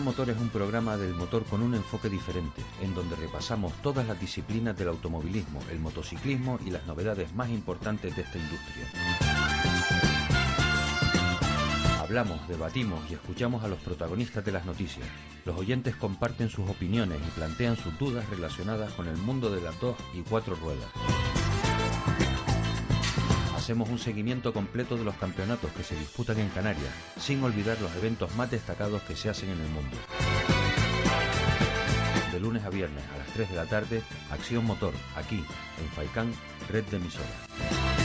Motor es un programa del motor con un enfoque diferente, en donde repasamos todas las disciplinas del automovilismo, el motociclismo y las novedades más importantes de esta industria. Hablamos, debatimos y escuchamos a los protagonistas de las noticias. Los oyentes comparten sus opiniones y plantean sus dudas relacionadas con el mundo de las dos y cuatro ruedas. Hacemos un seguimiento completo de los campeonatos que se disputan en Canarias, sin olvidar los eventos más destacados que se hacen en el mundo. De lunes a viernes a las 3 de la tarde, Acción Motor, aquí, en Faicán, red de emisoras.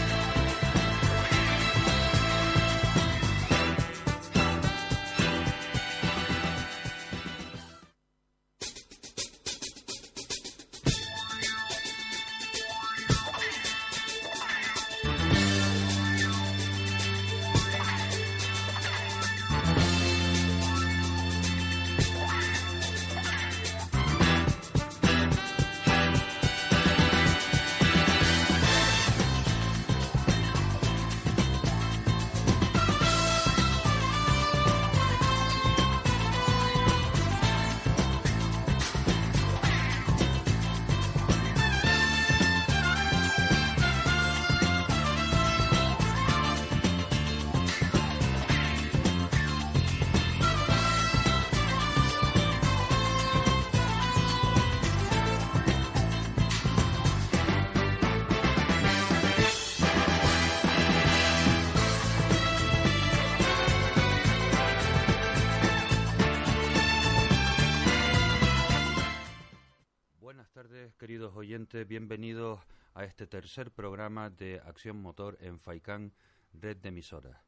Tercer programa de Acción Motor en Faicán, red de emisoras.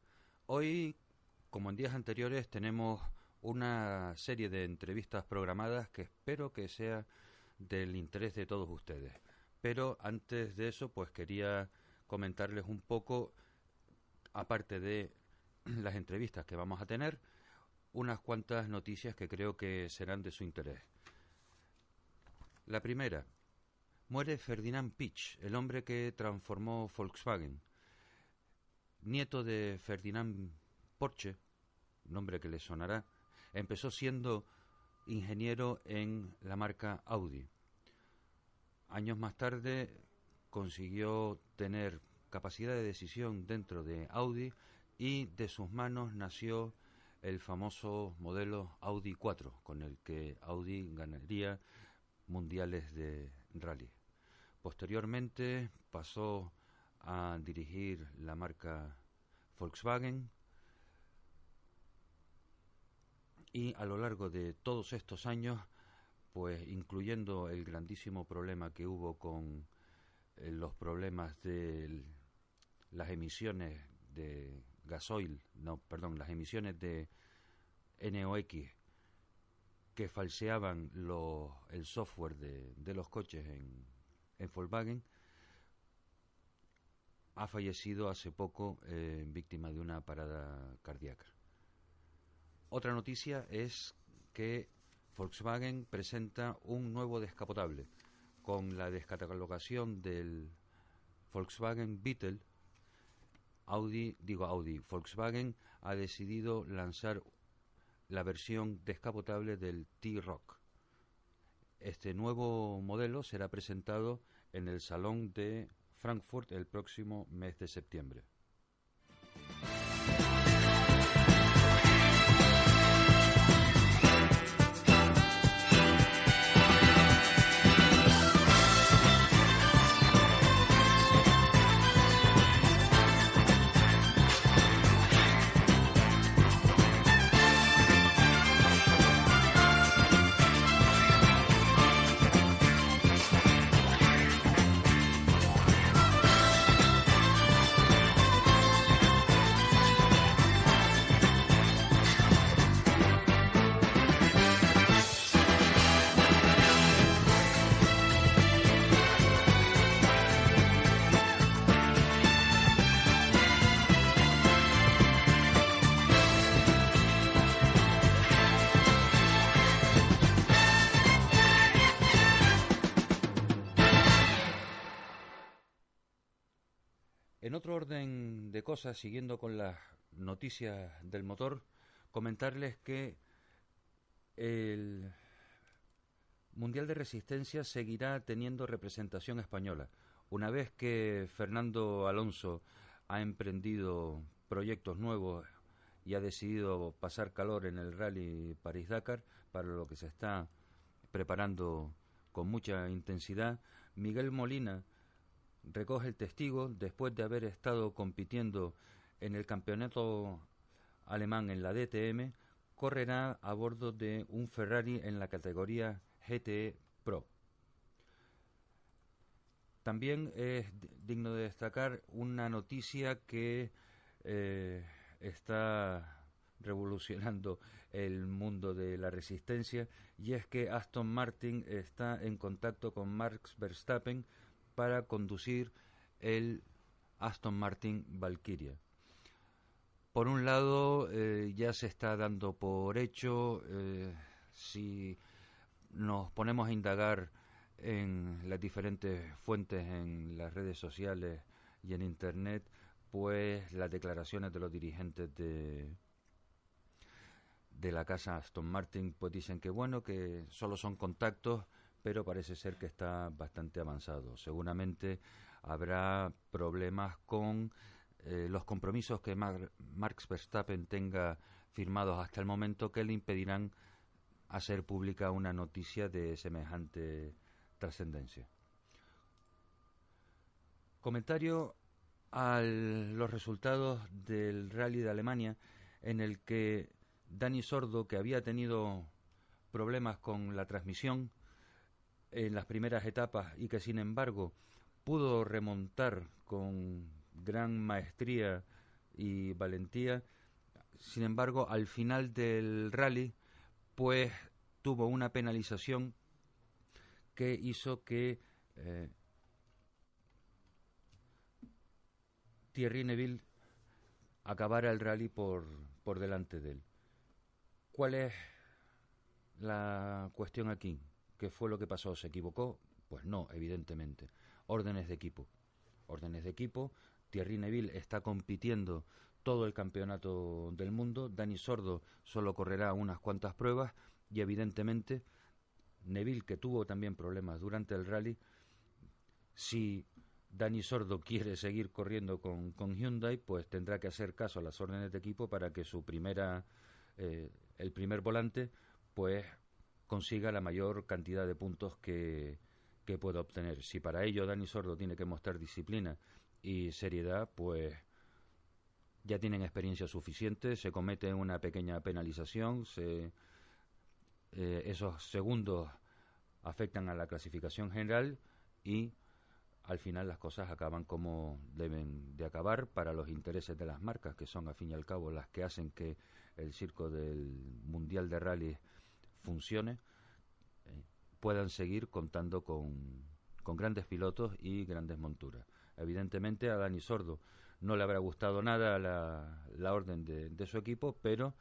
Hoy, como en días anteriores, tenemos una serie de entrevistas programadas que espero que sea del interés de todos ustedes. Pero antes de eso, pues quería comentarles un poco, aparte de las entrevistas que vamos a tener, unas cuantas noticias que creo que serán de su interés. La primera, muere Ferdinand Pitch, el hombre que transformó Volkswagen. Nieto de Ferdinand Porsche, nombre que le sonará, empezó siendo ingeniero en la marca Audi. Años más tarde consiguió tener capacidad de decisión dentro de Audi y de sus manos nació el famoso modelo Audi 4, con el que Audi ganaría mundiales de rally. Posteriormente pasó a dirigir la marca Volkswagen y a lo largo de todos estos años, pues incluyendo el grandísimo problema que hubo con eh, los problemas de las emisiones de gasoil, no, perdón, las emisiones de NOx que falseaban el software de, de los coches en, en Volkswagen, ha fallecido hace poco eh, víctima de una parada cardíaca. Otra noticia es que Volkswagen presenta un nuevo descapotable con la descatalogación del Volkswagen Beetle. Audi, digo Audi, Volkswagen ha decidido lanzar la versión descapotable del T-Rock. Este nuevo modelo será presentado en el Salón de Frankfurt el próximo mes de septiembre. Siguiendo con las noticias del motor, comentarles que el Mundial de Resistencia seguirá teniendo representación española. Una vez que Fernando Alonso ha emprendido proyectos nuevos y ha decidido pasar calor en el Rally París-Dakar, para lo que se está preparando con mucha intensidad, Miguel Molina recoge el testigo después de haber estado compitiendo en el campeonato alemán en la DTM, correrá a bordo de un Ferrari en la categoría GTE Pro. También es digno de destacar una noticia que eh, está revolucionando el mundo de la resistencia y es que Aston Martin está en contacto con Max Verstappen para conducir el Aston Martin Valkyria. Por un lado, eh, ya se está dando por hecho, eh, si nos ponemos a indagar en las diferentes fuentes en las redes sociales y en Internet, pues las declaraciones de los dirigentes de, de la casa Aston Martin pues dicen que bueno, que solo son contactos, pero parece ser que está bastante avanzado. Seguramente habrá problemas con eh, los compromisos que Marx Verstappen tenga firmados hasta el momento que le impedirán hacer pública una noticia de semejante trascendencia. Comentario a los resultados del rally de Alemania en el que Dani Sordo, que había tenido problemas con la transmisión en las primeras etapas y que sin embargo pudo remontar con gran maestría y valentía. Sin embargo, al final del rally, pues tuvo una penalización que hizo que eh, Thierry Neville acabara el rally por, por delante de él. ¿Cuál es la cuestión aquí? ¿Qué fue lo que pasó? ¿Se equivocó? Pues no, evidentemente. Órdenes de equipo. Órdenes de equipo Thierry Neville está compitiendo todo el campeonato del mundo, Dani Sordo solo correrá unas cuantas pruebas y evidentemente Neville, que tuvo también problemas durante el rally, si Dani Sordo quiere seguir corriendo con, con, Hyundai, pues tendrá que hacer caso a las órdenes de equipo para que su primera, eh, el primer volante, pues consiga la mayor cantidad de puntos que, que pueda obtener. Si para ello Dani Sordo tiene que mostrar disciplina y seriedad, pues ya tienen experiencia suficiente, se comete una pequeña penalización, se, eh, esos segundos afectan a la clasificación general y al final las cosas acaban como deben de acabar para los intereses de las marcas, que son al fin y al cabo las que hacen que el circo del Mundial de Rally funcione, eh, puedan seguir contando con, con grandes pilotos y grandes monturas. Evidentemente a Dani Sordo no le habrá gustado nada la, la orden de, de, su equipo, pero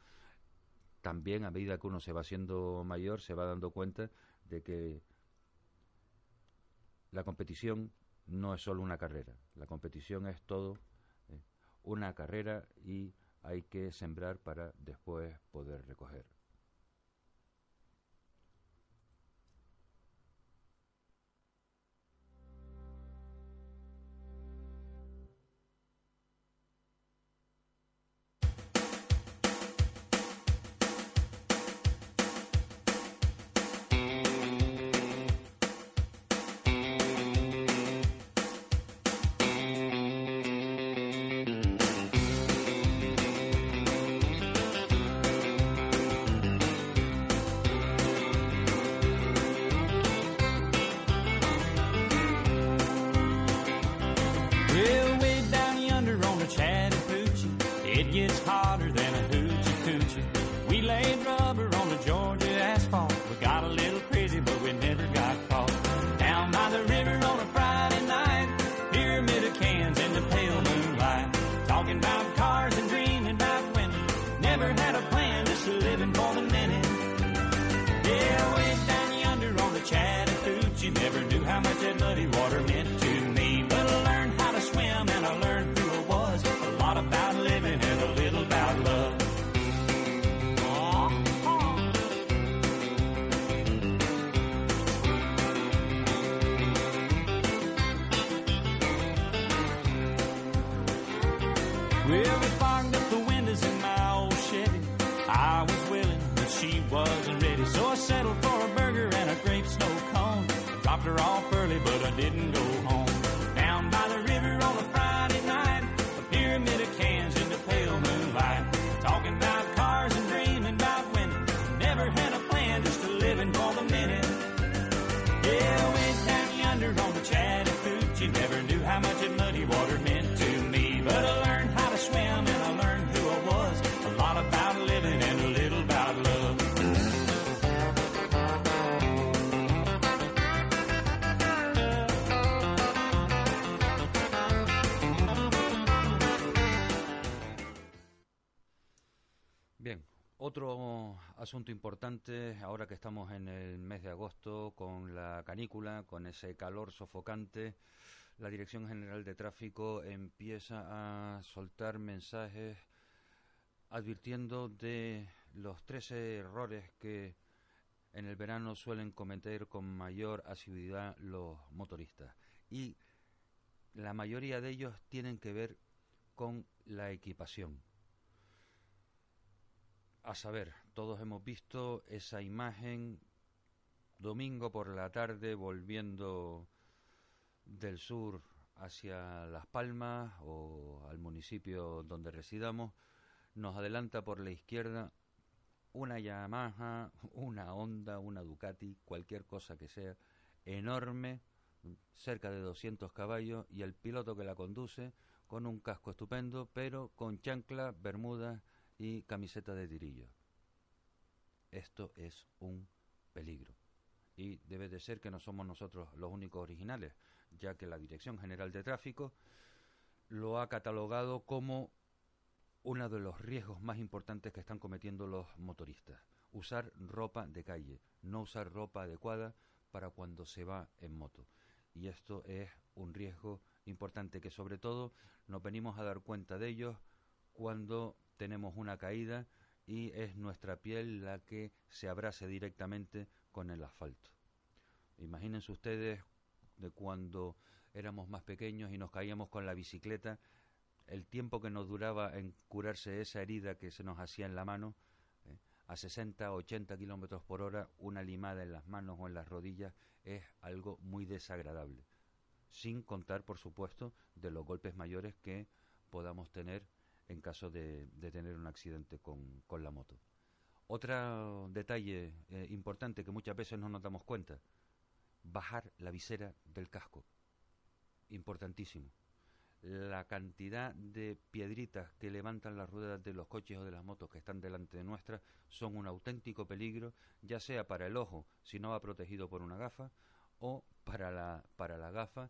también a medida que uno se va haciendo mayor se va dando cuenta de que la competición no es solo una carrera, la competición es todo eh, una carrera y hay que sembrar para después poder recoger. Ahora que estamos en el mes de agosto, con la canícula, con ese calor sofocante, la Dirección General de Tráfico empieza a soltar mensajes advirtiendo de los 13 errores que en el verano suelen cometer con mayor asiduidad los motoristas. Y la mayoría de ellos tienen que ver con la equipación. A saber, todos hemos visto esa imagen domingo por la tarde volviendo del sur hacia Las Palmas o al municipio donde residamos, nos adelanta por la izquierda una Yamaha, una Honda, una Ducati, cualquier cosa que sea, enorme, cerca de 200 caballos, y el piloto que la conduce con un casco estupendo, pero con chancla, bermudas y camiseta de tirillo. Esto es un peligro. Y debe de ser que no somos nosotros los únicos originales, ya que la Dirección General de Tráfico lo ha catalogado como uno de los riesgos más importantes que están cometiendo los motoristas. Usar ropa de calle, no usar ropa adecuada para cuando se va en moto. Y esto es un riesgo importante que sobre todo nos venimos a dar cuenta de ellos cuando tenemos una caída y es nuestra piel la que se abrase directamente con el asfalto. Imagínense ustedes de cuando éramos más pequeños y nos caíamos con la bicicleta, el tiempo que nos duraba en curarse esa herida que se nos hacía en la mano, eh, a 60 o 80 kilómetros por hora, una limada en las manos o en las rodillas es algo muy desagradable. Sin contar, por supuesto, de los golpes mayores que podamos tener en caso de, de tener un accidente con, con, la moto. Otro detalle eh, importante que muchas veces no nos damos cuenta, bajar la visera del casco. Importantísimo. La cantidad de piedritas que levantan las ruedas de los coches o de las motos que están delante de nuestra son un auténtico peligro, ya sea para el ojo si no va protegido por una gafa o para la, para la gafa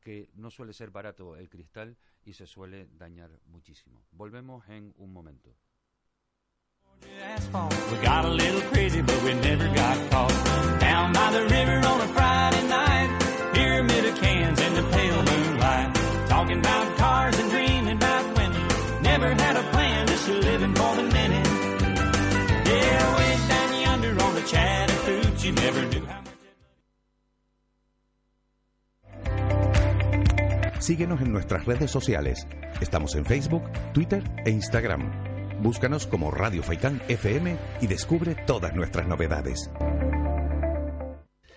que no suele ser barato el cristal y se suele dañar muchísimo. Volvemos en un momento. We got a little crazy, but we never got caught. Down by the river on a Friday night, pyramid of cans in the pale moonlight. Talking about cars and dreaming about women. Never had a plan, just living for the minute. Yeah, way down yonder on the Chattahoochee, never knew Síguenos en nuestras redes sociales. Estamos en Facebook, Twitter e Instagram. Búscanos como Radio Faicán FM y descubre todas nuestras novedades.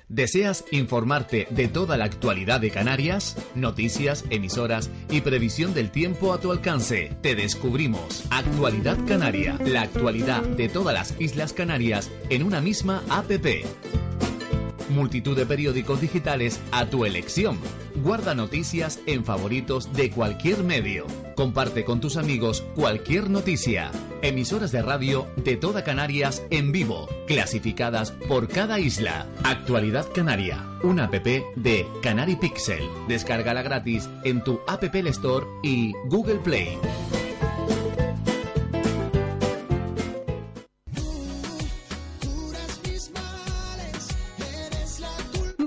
¿Deseas informarte de toda la actualidad de Canarias? Noticias, emisoras y previsión del tiempo a tu alcance. Te descubrimos Actualidad Canaria, la actualidad de todas las Islas Canarias en una misma APP. Multitud de periódicos digitales a tu elección. Guarda noticias en favoritos de cualquier medio. Comparte con tus amigos cualquier noticia. Emisoras de radio de toda Canarias en vivo, clasificadas por cada isla. Actualidad Canaria, una app de Canary Pixel. Descárgala gratis en tu App Store y Google Play.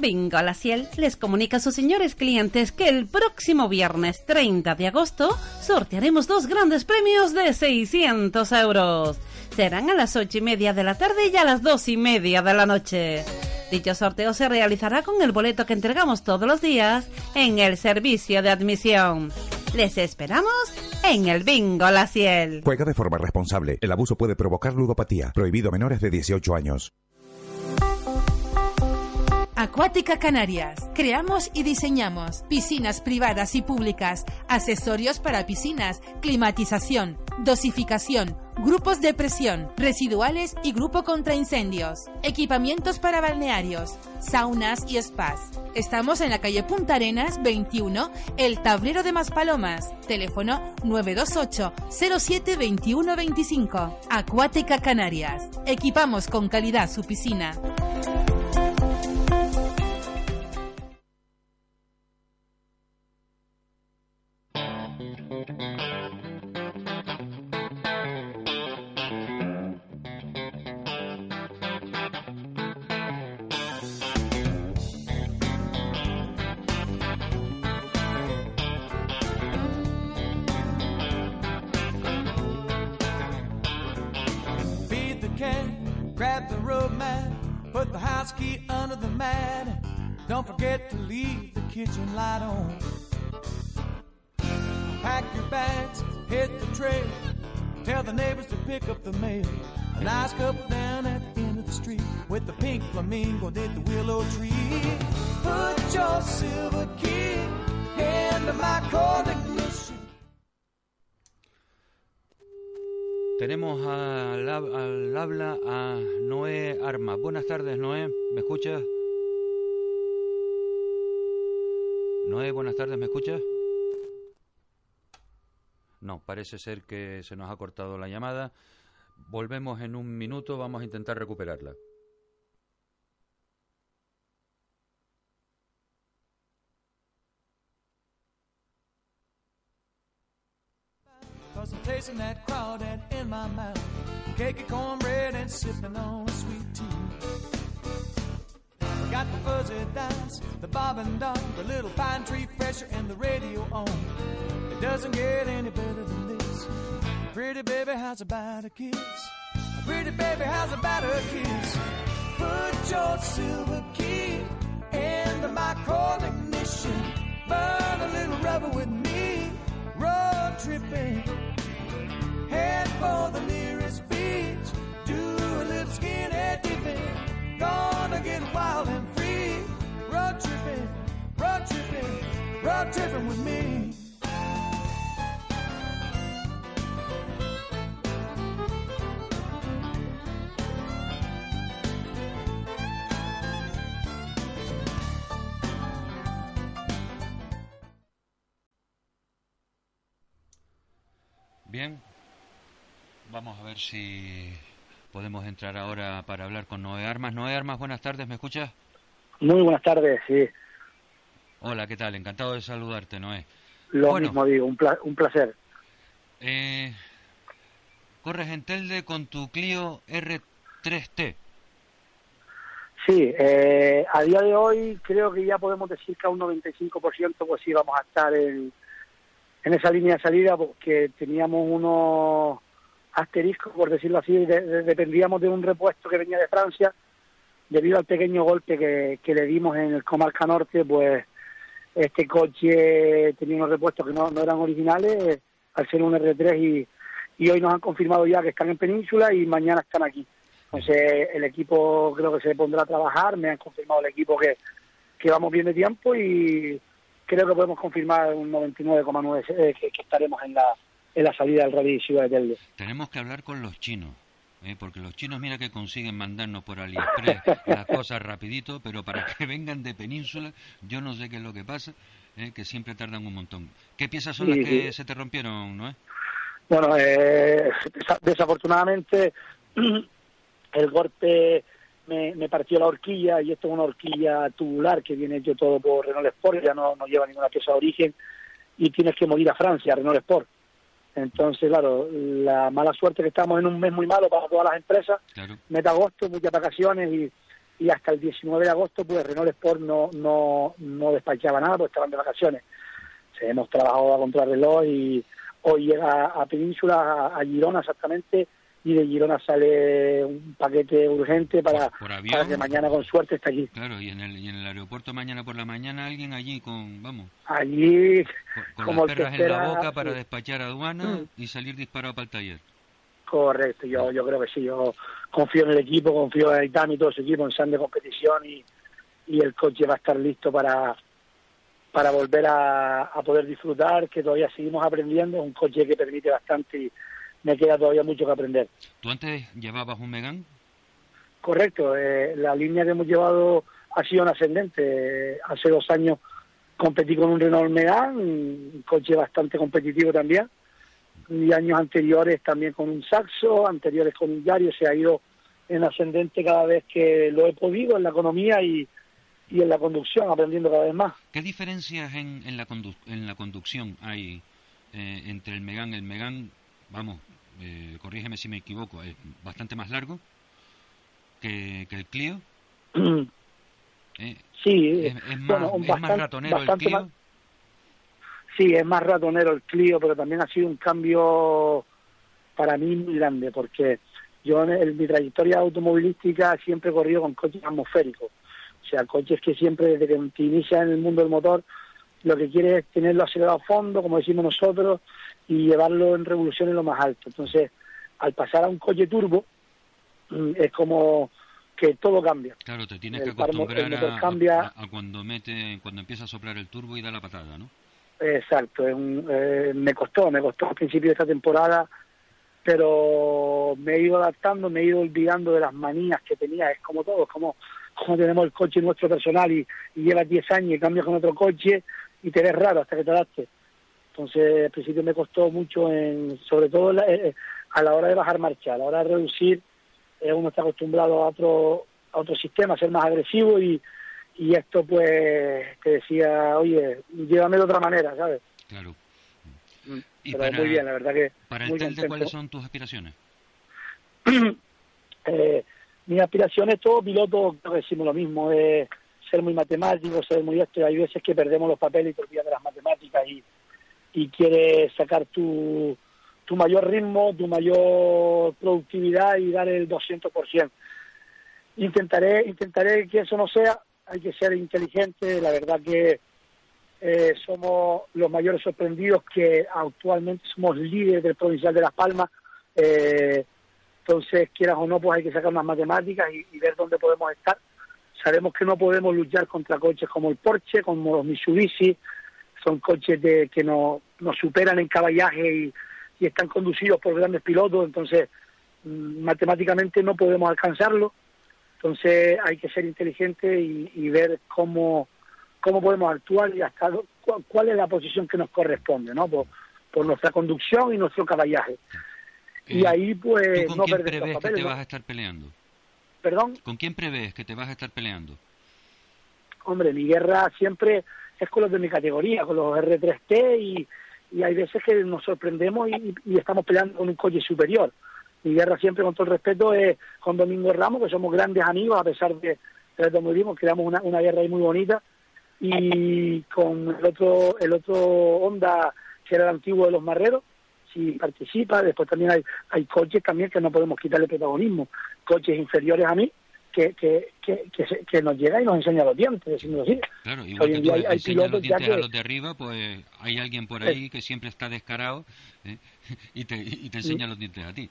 Bingo La Ciel les comunica a sus señores clientes que el próximo viernes 30 de agosto sortearemos dos grandes premios de 600 euros. Serán a las 8 y media de la tarde y a las 2 y media de la noche. Dicho sorteo se realizará con el boleto que entregamos todos los días en el servicio de admisión. Les esperamos en el Bingo La Ciel. Juega de forma responsable. El abuso puede provocar ludopatía. Prohibido a menores de 18 años. Acuática Canarias. Creamos y diseñamos piscinas privadas y públicas, accesorios para piscinas, climatización, dosificación, grupos de presión, residuales y grupo contra incendios, equipamientos para balnearios, saunas y spas. Estamos en la calle Punta Arenas 21, El Tablero de Maspalomas. Teléfono 928 07 21 25. Acuática Canarias. Equipamos con calidad su piscina. Buenas tardes, Noé. ¿Me escuchas? Noé, buenas tardes, ¿me escuchas? No, parece ser que se nos ha cortado la llamada. Volvemos en un minuto, vamos a intentar recuperarla. I'm tasting that crowd crawdad in my mouth. Cake and cornbread and sipping on sweet tea. Got the fuzzy dice, the bob and dog, the little pine tree fresher, and the radio on. It doesn't get any better than this. Pretty baby, how's about a kiss? Pretty baby, how's about a kiss? Put your silver key into my cold ignition. Burn a little rubber with me. Road tripping. Head for the nearest beach. Do a little skinny dipping. Gonna get wild and free. Road tripping, road tripping, road tripping with me. Bien, vamos a ver si podemos entrar ahora para hablar con Noé Armas. Noé Armas, buenas tardes, ¿me escuchas? Muy buenas tardes, sí. Hola, ¿qué tal? Encantado de saludarte, Noé. Lo Bueno. mismo digo, un placer. Eh, corres en Telde con tu Clio R3T. Sí, eh, a día de hoy creo que ya podemos decir que a un 95% pues sí vamos a estar en, en esa línea de salida porque teníamos unos asteriscos, por decirlo así, de- de- dependíamos de un repuesto que venía de Francia. Debido al pequeño golpe que, que le dimos en el Comarca Norte, pues este coche tenía unos repuestos que no, no eran originales al ser un R3 y, y hoy nos han confirmado ya que están en Península y mañana están aquí. Entonces el equipo creo que se pondrá a trabajar, me han confirmado el equipo que, que vamos bien de tiempo y creo que podemos confirmar un 99,9 eh, que estaremos en la, en la salida del Rally Ciudad de Telde. Tenemos que hablar con los chinos, ¿eh? porque los chinos mira que consiguen mandarnos por AliExpress las cosas rapidito, pero para que vengan de península, yo no sé qué es lo que pasa, ¿eh? que siempre tardan un montón. ¿Qué piezas son Sí, las que sí. se te rompieron, no Bueno, eh, desa- desafortunadamente el golpe me, me partió la horquilla y esto es una horquilla tubular que viene hecho todo por Renault Sport, ya no, no lleva ninguna pieza de origen y tienes que morir a Francia, a Renault Sport. Entonces, claro, la mala suerte que estamos en un mes muy malo para todas las empresas, Claro. meta agosto, muchas vacaciones y, y hasta el 19 de agosto pues Renault Sport no, no, no despachaba nada porque estaban de vacaciones. Se hemos trabajado a contrarreloj y hoy llega a Península, a, a Girona exactamente, y de Girona sale un paquete urgente para, para que mañana con suerte esté aquí. Claro, y en, el, y en el aeropuerto mañana por la mañana alguien allí con, vamos, Allí, con, con como las perras en la espera, boca para sí. despachar aduana Mm. y salir disparado para el taller. correcto, yo, yo creo que sí, yo confío en el equipo, confío en Itami y todo su equipo en San de competición y, y el coche va a estar listo para para volver a, a poder disfrutar, que todavía seguimos aprendiendo, es un coche que permite bastante me queda todavía mucho que aprender. ¿Tú antes llevabas un Megan? Correcto, eh, la línea que hemos llevado ha sido en ascendente. Hace dos años competí con un Renault Megane, un coche bastante competitivo también. Y años anteriores también con un Saxo, anteriores con un Yario, se ha ido en ascendente cada vez que lo he podido en la economía y, y en la conducción, aprendiendo cada vez más. ¿Qué diferencias en, en, la, condu- en la conducción hay eh, entre el Megan? El Megan, vamos, eh, corrígeme si me equivoco, es bastante más largo que, que el Clio. Eh, sí, es, es más, bueno, ratonero el Clio. más- Sí, es más ratonero el Clio, pero también ha sido un cambio para mí muy grande, porque yo en, el- mi trayectoria automovilística siempre he corrido con coches atmosféricos. O sea, coches que siempre desde que te inicias en el mundo del motor, lo que quieres es tenerlo acelerado a fondo, como decimos nosotros, y llevarlo en revoluciones lo más alto. Entonces, al pasar a un coche turbo, mm, es como que todo cambia. Claro, te tienes el que acostumbrar motor a, cambia. a- a cuando mete, cuando empieza a soplar el turbo y da la patada, ¿no? Exacto, es un- eh, me costó, me costó al principio de esta temporada, pero me he ido adaptando, me he ido olvidando de las manías que tenía, es como todo, es como, como tenemos el coche nuestro personal y, y llevas 10 años y cambias con otro coche y te ves raro hasta que te adaptes. Entonces, al principio me costó mucho, en, sobre todo la- eh, a la hora de bajar marcha, a la hora de reducir, eh, uno está acostumbrado a otro, a otro sistema, a ser más agresivo y, y esto pues te decía, oye, llévame de otra manera, ¿sabes? Claro. Mm, Y Pero para, muy bien, la verdad que para el Telde. ¿cuáles son tus aspiraciones? eh, mis aspiraciones, todo piloto, creo que decimos lo mismo, es ser muy matemático, ser muy esto, y hay veces que perdemos los papeles y te olvidas de las matemáticas y, y quieres sacar tu, tu mayor ritmo, tu mayor productividad y dar el 200%. Intentaré, intentaré que eso no sea, hay que ser inteligente, la verdad que eh, somos los mayores sorprendidos que actualmente somos líderes del provincial de Las Palmas. Eh, entonces, quieras o no, pues hay que sacar unas matemáticas y, y ver dónde podemos estar. Sabemos que no podemos luchar contra coches como el Porsche, como los Mitsubishi, son coches de, que nos, nos superan en caballaje y, y están conducidos por grandes pilotos, entonces mm, matemáticamente no podemos alcanzarlo. Entonces hay que ser inteligente y, y ver cómo, cómo podemos actuar y hasta cuál es la posición que nos corresponde, ¿no? Por, por nuestra conducción y nuestro caballaje. Y ahí, pues, ¿Tú con no quién perder los que te ¿no? vas a estar peleando? Perdón, ¿Con quién prevés que te vas a estar peleando? hombre, mi guerra siempre es con los de mi categoría, con los R3T y, y hay veces que nos sorprendemos y, y estamos peleando con un coche superior. Mi guerra siempre, con todo el respeto, es con Domingo Ramos, que somos grandes amigos, a pesar de, de lo que creamos una, una guerra ahí muy bonita, y con el otro, el otro Honda, que era el antiguo de los Marreros, si participa, después también hay, hay coches también que no podemos quitarle protagonismo, coches inferiores a mí, que, que, que, que, se- que nos llega y nos enseña los dientes, decimos así. Claro, igual Hoy que en día hay- hay enseñas los pilotos ya dientes a que- los de arriba, pues hay alguien por ahí que siempre está descarado ¿eh? y, te, y te enseña los dientes a ti.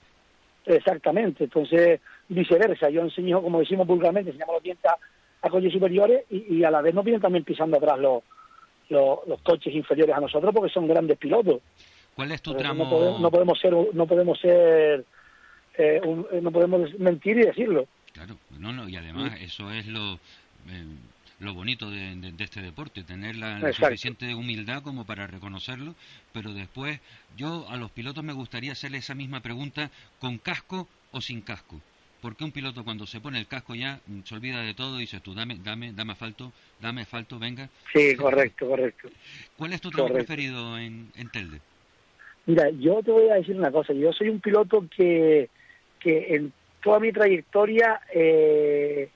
Exactamente, entonces viceversa, yo enseño, como decimos vulgarmente, enseñamos los dientes a, a coches superiores y, y a la vez nos vienen también pisando atrás los, los, los coches inferiores a nosotros porque son grandes pilotos. ¿Cuál es tu tramo? No podemos, no podemos ser, no podemos ser, eh, un- eh, no podemos mentir y decirlo. Claro, no, no, y además eso es lo, eh, lo bonito de, de- de este deporte, tener la, suficiente humildad como para reconocerlo, pero después yo a los pilotos me gustaría hacerle esa misma pregunta con casco o sin casco. Porque un piloto cuando se pone el casco ya mm, se olvida de todo y dices tú, dame, dame, dame asfalto, dame asfalto, venga. Sí, correcto, correcto. ¿Cuál es tu Correcto. preferido en, en Telde? Mira, yo te voy a decir una cosa. Yo soy un piloto que, que en toda mi trayectoria eh,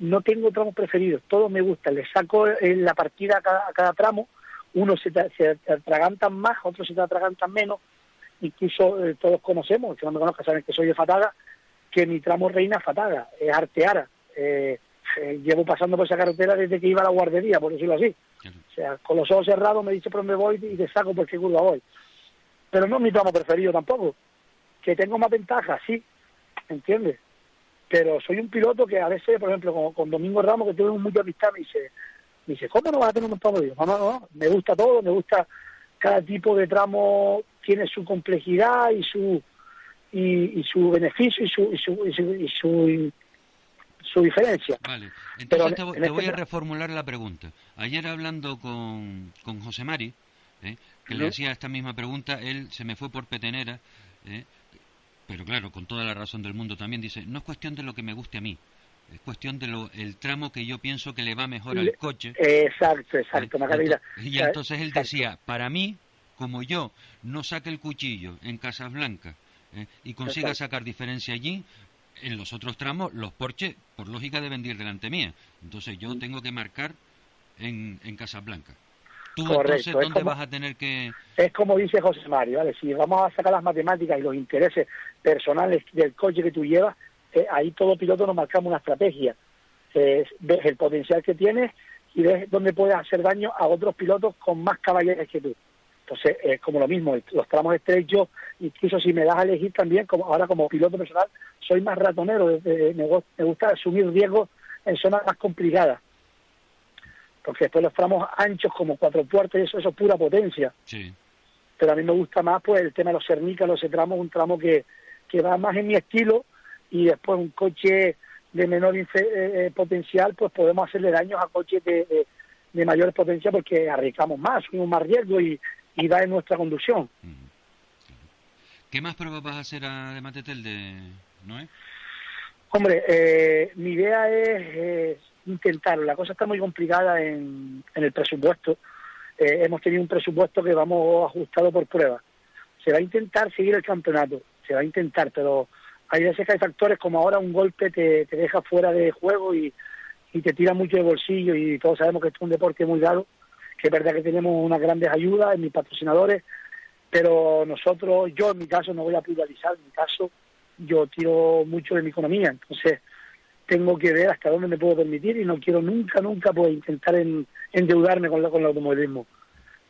no tengo tramos preferidos. Todos me gustan. Le saco en la partida a cada, a cada tramo. Unos se se atragantan más, otros se atragantan menos. incluso eh, todos conocemos, que no me conozcan saben que soy de Fataga, que mi tramo reina es Fataga, es Arteara. Eh, eh, llevo pasando por esa carretera desde que iba a la guardería, por decirlo así. O sea, con los ojos cerrados me dice por dónde voy y te saco por qué curva voy. Pero no es mi tramo preferido tampoco. Que tengo más ventajas, sí, ¿entiendes? Pero soy un piloto que a veces, por ejemplo, con, Domingo Ramos, que tengo mucha amistad, me dice, me dice, ¿cómo no vas a tener un tramo? Digo, no, no, me gusta todo, me gusta cada tipo de tramo tiene su complejidad y su y, su beneficio y su y su, y su, su, diferencia. Vale, entonces te, voy este a reformular la pregunta. Ayer hablando con, con José Mari, ¿eh? que le hacía esta misma pregunta, él se me fue por petenera, ¿eh? Pero claro, con toda la razón del mundo también dice, no es cuestión de lo que me guste a mí, es cuestión de lo, el tramo que yo pienso que le va mejor al coche. Exacto, exacto, Entonces, y entonces él decía, para mí, como yo no saque el cuchillo en Casablanca ¿eh? y consiga sacar diferencia allí, en los otros tramos los Porsche, por lógica, deben ir delante mía. Entonces yo mm. tengo que marcar en, en Casablanca. ¿Tú entonces dónde vas a tener que...? Es como dice José Mario, ¿vale? Si vamos a sacar las matemáticas y los intereses personales del coche que tú llevas, eh, ahí todo piloto nos marcamos una estrategia. ves el potencial que tienes y ves dónde puedes hacer daño a otros pilotos con más caballeros que tú. Entonces, es como lo mismo, los tramos estrechos, incluso si me das a elegir también, como ahora como piloto personal, soy más ratonero, me, gusta asumir riesgos en zonas más complicadas. Porque después los tramos anchos como cuatro puertos, eso, eso es pura potencia. Sí. Pero a mí me gusta más pues el tema de los cernícalos, ese tramo un tramo que, que va más en mi estilo y después un coche de menor eh, eh, potencial, pues podemos hacerle daños a coches de, de, de mayor potencia porque arriesgamos más, subimos más riesgo y, y va en nuestra conducción. ¿Qué más pruebas vas a hacer además de Tel de Noé? Hombre, eh, mi idea es intentarlo. La cosa está muy complicada en, en el presupuesto. Eh, hemos tenido un presupuesto que vamos ajustado por pruebas. Se va a intentar seguir el campeonato, se va a intentar, pero hay veces que hay factores como ahora un golpe te, te deja fuera de juego y, y te tira mucho de bolsillo y todos sabemos que es un deporte muy raro es verdad que tenemos unas grandes ayudas en mis patrocinadores, pero nosotros, yo en mi caso no voy a privatizar, en mi caso yo tiro mucho de mi economía, entonces tengo que ver hasta dónde me puedo permitir y no quiero nunca, nunca pues intentar endeudarme con, con el automovilismo.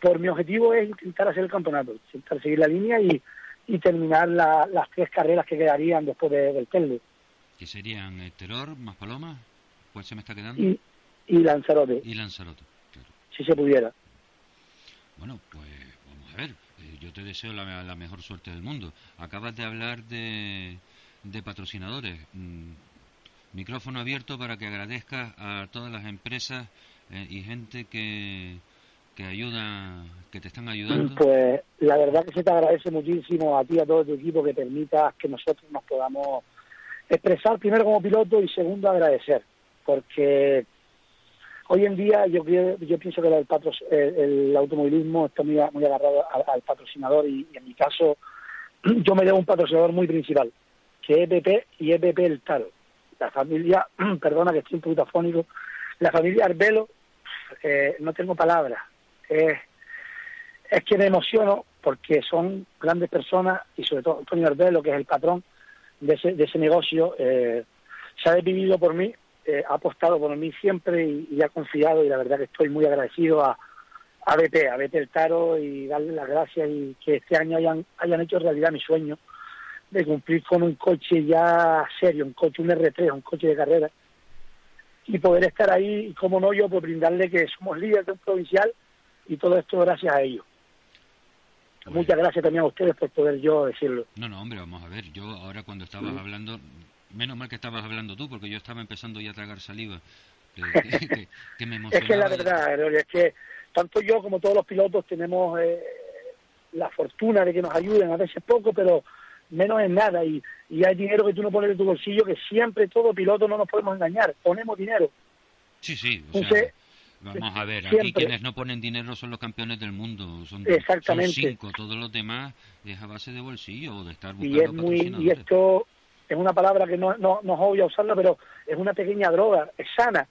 Por mi objetivo es intentar hacer el campeonato, intentar seguir la línea y, terminar las tres carreras que quedarían después del Telde. ¿Qué serían eh, Terror más Paloma? ¿Cuál se me está quedando? Y, y Lanzarote. Y Lanzarote si se pudiera. Bueno, pues vamos a ver. Eh, yo te deseo la, mejor suerte del mundo. Acabas de hablar de, de patrocinadores. Mm, micrófono abierto para que agradezcas a todas las empresas eh, y gente que, que ayuda, que te están ayudando. Pues la verdad que se te agradece muchísimo a ti, a todo tu equipo, que permitas que nosotros nos podamos expresar primero como piloto y segundo agradecer, porque Hoy en día yo, yo pienso que el, el, automovilismo está muy, muy agarrado al, patrocinador y, en mi caso yo me debo un patrocinador muy principal, que es BP y es BP El Taro. La familia, perdona que estoy un poquito afónico, la familia Arbelo, eh, no tengo palabras. es que me emociono porque son grandes personas y sobre todo Antonio Arbelo, que es el patrón de ese, de ese negocio, eh, se ha vivido por mí eh, ha apostado por mí siempre y, ha confiado y la verdad que estoy muy agradecido a, a BP, a BP El Taro y darle las gracias y que este año hayan, hayan hecho realidad mi sueño de cumplir con un coche ya serio, un coche, un R3, un coche de carrera y poder estar ahí y como no yo, pues brindarle que somos líderes de un provincial y todo esto gracias a ellos. Muchas gracias también a ustedes por poder yo decirlo. No, no, hombre, vamos a ver. Yo ahora cuando estabas hablando Menos mal que estabas hablando tú, porque yo estaba empezando ya a tragar saliva. Que, me es que la verdad, es que tanto yo como todos los pilotos tenemos eh, la fortuna de que nos ayuden, a veces poco, pero menos en nada. Y, y hay dinero que tú no pones en tu bolsillo, que siempre todo piloto no nos podemos engañar, ponemos dinero. Sí, sí. vamos a ver, aquí quienes no ponen dinero son los campeones del mundo. Son, Exactamente. cinco, todos los demás es a base de bolsillo o de estar buscando y es muy Y esto es una palabra que no, no, no es obvio usarla, pero es una pequeña droga, es sana,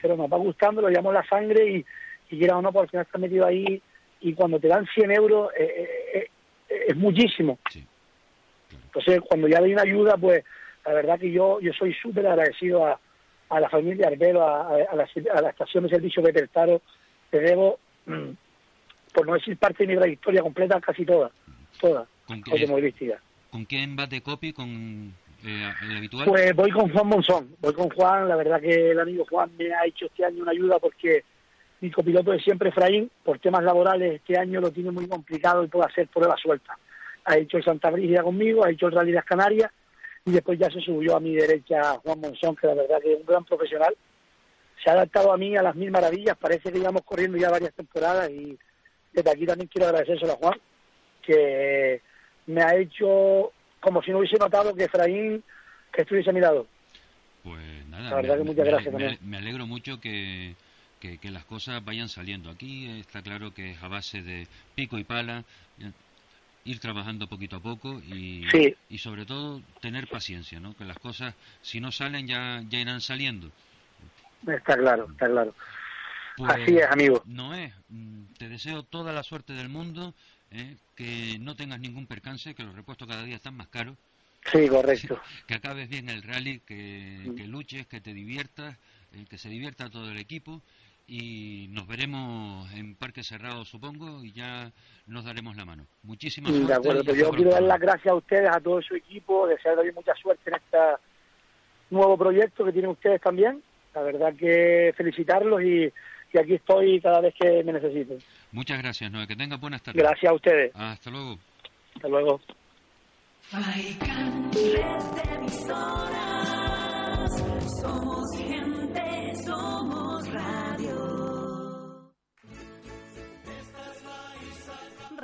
pero nos va gustando, lo llamamos la sangre y, y quiera o no, porque final está metido ahí y cuando te dan 100 euros, eh, eh, eh, es muchísimo. Sí. Entonces, cuando ya hay una ayuda, pues la verdad que yo yo soy súper agradecido a, a la familia Arbelo, a, a, a la, a la estación de servicio de Pertaro, te debo, mm, por no decir parte de mi trayectoria completa, casi toda, toda, ¿Con, automovilística. ¿Con quién vas de copy? ¿Con eh, el habitual? Pues voy con Juan Monzón, voy con Juan, la verdad que el amigo Juan me ha hecho este año una ayuda porque mi copiloto de siempre, Efraín, por temas laborales este año lo tiene muy complicado y puede hacer pruebas sueltas. Ha hecho el Santa Brígida conmigo, ha hecho el Rally Las Canarias y después ya se subió a mi derecha Juan Monzón, que la verdad que es un gran profesional. Se ha adaptado a mí a las mil maravillas, parece que llevamos corriendo ya varias temporadas y desde aquí también quiero agradecérselo a Juan, que me ha hecho como si no hubiese notado que Efraín que estuviese a mi lado. Pues nada, La verdad me, que muchas me- gracias me- también. me alegro mucho que, que, que las cosas vayan saliendo. Aquí está claro que es a base de pico y pala, ir trabajando poquito a poco y, Sí. y sobre todo tener paciencia, ¿no? Que las cosas, si no salen, ya, ya irán saliendo. Está claro, está claro. Pues, Así es, amigo. Noé, mm, te deseo toda la suerte del mundo, ¿eh? que no tengas ningún percance, que los repuestos cada día están más caros, Sí, correcto. que acabes bien el rally, que, que luches, que te diviertas, eh, que se divierta todo el equipo y nos veremos en Parque Cerrado, supongo, y ya nos daremos la mano. Muchísimas De acuerdo, pues yo quiero dar las gracias a ustedes, a todo su equipo, desearles mucha suerte en este nuevo proyecto que tienen ustedes también. La verdad que felicitarlos y, y aquí estoy cada vez que me necesiten. Muchas gracias, Noé, que tengas buenas tardes. Gracias a ustedes. Hasta luego. Hasta luego. Somos gente, somos radio.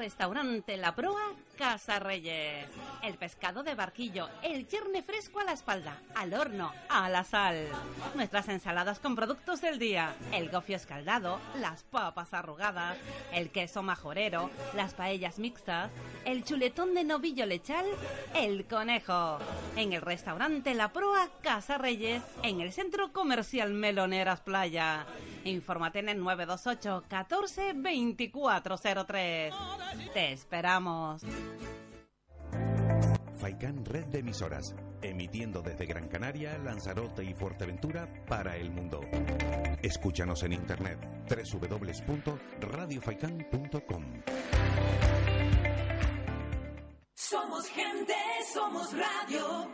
Restaurante La Proa, Casa Reyes. El pescado de barquillo, el yerne fresco a la espalda, al horno, a la sal. Nuestras ensaladas con productos del día, el gofio escaldado, las papas arrugadas, el queso majorero, las paellas mixtas, el chuletón de novillo lechal, el conejo. En el restaurante La Proa, Casa Reyes, en el centro comercial Meloneras Playa. Infórmate en el 928 14 2403. Te esperamos. Faikán Red de Emisoras, emitiendo desde Gran Canaria, Lanzarote y Fuerteventura para el mundo. Escúchanos en internet www.radiofaikan.com. Somos gente, somos radio.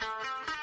Asked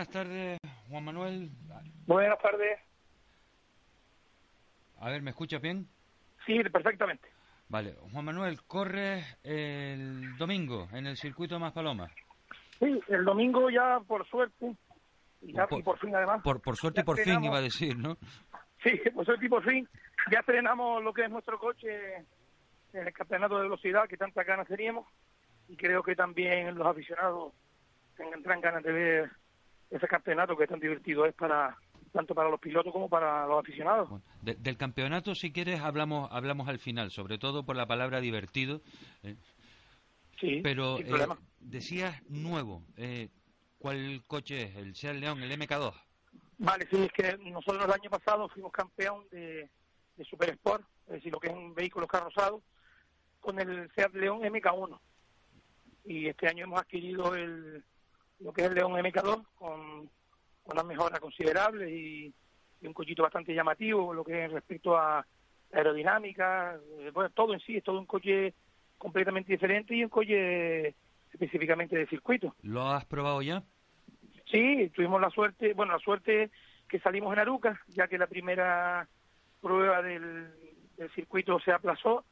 Buenas tardes, Juan Manuel. Buenas tardes. A ver, ¿me escuchas bien? Sí, perfectamente. Vale, Juan Manuel, corre el domingo en el circuito Más Palomas. Sí, el domingo ya por suerte, y, ya- Por- y por fin además, Por, por suerte y por fin iba a decir, ¿no? sí, por suerte y por fin, ya estrenamos lo que es nuestro coche en el campeonato de velocidad que tantas ganas teníamos y creo que también los aficionados tendrán ganas de ver ese campeonato que tan divertido es para tanto para los pilotos como para los aficionados. Bueno, de- del campeonato, si quieres, hablamos hablamos al final, sobre todo por la palabra divertido. eh, Sí, pero sin eh, decías nuevo. eh, ¿Cuál coche es? ¿El Seat León, el MK2? Vale, sí, es que nosotros el año pasado fuimos campeón de, de Super Sport, es decir, lo que es un vehículo carrozado, con el Seat León MK1. y este año hemos adquirido el, lo que es el León MK2 con, con unas mejoras considerables y, y un cochito bastante llamativo, lo que es respecto a aerodinámica, eh, bueno, todo en sí, es todo un coche completamente diferente y un coche específicamente de circuito. ¿Lo has probado ya? Sí, tuvimos la suerte, bueno, la suerte que salimos en Aruca, ya que la primera prueba del, del circuito se aplazó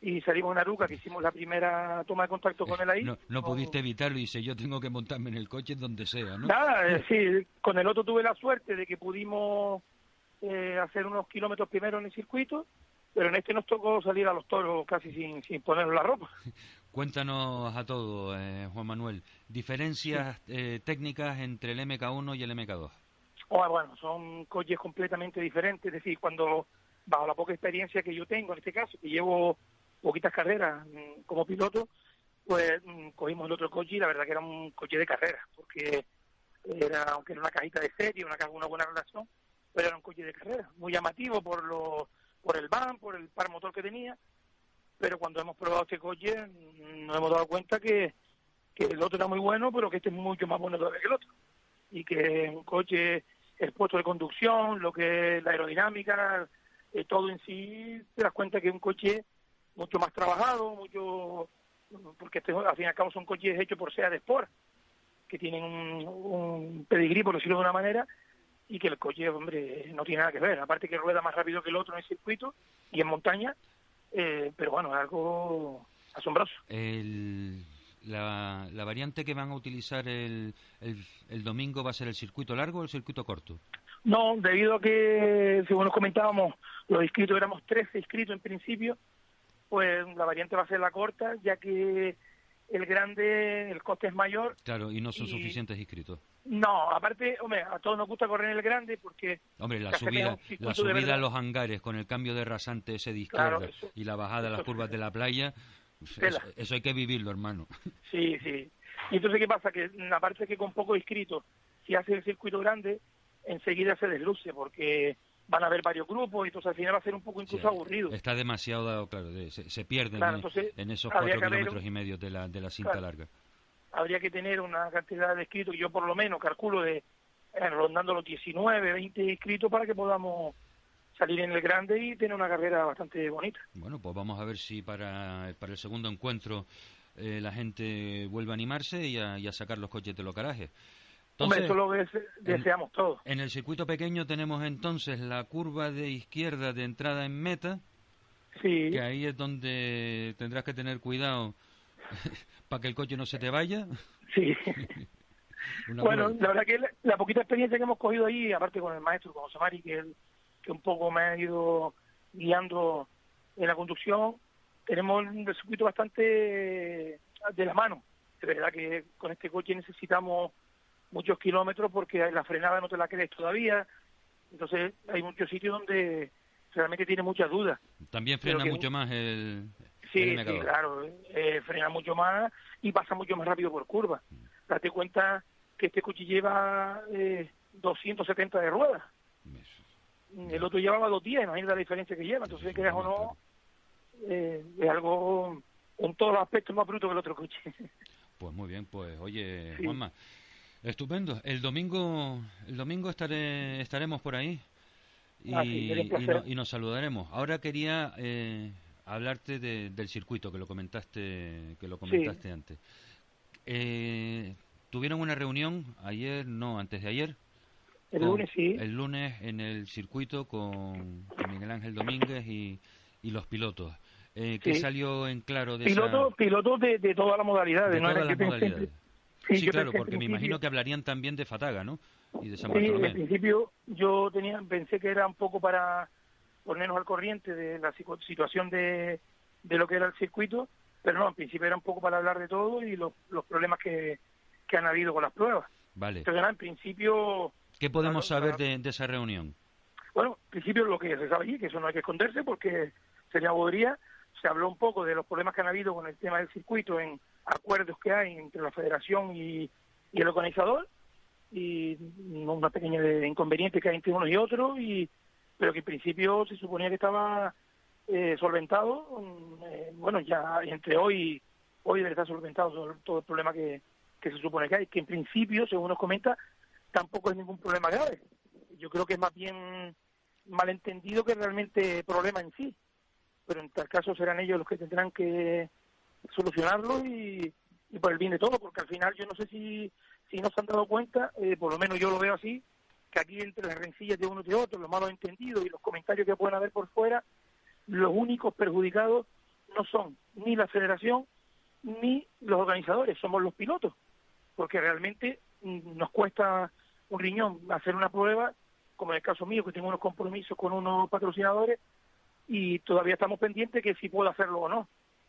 y salimos en Aruca, que hicimos la primera toma de contacto con él ahí. No, no pudiste evitarlo y dice, yo tengo que montarme en el coche donde sea, ¿no? Nada, eh, sí, con el otro tuve la suerte de que pudimos eh, hacer unos kilómetros primero en el circuito, pero en este nos tocó salir a los toros casi sin, sin ponernos la ropa. Cuéntanos a todos, eh, Juan Manuel, diferencias eh, técnicas entre el MK1 y el MK2. Oh, bueno, son coches completamente diferentes, es decir, cuando bajo la poca experiencia que yo tengo en este caso, que llevo poquitas carreras mm, como piloto, pues mm, cogimos el otro coche y la verdad que era un coche de carrera, porque era, aunque era una cajita de serie, una una buena relación, pero era un coche de carrera, muy llamativo por lo, por el van, por el par motor que tenía, pero cuando hemos probado este coche mm, nos hemos dado cuenta que, que el otro era muy bueno, pero que este es mucho más bueno todavía que el otro. Y que un coche, el puesto de conducción, lo que es la aerodinámica, eh, todo en sí, te das cuenta que un coche mucho más trabajado, mucho porque este, al fin y al cabo son coches hechos por SEA de Sport, que tienen un, un pedigrí, por decirlo de una manera, y que el coche, hombre, no tiene nada que ver. Aparte que rueda más rápido que el otro en el circuito y en montaña, eh, pero bueno, es algo asombroso. El, la, la variante que van a utilizar el, el, el domingo va a ser el circuito largo o el circuito corto. No, debido a que, según nos comentábamos, los inscritos éramos 13 inscritos en principio, pues la variante va a ser la corta, ya que el grande, el coste es mayor. Claro, y no son Y- suficientes inscritos. No, aparte, hombre, a todos nos gusta correr en el grande porque Hombre, la subida, la subida a los hangares con el cambio de rasante ese de izquierda Claro, eso- y la bajada a las curvas de la playa, pues, eso, eso hay que vivirlo, hermano. Sí, sí. Y entonces, ¿qué pasa? Que aparte que con poco inscritos, si hace el circuito grande, enseguida se desluce, porque van a haber varios grupos, y entonces al final va a ser un poco incluso Sí, aburrido. Está demasiado, claro, de- se, se pierden Claro, en, entonces, en esos cuatro kilómetros un- y medio de la, de la cinta Claro. larga. Habría que tener una cantidad de inscritos, yo por lo menos calculo de eh, rondando los 19, 20 inscritos para que podamos salir en el grande y tener una carrera bastante bonita. Bueno, pues vamos a ver si para, para el segundo encuentro eh, la gente vuelve a animarse y a, y a sacar los coches de los garajes. Hombre, eso lo des- deseamos todos. en el circuito pequeño tenemos entonces la curva de izquierda de entrada en meta, Sí, que ahí es donde tendrás que tener cuidado para que el coche no se te vaya. sí. Bueno, la verdad que la, la poquita experiencia que hemos cogido ahí, aparte con el maestro, con José Mari, que, él- que un poco me ha ido guiando en la conducción, tenemos un circuito bastante de la mano. De verdad que con este coche necesitamos muchos kilómetros porque la frenada no te la crees todavía. Entonces hay muchos sitios donde realmente tiene muchas dudas. También frena que- mucho más el, Sí, el sí, MK2. claro, eh, frena mucho más y pasa mucho más rápido por curva. Date cuenta que este coche lleva eh, 270 de ruedas. El otro llevaba 210, imagínate la diferencia que lleva. Entonces, creas o no, eh, es algo en todos los aspectos más bruto que el otro coche. Pues muy bien, pues oye, Sí. Juanma, estupendo. El domingo, el domingo estaré, estaremos por ahí y, Ah, sí, y placer. no- y nos saludaremos. Ahora quería eh, hablarte de- del circuito que lo comentaste, que lo comentaste antes. Eh, Tuvieron una reunión ayer, no, antes de ayer. El con- lunes sí. El lunes en el circuito con, Miguel Ángel Domínguez y, y los pilotos. Eh, ¿Qué Sí. salió en claro de esa- Pilotos de, de todas las modalidades. de ¿no? todas las pensé- modalidades? Sí, claro, porque me imagino que hablarían también de Fataga, ¿no? Y de San Sí, Bartolomé. en principio yo tenía pensé que era un poco para ponernos al corriente de la situación de, de lo que era el circuito, pero no, en principio era un poco para hablar de todo y los, los problemas que, que han habido con las pruebas. Vale. Entonces, nada, en principio, ¿Qué podemos saber de, de esa reunión? bueno, en principio lo que se sabe allí, que eso no hay que esconderse porque sería bobería, se habló un poco de los problemas que han habido con el tema del circuito en acuerdos que hay entre la federación y, y el organizador y una pequeña inconveniente que hay entre unos y otros y pero que en principio se suponía que estaba eh, solventado eh, bueno ya entre hoy hoy debe estar solventado todo, todo el problema que, que se supone que hay, que en principio, según nos comenta, tampoco es ningún problema grave. Yo creo que es más bien malentendido que realmente problema en sí. Pero en tal caso serán ellos los que tendrán que solucionarlo y, por el bien de todo, porque al final yo no sé si, si no se han dado cuenta, eh, por lo menos yo lo veo así, que aquí entre las rencillas de uno y de otro, los malos entendidos y los comentarios que pueden haber por fuera, los únicos perjudicados no son ni la federación ni los organizadores, somos los pilotos, porque realmente mm, nos cuesta un riñón hacer una prueba, como en el caso mío, que tengo unos compromisos con unos patrocinadores y todavía estamos pendientes que si puedo hacerlo o no.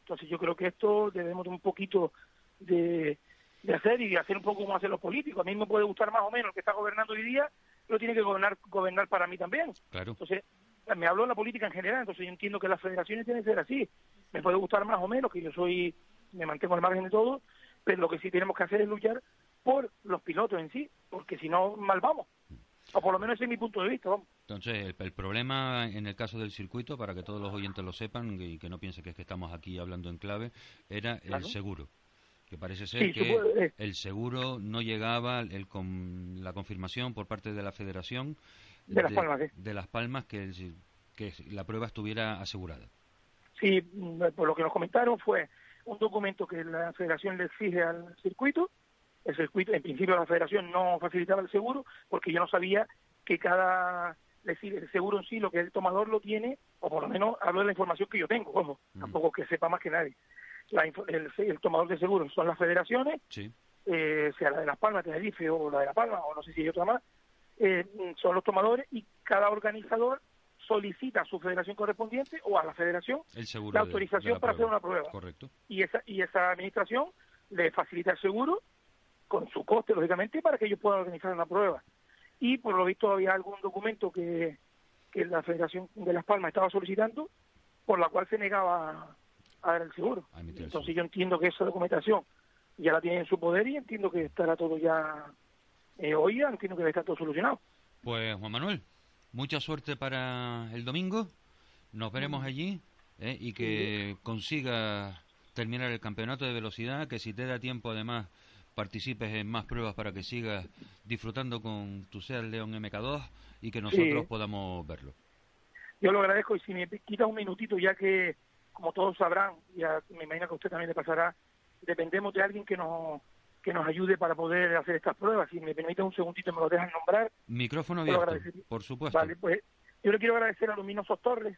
Entonces yo creo que esto debemos de un poquito de, de hacer y de hacer un poco como hacen los políticos. A mí me puede gustar más o menos el que está gobernando hoy día, pero tiene que gobernar, gobernar para mí también. Claro. Entonces, me habló de la política en general, entonces yo entiendo que las federaciones tienen que ser así. Me puede gustar más o menos, que yo soy, me mantengo al margen de todo, pero lo que sí tenemos que hacer es luchar por los pilotos en sí, porque si no, mal vamos. O por lo menos ese es mi punto de vista, vamos. Entonces, el, el problema en el caso del circuito, para que todos los oyentes lo sepan y que no piensen que es que estamos aquí hablando en clave, era Claro. el seguro. Que parece ser Sí, que eh. el seguro no llegaba, el con, la confirmación por parte de la federación De Las Palmas, ¿eh? de Las Palmas que, el- que la prueba estuviera asegurada. Sí, mm, por lo que nos comentaron fue un documento que la federación le exige al circuito. El circuito, en principio la federación no facilitaba el seguro porque yo no sabía que cada, es decir, el seguro en sí, lo que el tomador lo tiene, o por lo menos hablo de la información que yo tengo, ojo, tampoco que sepa más que nadie. La el, el tomador de seguro son las federaciones, Sí. eh, sea la de Las Palmas, Tenerife o la de La Palma, o no sé si hay otra más, eh, son los tomadores y cada organizador solicita a su federación correspondiente o a la federación El seguro la de- de autorización la para hacer una prueba. Correcto. Y esa, y esa administración le facilita el seguro con su coste, lógicamente, para que ellos puedan organizar una prueba. Y por lo visto había algún documento que, que la Federación de Las Palmas estaba solicitando, por la cual se negaba a dar el seguro. Entonces yo entiendo que esa documentación ya la tienen en su poder y entiendo que estará todo ya, eh, hoy ya entiendo que está todo solucionado. Pues Juan Manuel, mucha suerte para el domingo. Nos veremos allí ¿eh? y que consigas terminar el campeonato de velocidad, que si te da tiempo además participes en más pruebas para que sigas disfrutando con tu Seat León MK2 y que nosotros Sí. podamos verlo. Yo lo agradezco y si me quita un minutito, ya que, como todos sabrán, ya me imagino que a usted también le pasará, dependemos de alguien que nos que nos ayude para poder hacer estas pruebas. Si me permite un segundito, me lo dejan nombrar. Micrófono abierto, por supuesto. Vale, pues yo le quiero agradecer a Luminosos Torres,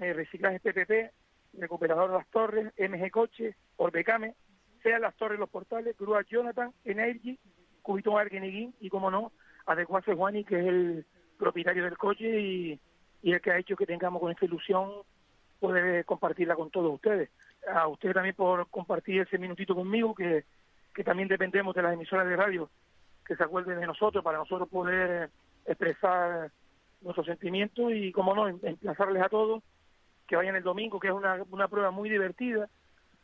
eh, Reciclaje PPP, Recuperador Las Torres, MG Coche, Orbecame, Sea Las Torres Los Portales, Grúa Jonathan, Energy, Cubito Argueneguín y, como no, Adecuarse Juani, que es el propietario del coche y, el que ha hecho que tengamos con esta ilusión poder compartirla con todos ustedes. A usted también por compartir ese minutito conmigo, que, que también dependemos de las emisoras de radio que se acuerden de nosotros para nosotros poder expresar nuestros sentimientos y, como no, em- emplazarles a todos que vayan el domingo, que es una, una prueba muy divertida,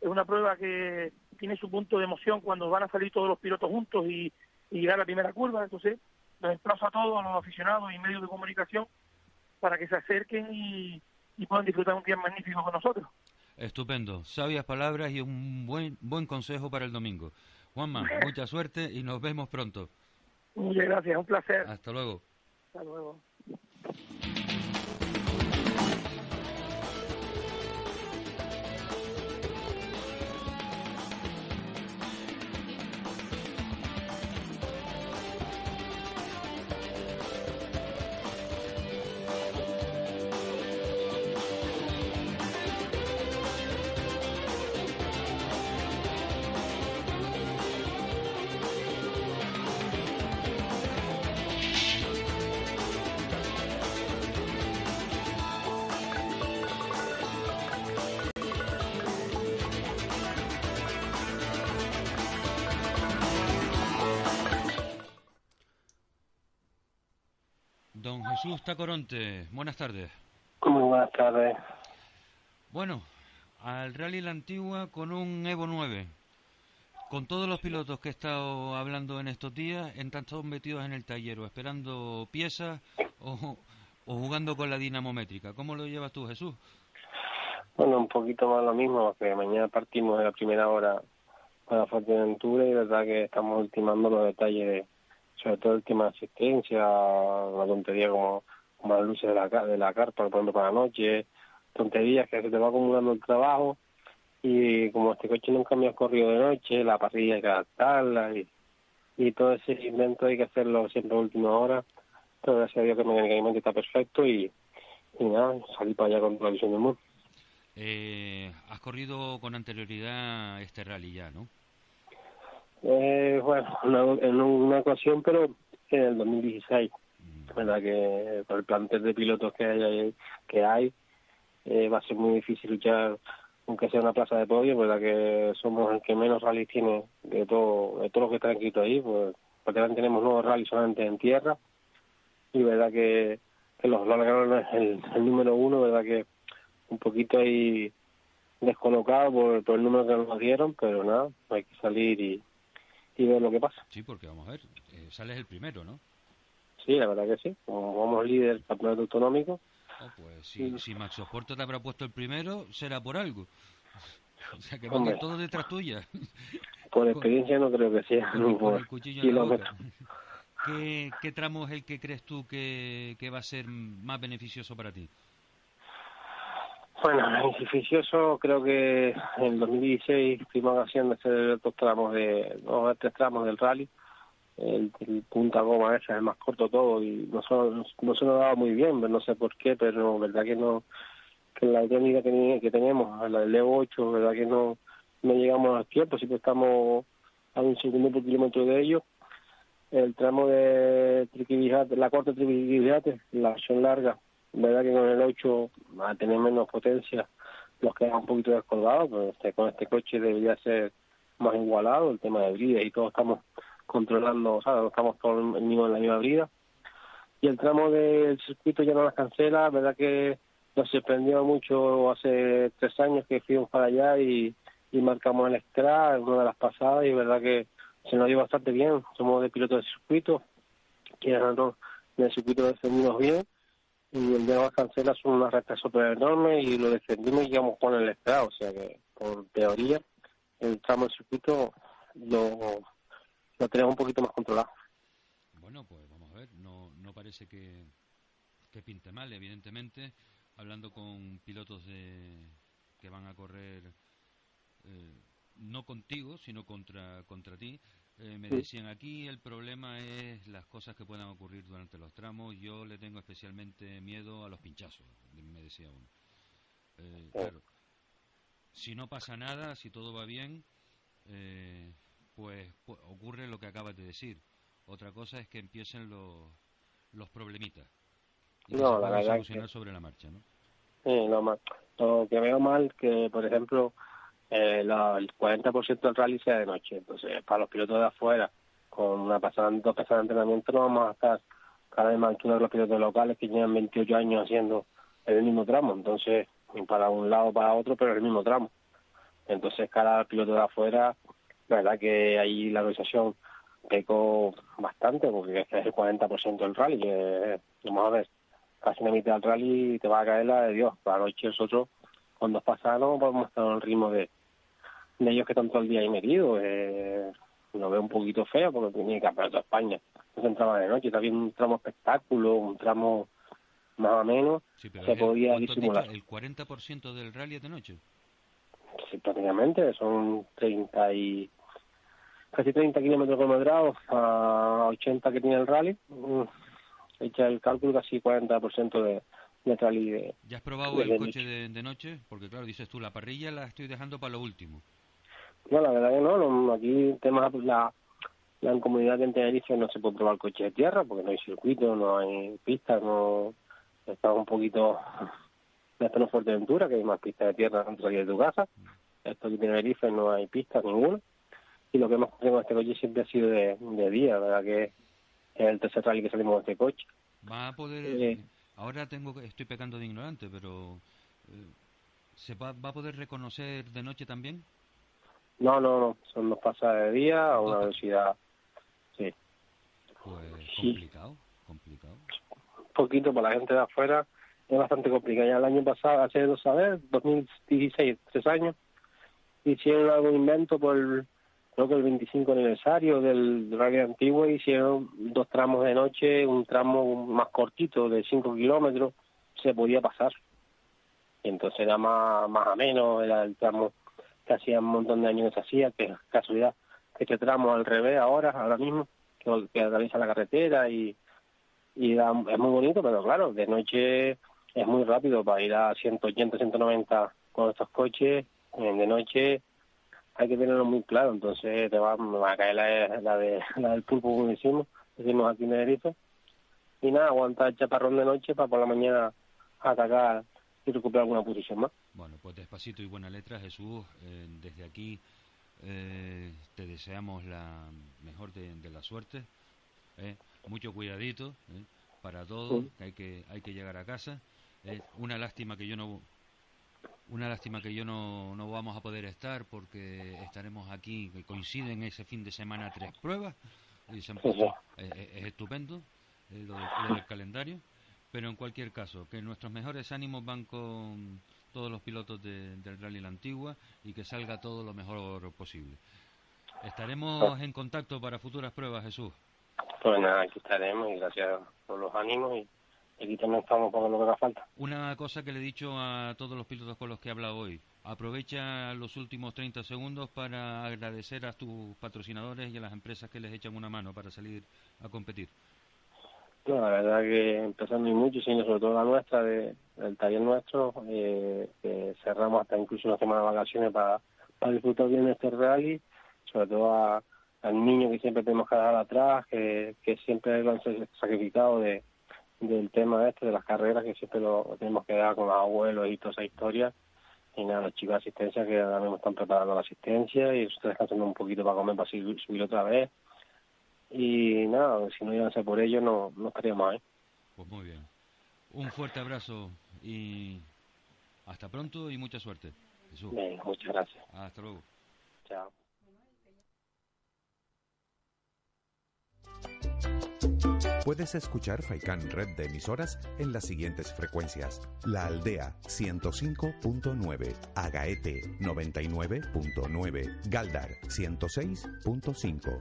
es una prueba que tiene su punto de emoción cuando van a salir todos los pilotos juntos y, y llegar a la primera curva, entonces los emplazo a todos, a los aficionados y medios de comunicación para que se acerquen y, y puedan disfrutar un día magnífico con nosotros. Estupendo, sabias palabras y un buen buen consejo para el domingo. Juanma, mucha suerte y nos vemos pronto. Muchas gracias, un placer. Hasta luego. Hasta luego. Jesús Tacoronte, buenas tardes. Muy buenas tardes. Bueno, al Rally La Antigua con un Evo 9. Con todos los pilotos que he estado hablando en estos días, en tanto metidos en el taller o esperando piezas o, o jugando con la dinamométrica. ¿Cómo lo llevas tú, Jesús? Bueno, un poquito más lo mismo, porque mañana partimos de la primera hora para Fuerteventura y de verdad que estamos ultimando los detalles de, sobre todo el tema de asistencia, una tontería como, como las luces de la, de la carpa, por ejemplo, para la noche, tonterías que se te va acumulando el trabajo y como este coche nunca me ha corrido de noche, la parrilla hay que adaptarla y, y todo ese invento hay que hacerlo siempre a última hora, pero gracias a Dios que mecánicamente está perfecto y, y nada, salí para allá con la visión del mundo. Eh, has corrido con anterioridad este rally ya, ¿no? Eh, bueno, en una ocasión, pero en el 2016, Mm. verdad que por el plantel de pilotos que hay, que hay eh, va a ser muy difícil luchar, aunque sea una plaza de podio, verdad que somos el que menos rally tiene de todo, de todos los que están escritos ahí, pues prácticamente tenemos nuevos rally solamente en tierra y verdad que, que los lo ganaron el, el número uno, verdad que un poquito ahí descolocado por, por el número que nos dieron, pero nada, hay que salir y, y ver lo que pasa. Sí, porque vamos a ver, eh, sales el primero, ¿no? Sí, la verdad que sí. Como vamos líder del campeonato autonómico, Oh, pues si, si Max Oporto te habrá puesto el primero, será por algo. O sea, que Hombre. van todos detrás tuya. por experiencia no creo que sea, Con, por el cuchillo en la kilómetros. boca. ¿Qué, ¿Qué tramo es el que crees tú que, que va a ser más beneficioso para ti? Bueno, beneficioso creo que en el 2016 fuimos haciendo hacer dos tramos de, dos tres tramos del rally. El, punta goma ese es el más corto todo y no, se nos daba muy bien, no sé por qué, pero verdad que no, que la técnica que, que tenemos, la del Evo 8, verdad que no, no llegamos al tiempo, siempre estamos a un segundo por kilómetro de ellos. El tramo de Triquibijate, la corta Triquibijate, la versión larga, verdad que con el 8 va a tener menos potencia, nos queda un poquito descolgados, pero este, con este coche debería ser más igualado, el tema de brida y todo estamos controlando, o sea, no estamos todos en la misma brida. Y el tramo del circuito ya no las cancela, verdad que nos sorprendió mucho hace tres años que fuimos para allá y, y marcamos el extra en una de las pasadas y verdad que se nos dio bastante bien, somos de pilotos de circuito, que en el circuito defendimos bien y el de las cancelas son una recta súper enorme y lo defendimos y llegamos con el extra, o sea que por teoría el tramo del circuito lo, lo tenemos un poquito más controlado. Bueno, pues vamos a ver, no, no parece que, que pinte mal, evidentemente, hablando con pilotos de, que van a correr eh, no contigo, sino contra, contra ti. Eh, me decían aquí el problema es las cosas que puedan ocurrir durante los tramos. Yo le tengo especialmente miedo a los pinchazos, me decía uno. Eh, claro, si no pasa nada, si todo va bien, eh, pues, pu- ocurre lo que acabas de decir. Otra cosa es que empiecen los, los problemitas. Y No, la verdad solucionar que- sobre la marcha, ¿no? Sí, lo, lo que veo mal que, por ejemplo, eh, la- el 40% del rally sea de noche. Entonces, para los pilotos de afuera, con una pasada, dos pasadas de entrenamiento, no vamos a estar cada vez más altura de los pilotos locales que llevan 28 años haciendo el mismo tramo. Entonces, para un lado para otro, pero el mismo tramo. Entonces, cada piloto de afuera, la verdad que ahí la organización pecó bastante, porque es el 40% del rally. Que, vamos a ver, casi la mitad del rally te va a caer la de Dios. Para noche nosotros, dos pasadas, no podemos estar al ritmo de, de ellos que están todo el día ahí metidos. Eh, lo veo un poquito feo porque tenía que campeonato de España. No se entraba de noche, también un tramo espectáculo, un tramo más o menos, Sí, pero se podía ¿cuánto has dicho? disimular. El 40% del rally es de noche. Sí, prácticamente son 30 y casi 30 kilómetros cuadrados a 80 que tiene el rally. Mm, Echa el cálculo casi 40% de, de rally de, ¿Ya has probado de el coche de, de noche? Porque claro, dices tú, la parrilla la estoy dejando para lo último. No, la verdad que no. no, Aquí temas la, la comunidad que en Tenerife no se puede probar coche de tierra porque no hay circuito, no hay pistas, no está un poquito no es Fuerteventura, que hay más pistas de tierra dentro de tu casa. Esto aquí en Tenerife no hay pistas ninguna. Y lo que hemos corrido con este coche siempre ha sido de, de día, la verdad que es el tercer rally que salimos de este coche. Va a poder... Eh. Ahora tengo estoy pecando de ignorante, pero... eh, ¿Se va, va a poder reconocer de noche también? No, no, no, son dos pasadas de día a una velocidad, sí, Pues Sí. complicado, complicado. un poquito para la gente de afuera, es bastante complicado. Ya el año pasado, hace dos, a ver, 2016, tres años, hicieron algún invento por, el- creo que el 25 aniversario del rally antiguo, hicieron dos tramos de noche, un tramo más cortito de 5 kilómetros, se podía pasar. Y entonces era más, más ameno, era el tramo que hacía un montón de años que se hacía, que casualidad, que este tramo al revés ahora, ahora mismo, que, atraviesa la carretera y, y es muy bonito, pero claro, de noche es muy rápido para ir a 180, 190 con estos coches, eh, de noche hay que tenerlo muy claro, entonces te va, a caer la, de, la del pulpo, como decimos, decimos aquí en Tenerife, y nada, aguantar el chaparrón de noche para por la mañana atacar y recuperar alguna posición más. Bueno, pues despacito y buena letra, Jesús. eh, desde aquí eh, te deseamos la mejor de, de la suerte. eh, mucho cuidadito eh, para todos, que hay que hay que llegar a casa. una lástima que yo no una lástima que yo no, no vamos a poder estar porque estaremos aquí, que coinciden ese fin de semana tres pruebas. y se han puesto- es estupendo lo, lo del calendario. Pero en cualquier caso, que nuestros mejores ánimos van con todos los pilotos de- del Rally La Antigua y que salga todo lo mejor posible. Estaremos en contacto para futuras pruebas, Jesús. Pues nada, aquí estaremos y gracias por los ánimos y aquí también estamos para lo que haga falta. Una cosa que le he dicho a todos los pilotos con los que he hablado hoy. Aprovecha los últimos 30 segundos para agradecer a tus patrocinadores y a las empresas que les echan una mano para salir a competir. No, la verdad que empezando y mucho, sino sobre todo la nuestra, de, del taller nuestro, eh, que cerramos hasta incluso una semana de vacaciones para, para disfrutar bien este rally, sobre todo al niño que siempre tenemos que dejar atrás, que, que siempre lo han sa- sacrificado de, del tema este, de las carreras, que siempre lo tenemos que dar con los abuelos y toda esa historia. Y nada, los chicos de asistencia que ahora mismo están preparando la asistencia y están descansando un poquito para comer, para subir otra vez. Y nada, si no iban a ser por ello, no, no estaríamos ahí. Pues muy bien. Un fuerte abrazo y hasta pronto y mucha suerte. Jesús. Muchas gracias. Hasta luego. Chao. Puedes escuchar Faikan Red de emisoras en las siguientes frecuencias. La Aldea 105.9, Agaete 99.9, Galdar 106.5,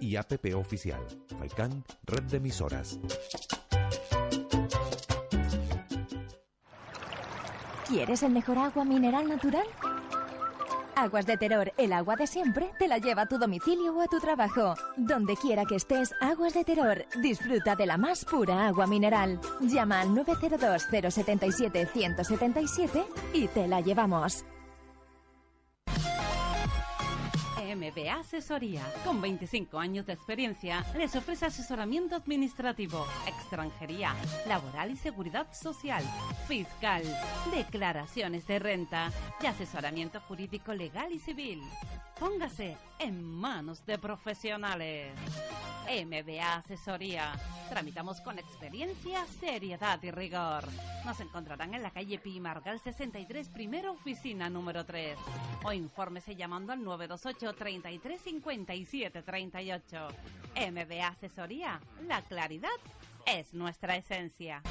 y app oficial Red de Emisoras. ¿Quieres el mejor agua mineral natural? Aguas de Terror, el agua de siempre, te la lleva a tu domicilio o a tu trabajo. Donde quiera que estés, Aguas de Terror, disfruta de la más pura agua mineral. Llama al 902-077-177 y te la llevamos. MBA Asesoría, con 25 años de experiencia, les ofrece asesoramiento administrativo, extranjería, laboral y seguridad social, fiscal, declaraciones de renta y asesoramiento jurídico legal y civil. Póngase en manos de profesionales. MBA Asesoría. Tramitamos con experiencia, seriedad y rigor. Nos encontrarán en la calle Pimargal 63, primera oficina número 3. O infórmese llamando al 928 33 57 38. MBA Asesoría. La claridad es nuestra esencia.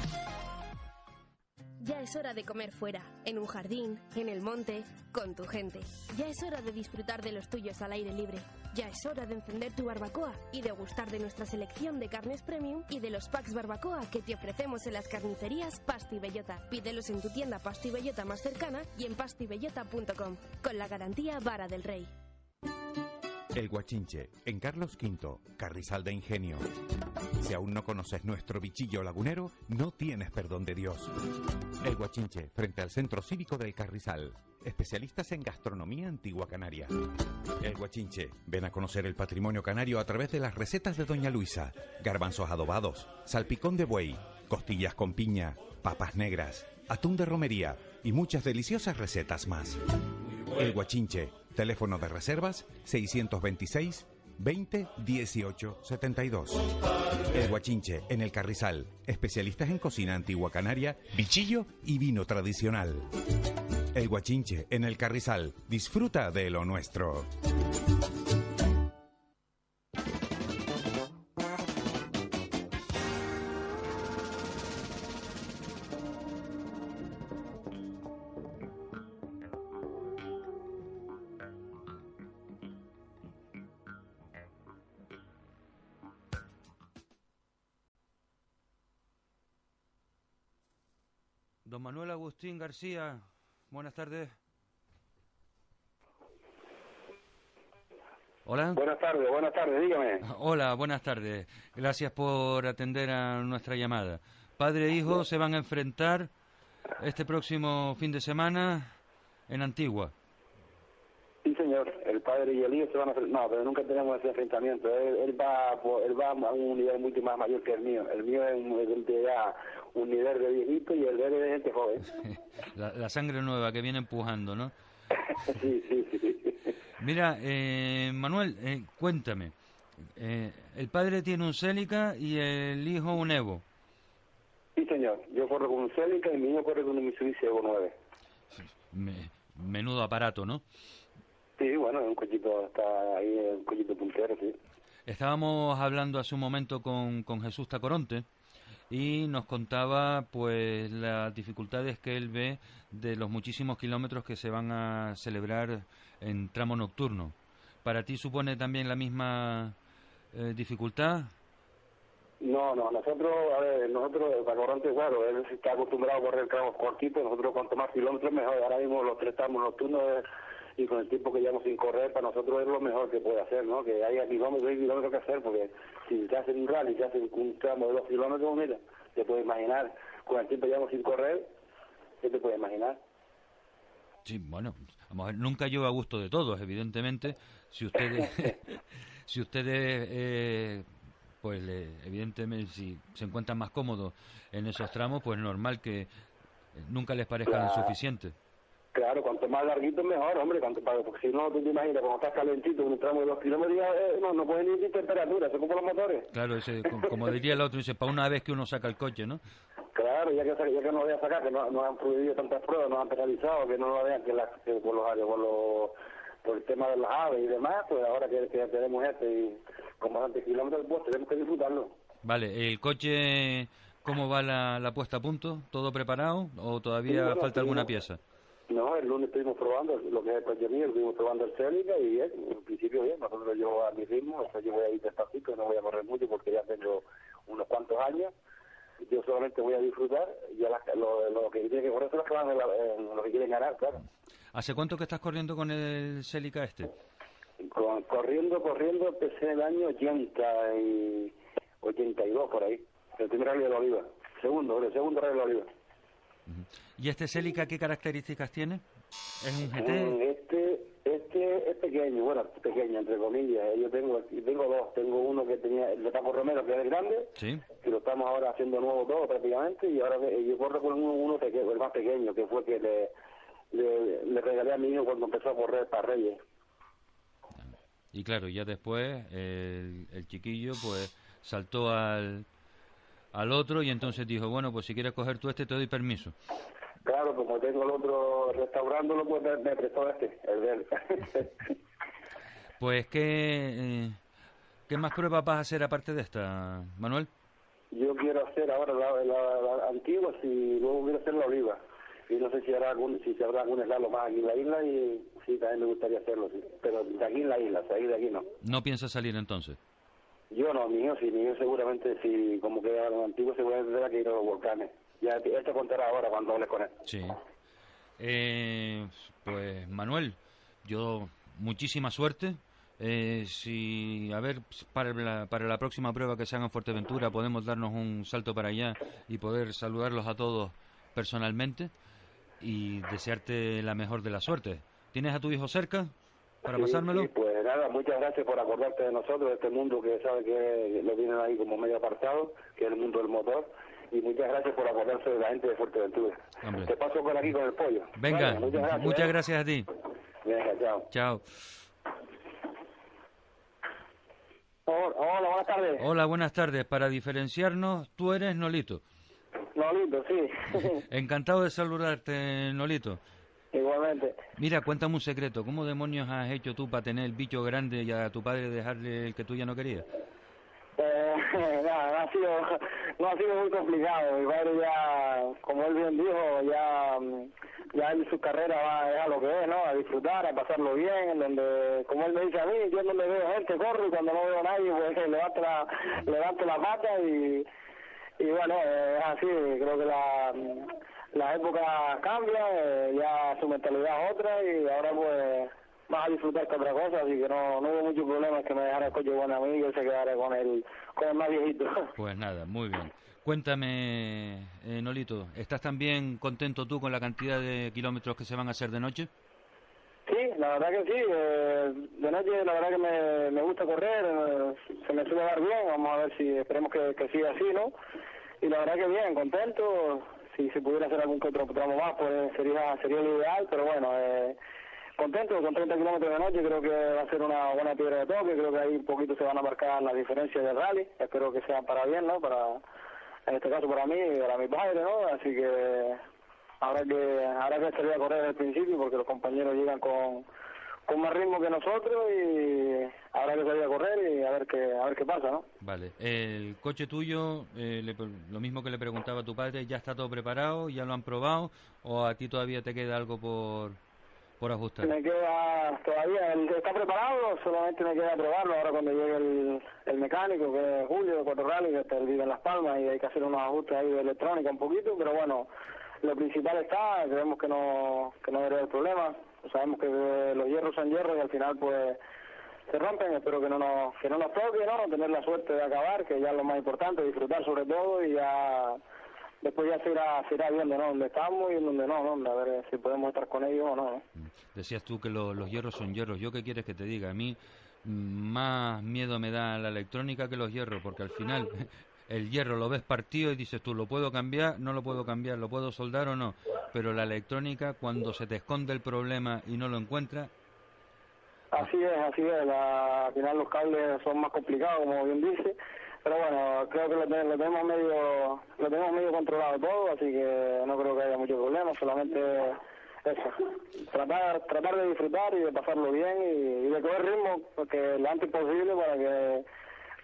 Ya es hora de comer fuera, en un jardín, en el monte, con tu gente. Ya es hora de disfrutar de los tuyos al aire libre. Ya es hora de encender tu barbacoa y degustar de nuestra selección de carnes premium y de los packs barbacoa que te ofrecemos en las carnicerías Pasti Bellota. Pídelos en tu tienda Pasti Bellota más cercana y en pastibellota.com, con la garantía Vara del Rey. El Guachinche, en Carlos V, Carrizal de Ingenio. Si aún no conoces nuestro bichillo lagunero, no tienes perdón de Dios. El Guachinche, frente al Centro Cívico del Carrizal. Especialistas en gastronomía antigua canaria. El Guachinche, ven a conocer el patrimonio canario a través de las recetas de Doña Luisa. Garbanzos adobados, salpicón de buey, costillas con piña, papas negras, atún de romería y muchas deliciosas recetas más. El Guachinche, teléfono de reservas 626 20 18 72. El Guachinche en el Carrizal, especialistas en cocina antigua canaria, bichillo y vino tradicional. El Guachinche en el Carrizal, disfruta de lo nuestro. Agustín García, buenas tardes. Hola. Buenas tardes, buenas tardes, dígame. Hola, buenas tardes. Gracias por atender a nuestra llamada. Padre e hijo se van a enfrentar este próximo fin de semana en Antigua. Sí, señor, el padre y el hijo se van a hacer... No, pero nunca tenemos ese enfrentamiento. Él, él va él va a un nivel mucho más mayor que el mío. El mío es es de ya un nivel de viejito y el de él es de gente joven. La, la sangre nueva que viene empujando, ¿no? sí, sí, sí. Mira, eh, Manuel, eh, cuéntame. Eh, el padre tiene un Celica y el hijo un Evo. Sí, señor. Yo corro con un Celica y mi hijo corre con un Mitsubishi Evo 9. Me- menudo aparato, ¿no? Sí, bueno, es un cochito, está ahí, un cochito puntero, sí. Estábamos hablando hace un momento con, con Jesús Tacoronte y nos contaba pues las dificultades que él ve de los muchísimos kilómetros que se van a celebrar en tramo nocturno. ¿Para ti supone también la misma eh, dificultad? No, no, nosotros, a ver, nosotros, el Tacorante, claro, él está acostumbrado a correr tramos cortitos, nosotros cuanto más kilómetros mejor, ahora mismo los tres tramos nocturnos eh, y con el tiempo que llevamos sin correr, para nosotros es lo mejor que puede hacer, ¿no? Que haya kilómetros y kilómetros que hacer, porque si te hacen un rally, te hacen un tramo de dos kilómetros, mira, te puedes imaginar, con el tiempo que llevamos sin correr, ¿qué te puedes imaginar? Sí, bueno, vamos a ver, nunca lleva a gusto de todos, evidentemente. Si ustedes, si ustedes, eh, pues, evidentemente, si se encuentran más cómodos en esos tramos, pues normal que nunca les parezcan Claro. suficientes. Claro, cuanto más larguito mejor, hombre, cuanto, para- porque si no, tú te imaginas, cuando estás calentito, un tramo de dos kilómetros, eh, no, no puedes ni decir temperatura, eso como los motores. Claro, ese, co- como diría el otro, dice, para una vez que uno saca el coche, ¿no? Claro, ya que, ya que no lo voy a sacar, que no, no han prohibido tantas pruebas, no han penalizado, que no lo vean que, la, que por, los, por, los, por el tema de las aves y demás, pues ahora que, que tenemos este y con bastantes kilómetros, pues tenemos que disfrutarlo. Vale, ¿el coche cómo va la, la puesta a punto? ¿Todo preparado o Sí, todavía bueno, falta alguna pieza? No, el lunes estuvimos probando lo que es el mío, estuvimos probando el Celica y bien, en principio bien, nosotros yo a mi ritmo, o sea, yo voy a ir despacito, no voy a correr mucho porque ya tengo unos cuantos años, yo solamente voy a disfrutar, ya las- lo, lo que tiene que correr son los que van en, la- en lo que quieren ganar, claro. ¿Hace cuánto que estás corriendo con el Celica este? Con- corriendo, corriendo, empecé en el año 80 y 82 por ahí, el primer rally de la Oliva, segundo, el segundo rally de la Oliva. ¿Y este Celica qué características tiene? ¿Es un Mm, GT? Este, este es pequeño, bueno, pequeño entre comillas. eh, Yo tengo, tengo dos. Tengo uno que tenía el de Paco Romero, que es el grande, Sí. que lo estamos ahora haciendo nuevo todo prácticamente, y ahora yo corro con uno, uno pequeño, el más pequeño, que fue que le, le, le regalé a mi hijo cuando empezó a correr para Reyes. Y claro, ya después el, el chiquillo pues saltó al, al otro y entonces dijo, bueno, pues si quieres coger tú este te doy permiso. Claro, como tengo el otro restaurándolo, pues me, prestó este, el de él. Pues ¿qué, eh, ¿qué más pruebas vas a hacer aparte de esta, Manuel? Yo quiero hacer ahora la, la, la antigua y luego quiero hacer la oliva. Y no sé si habrá algún, si habrá algún eslalo más aquí en la isla y sí, también me gustaría hacerlo, sí. Pero de aquí en la isla, salir de aquí no. ¿No piensas salir entonces? Yo no, mi hijo sí, mi hijo seguramente sí, como que a los antiguos seguramente tendrá que ir a los volcanes. Ya te- él te contará ahora cuando hables con él. Sí. Eh, pues Manuel, yo muchísima suerte. Eh, si, a ver, para la, para la próxima prueba que se haga en Fuerteventura podemos darnos un salto para allá y poder saludarlos a todos personalmente y desearte la mejor de las suertes. ¿Tienes a tu hijo cerca para Sí, pasármelo? sí, pues nada, muchas gracias por acordarte de nosotros, de este mundo que sabe que lo tienen ahí como medio apartado, que es el mundo del motor. Y muchas gracias por acordarse de la gente de Fuerteventura. Hombre. Te paso por aquí con el pollo. Venga, Vale, muchas gracias. muchas ¿eh? gracias a ti. Venga, chao. Chao. Hola, hola, buenas tardes. Hola, buenas tardes. Para diferenciarnos, tú eres Nolito. Nolito, sí. Encantado de saludarte, Nolito. Igualmente. Mira, cuéntame un secreto. ¿Cómo demonios has hecho tú para tener el bicho grande y a tu padre dejarle el que tú ya no querías? Eh, no ha sido, no ha sido muy complicado. Mi padre ya, como él bien dijo, ya, ya en su carrera va a lo que es, ¿no? A disfrutar, a pasarlo bien, en donde, como él me dice a mí, yo donde veo gente corro y cuando no veo a nadie, pues levanto la, levanto la pata y, y bueno, eh, es así, creo que la, la época cambia, eh, ya su mentalidad es otra y ahora pues más a disfrutar que otra cosa, así que no, no hubo mucho problema que me dejara el coche con a mí y se quedara con el, con el más viejito. Pues nada, muy bien. Cuéntame, eh, Nolito, ¿estás también contento tú con la cantidad de kilómetros que se van a hacer de noche? Sí, la verdad que sí. eh, de noche la verdad que me, me gusta correr, eh, se me suele dar bien. Vamos a ver si esperemos que, que siga así, ¿no? Y la verdad que bien, contento. Si se pudiera hacer algún que otro tramo más, pues sería sería lo ideal. Pero bueno, eh, contento con 30 kilómetros de noche. Creo que va a ser una buena piedra de toque. Creo que ahí un poquito se van a marcar las diferencias del rally. Espero que sea para bien, ¿no? Para en este caso para mí y para mi padre, ¿no? Así que habrá que habrá que salir a correr desde el principio porque los compañeros llegan con, con más ritmo que nosotros y habrá que salir a correr y a ver qué a ver qué pasa no Vale. ¿El coche tuyo, eh, le lo mismo que le preguntaba a tu padre, ya está todo preparado, ya lo han probado o a ti todavía te queda algo por, por ajustar? me queda todavía el está preparado solamente me queda probarlo ahora cuando llegue el, el mecánico que es Julio de Cuatro Rally que está él vive en Las Palmas y hay que hacer unos ajustes ahí de electrónica un poquito pero bueno lo principal está creemos que no que no debería haber problema sabemos que los hierros son hierros y al final pues se rompen, espero que no nos, que no nos toque, ¿no? Tener la suerte de acabar, que ya es lo más importante, disfrutar sobre todo y ya después ya se irá, se irá viendo, ¿no? Dónde estamos y dónde no, ¿no? A ver si podemos estar con ellos o no, ¿no? Decías tú que lo- los hierros son hierros. ¿Yo qué quieres que te diga? A mí mm, más miedo me da la electrónica que los hierros, porque al final el hierro lo ves partido y dices tú, ¿lo puedo cambiar? No lo puedo cambiar, ¿lo puedo soldar o no? Pero la electrónica, cuando se te esconde el problema y no lo encuentras, Así es, así es. La- al final los cables son más complicados, como bien dice. Pero bueno, creo que lo, lo tenemos medio lo tenemos medio controlado todo, así que no creo que haya mucho problema. Solamente eso, tratar tratar de disfrutar y de pasarlo bien y, y de coger ritmo porque lo antes posible para que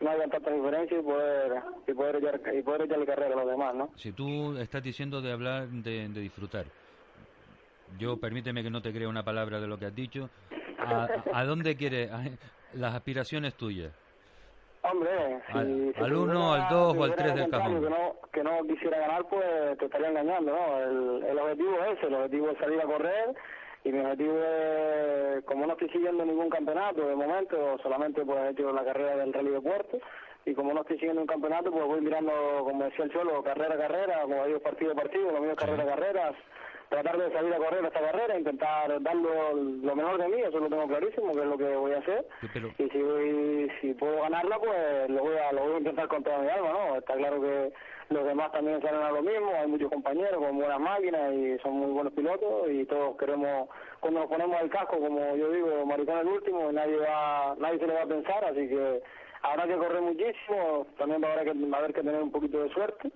no haya tantas diferencias y poder y poder echar, y poder echarle carrera a los demás, ¿no? si tú estás diciendo de hablar, de, de disfrutar, yo permíteme que no te crea una palabra de lo que has dicho, ¿a, a dónde quieres las aspiraciones tuyas? Hombre, si, Al- si al te uno, dijera- al dos si o al dijera tres lo del contrario, cajón. Que no, que no quisiera ganar, pues te estaría engañando, ¿no? El, el objetivo es ese, el objetivo es salir a correr y mi objetivo es, como no estoy siguiendo ningún campeonato de momento, solamente pues he hecho la carrera del Rally de Puerto y como no estoy siguiendo un campeonato, pues voy mirando, como decía el Cholo, carrera a carrera, como digo, partido a partido, lo mío es carrera a carrera, tratar de salir a correr esta carrera, intentar darlo lo mejor de mí, eso lo tengo clarísimo, que es lo que voy a hacer. Pero, Y si, voy- si puedo ganarla, pues lo voy, a, lo voy a intentar con toda mi alma, ¿no? Está claro que los demás también salen a lo mismo, hay muchos compañeros con buenas máquinas y son muy buenos pilotos y todos queremos, cuando nos ponemos el casco, como yo digo, maricón el último, nadie va, nadie se le va a pensar, así que habrá que correr muchísimo, también haber que, va a haber que tener un poquito de suerte,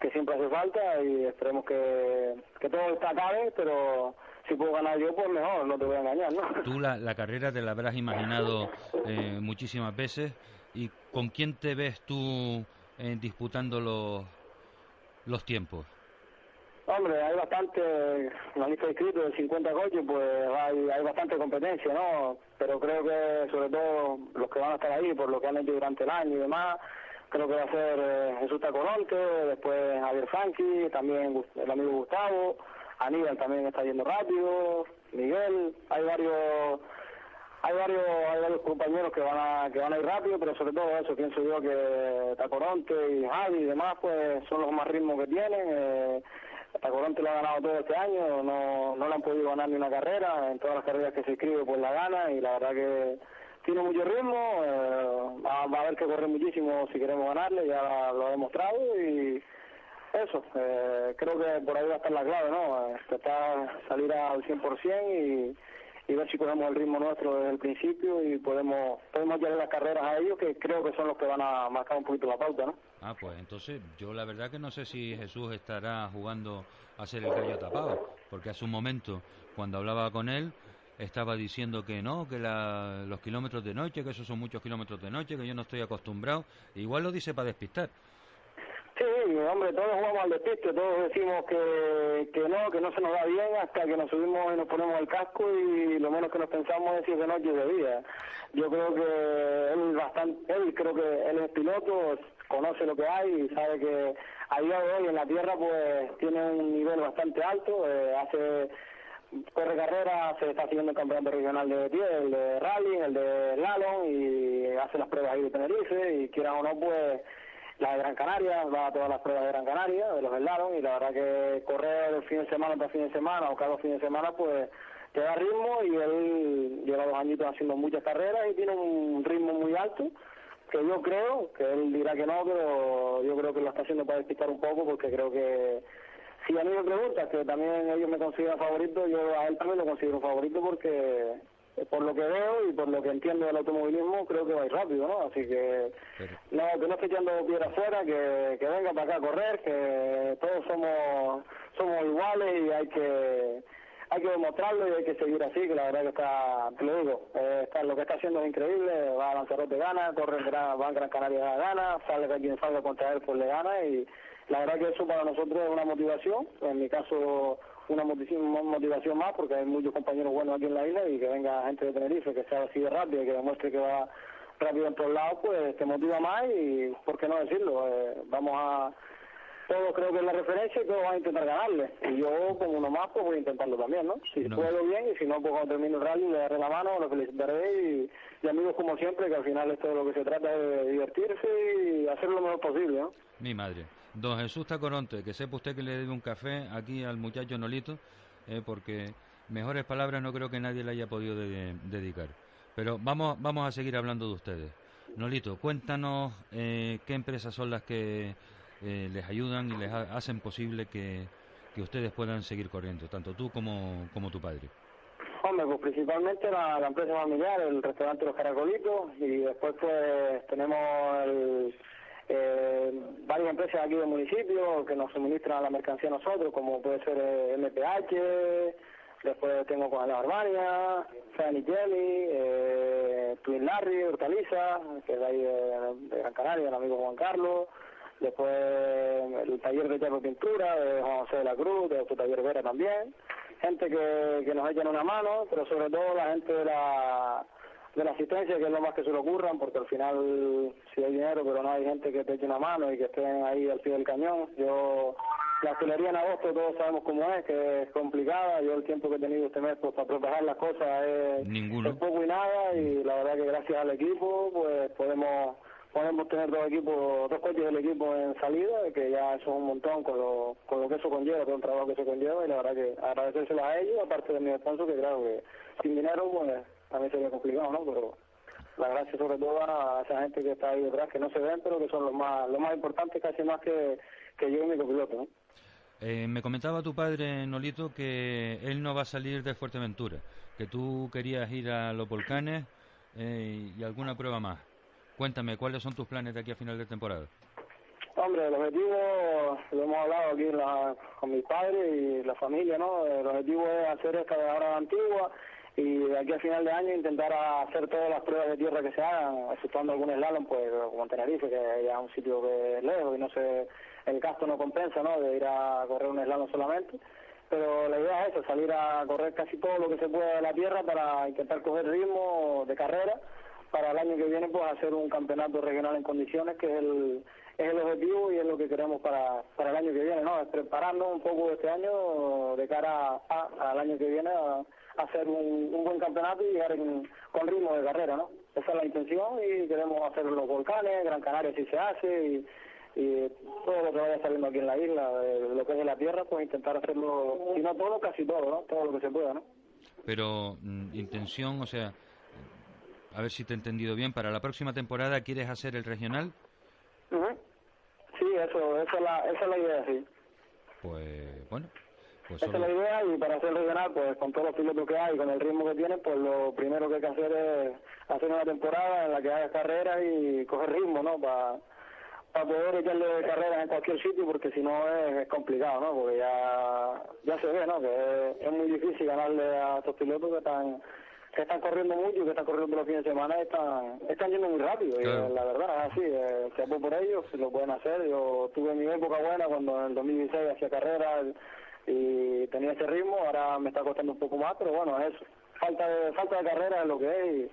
que siempre hace falta y esperemos que, que todo está acabe, pero si puedo ganar yo, pues mejor, no te voy a engañar, ¿no? Tú la, la carrera te la habrás imaginado eh, muchísimas veces y ¿con quién te ves tú eh, disputando los, los tiempos? Hombre, hay bastante, una lista de inscritos de 50 coches, pues hay, hay bastante competencia, ¿no? Pero creo que sobre todo los que van a estar ahí, por lo que han hecho durante el año y demás, creo que va a ser eh, Jesús Tacoronte, después Javier Franqui, también el amigo Gustavo, Aníbal también está yendo rápido, Miguel, hay varios hay varios hay varios compañeros que van a que van a ir rápido pero sobre todo eso pienso yo que Tacoronte y Javi y demás pues son los más ritmos que tienen eh, Tacoronte lo ha ganado todo este año no no le han podido ganar ni una carrera en todas las carreras que se escribe pues la gana y la verdad que tiene mucho ritmo eh, va, a haber que correr muchísimo si queremos ganarle ya lo ha demostrado y eso, eh, creo que por ahí va a estar la clave, ¿no? Eh, Tratar salir al 100% y, y ver si cogemos el ritmo nuestro desde el principio y podemos podemos llevar las carreras a ellos, que creo que son los que van a marcar un poquito la pauta, ¿no? Ah, pues entonces yo la verdad que no sé si Jesús estará jugando a ser el gallo tapado, porque hace un momento cuando hablaba con él estaba diciendo que no, que la- los kilómetros de noche, que esos son muchos kilómetros de noche, que yo no estoy acostumbrado. Igual lo dice para despistar. Sí, hombre, todos jugamos al despiste, todos decimos que, que no, que no se nos da bien hasta que nos subimos y nos ponemos el casco y lo menos que nos pensamos es si es de noche o de día. Yo creo que él bastante, él creo que él es piloto, conoce lo que hay y sabe que a día de hoy en la tierra pues tiene un nivel bastante alto, eh, hace corre carrera, se está haciendo el campeonato regional de pie, el de rally, el de slalom y hace las pruebas ahí de Tenerife y quiera o no pues la de Gran Canaria, va a todas las pruebas de Gran Canaria, de los slalom y la verdad que correr el fin de semana tras fin de semana o cada fines de semana pues te da ritmo y él lleva dos añitos haciendo muchas carreras y tiene un ritmo muy alto que yo creo, que él dirá que no, pero yo creo que lo está haciendo para despistar un poco porque creo que si a mí me preguntas que también ellos me consideran favorito, yo a él también lo considero favorito porque eh, por lo que veo y por lo que entiendo del automovilismo creo que va a ir rápido, ¿no? Así que no, que no esté echando piedra afuera, que, que venga para acá a correr, que todos somos somos iguales y hay que hay que demostrarlo y hay que seguir así, que la verdad que está, te lo digo, eh, está, lo que está haciendo es increíble, va a Lanzarote gana, corre en Gran, va a Gran Canaria gana, sale quien salga contra él pues le gana y la verdad que eso para nosotros es una motivación, en mi caso una motivación, más porque hay muchos compañeros buenos aquí en la isla y que venga gente de Tenerife que sea así de rápido y que demuestre que va rápido en todos lados, pues te motiva más y, ¿por qué no decirlo? Eh, vamos a todos creo que es la referencia y todos van a intentar ganarle. Y yo, como uno más, pues voy a intentarlo también, ¿no? Si No. puedo bien y si no, pues cuando termine el rally le daré la mano, lo felicitaré y, y amigos como siempre, que al final esto de lo que se trata es de divertirse y hacer lo mejor posible, ¿no? Mi madre. Don Jesús Tacoronte, que sepa usted que le debe un café aquí al muchacho Nolito, eh, porque mejores palabras no creo que nadie le haya podido de- dedicar. Pero vamos, vamos a seguir hablando de ustedes. Nolito, cuéntanos eh, qué empresas son las que eh, les ayudan y les ha- hacen posible que, que ustedes puedan seguir corriendo, tanto tú como, como tu padre. Hombre, pues principalmente la, la empresa familiar, el restaurante Los Caracolitos y después pues tenemos el, eh, varias empresas aquí del municipio que nos suministran la mercancía a nosotros, como puede ser eh, MPH, después tengo con la Armania, Fanny Jelly, eh, Twin Larry, Hortaliza, que es de ahí de, de Gran Canaria, el amigo Juan Carlos, después el taller de y pintura de Juan José de la Cruz, de tu taller Vera también, gente que, que nos echan una mano, pero sobre todo la gente de la de la asistencia, que es lo más que se le ocurran, porque al final sí hay dinero, pero no hay gente que te eche una mano y que estén ahí al pie del cañón. Yo, la hostelería en agosto todos sabemos cómo es, que es complicada. Yo el tiempo que he tenido este mes pues, para preparar las cosas es, Ninguno. es poco y nada, y la verdad que gracias al equipo pues podemos podemos tener dos equipos, dos coches del equipo en salida, que ya eso es un montón con lo, con lo que eso conlleva, todo el trabajo que eso conlleva, y la verdad que agradecérselo a ellos, aparte de mi sponsor, que claro que sin dinero pues también sería complicado, ¿no? Pero la gracia sobre todo a esa gente que está ahí detrás, que no se ven, pero que son los más, los más importantes, casi más que, que yo y mi copiloto, ¿no? Eh, me comentaba tu padre, Nolito, que él no va a salir de Fuerteventura, que tú querías ir a los volcanes eh, y alguna prueba más. Cuéntame, ¿cuáles son tus planes de aquí a final de temporada? Hombre, el objetivo, lo hemos hablado aquí la- con mis padres y la familia, ¿no? El objetivo es hacer esta de ahora antigua y de aquí a final de año intentar hacer todas las pruebas de tierra que se hagan, exceptuando algún slalom, pues como en Tenerife, que es un sitio que es lejos y no sé, el gasto no compensa, ¿no? De ir a correr un slalom solamente. Pero la idea es eso, salir a correr casi todo lo que se pueda de la tierra para intentar coger ritmo de carrera para el año que viene pues hacer un campeonato regional en condiciones que es el es el objetivo y es lo que queremos para, para el año que viene, ¿no? Es prepararnos un poco este año de cara al año que viene a hacer un, un buen campeonato y llegar en- con ritmo de carrera, ¿no? Esa es la intención y queremos hacer los volcanes, Gran Canaria si se hace y, y todo lo que vaya saliendo aquí en la isla, de lo que es de la tierra, pues intentar hacerlo, si no todo, casi todo, ¿no? Todo lo que se pueda, ¿no? Pero, mm, intención, o sea, a ver si te he entendido bien, para la próxima temporada quieres hacer el regional. Ujú. Sí, es eso, esa es la, esa es la idea, sí. Pues bueno, pues Esa es la idea y para hacer regional, pues con todos los pilotos que hay, con el ritmo que tienen, pues lo primero que hay que hacer es hacer una temporada en la que hagas carreras y coger ritmo, ¿no? Para poder echarle carreras en cualquier sitio, porque si no es, es complicado, ¿no? Porque ya, ya se ve, ¿no? Que es, es muy difícil ganarle a estos pilotos que están que están corriendo mucho y que están corriendo los fines de semana y están, están yendo muy rápido. Claro. Y la verdad es así, eh, se por ellos, lo pueden hacer. Yo tuve mi época buena cuando en el 2016 hacía carreras y tenía ese ritmo, ahora me está costando un poco más, pero bueno, es falta de, falta de carrera es lo que es y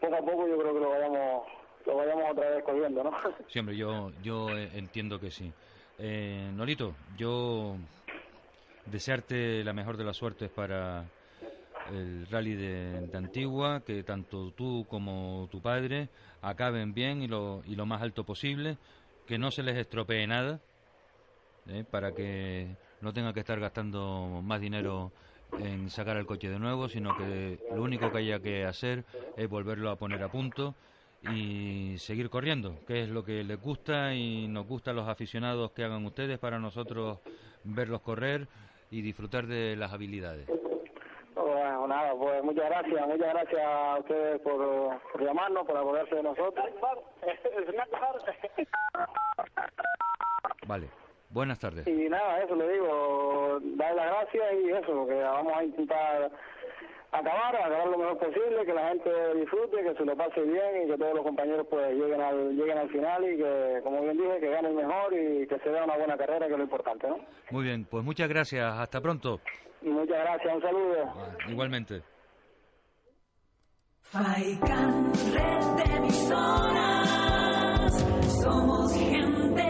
poco a poco yo creo que lo vayamos, lo vayamos otra vez cogiendo, ¿no? sí, hombre, yo, yo eh, entiendo que sí. Eh, Nolito, yo desearte la mejor de las suertes para el rally de, de Antigua, que tanto tú como tu padre acaben bien y lo, y lo más alto posible, que no se les estropee nada, ¿eh? para que no tenga que estar gastando más dinero en sacar el coche de nuevo, sino que lo único que haya que hacer es volverlo a poner a punto y seguir corriendo, que es lo que les gusta y nos gusta a los aficionados que hagan ustedes para nosotros verlos correr y disfrutar de las habilidades. Bueno, nada, pues muchas gracias, muchas gracias a ustedes por, por llamarnos, por acordarse de nosotros. Vale, buenas tardes. Y nada, eso le digo, darle las gracias y eso, que vamos a intentar acabar, acabar lo mejor posible, que la gente disfrute, que se lo pase bien y que todos los compañeros pues lleguen al, lleguen al final y que, como bien dije, que ganen mejor y que se vea una buena carrera, que es lo importante, ¿no? Muy bien, pues muchas gracias, hasta pronto. Muchas gracias, un saludo. Igualmente. Faikan, red de emisoras. Somos gente,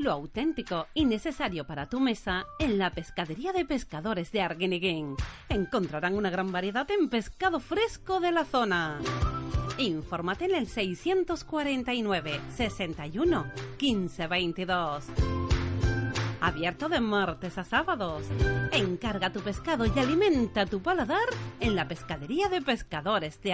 Lo auténtico y necesario para tu mesa en la pescadería de pescadores de Arguineguín. Encontrarán una gran variedad en pescado fresco de la zona. Infórmate en el 649 61 15 22. Abierto de martes a sábados. Encarga tu pescado y alimenta tu paladar en la pescadería de pescadores de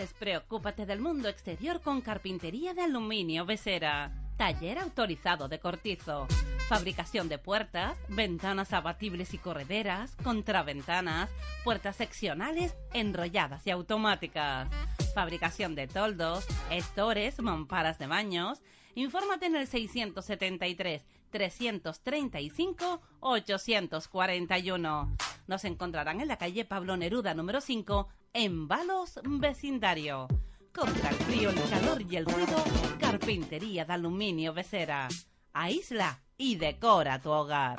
Despreocúpate del mundo exterior con carpintería de aluminio Besera. Taller autorizado de cortizo. Fabricación de puertas, ventanas abatibles y correderas, contraventanas, puertas seccionales, enrolladas y automáticas. Fabricación de toldos, estores, mamparas de baños. Infórmate en el 673 335 841. Nos encontrarán en la calle Pablo Neruda número 5 en Valos Vecindario. Contra el frío, el calor y el ruido, carpintería de aluminio Besera. Aísla y decora tu hogar.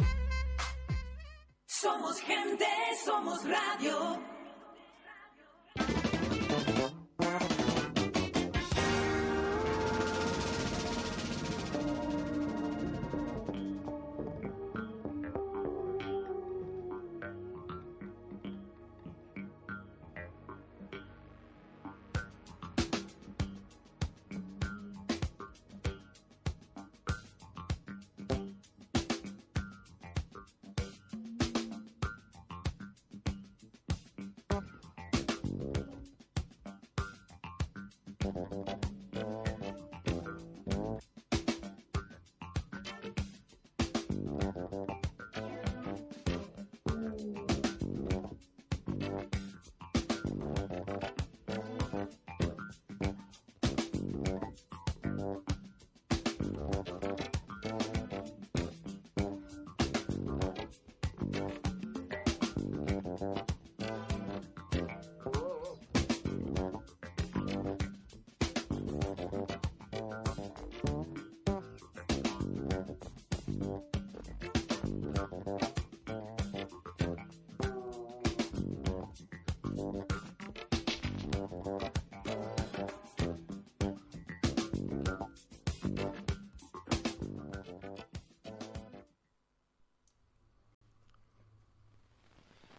Somos gente, somos radio. Thank you.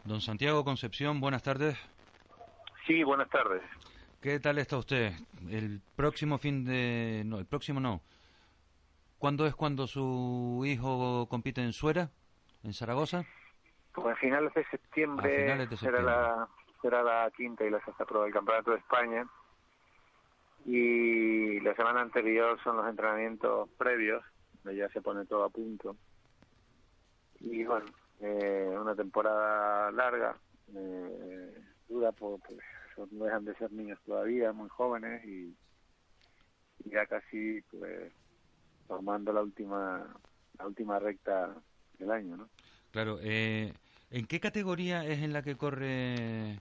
Don Santiago Concepción, buenas tardes. Sí, buenas tardes. ¿Qué tal está usted? El próximo fin de... No, el próximo no. ¿Cuándo es cuando su hijo compite en Suera, en Zaragoza? Pues a finales de septiembre, A finales de será, septiembre. la, será la quinta y la sexta prueba del Campeonato de España. Y la semana anterior son los entrenamientos previos, donde ya se pone todo a punto. Y bueno, eh, una temporada larga, eh, dura, por, pues, son- no dejan de ser niños todavía, muy jóvenes y, y ya casi pues formando la última la última recta del año, ¿no? Claro, eh, ¿en qué categoría es en la que corre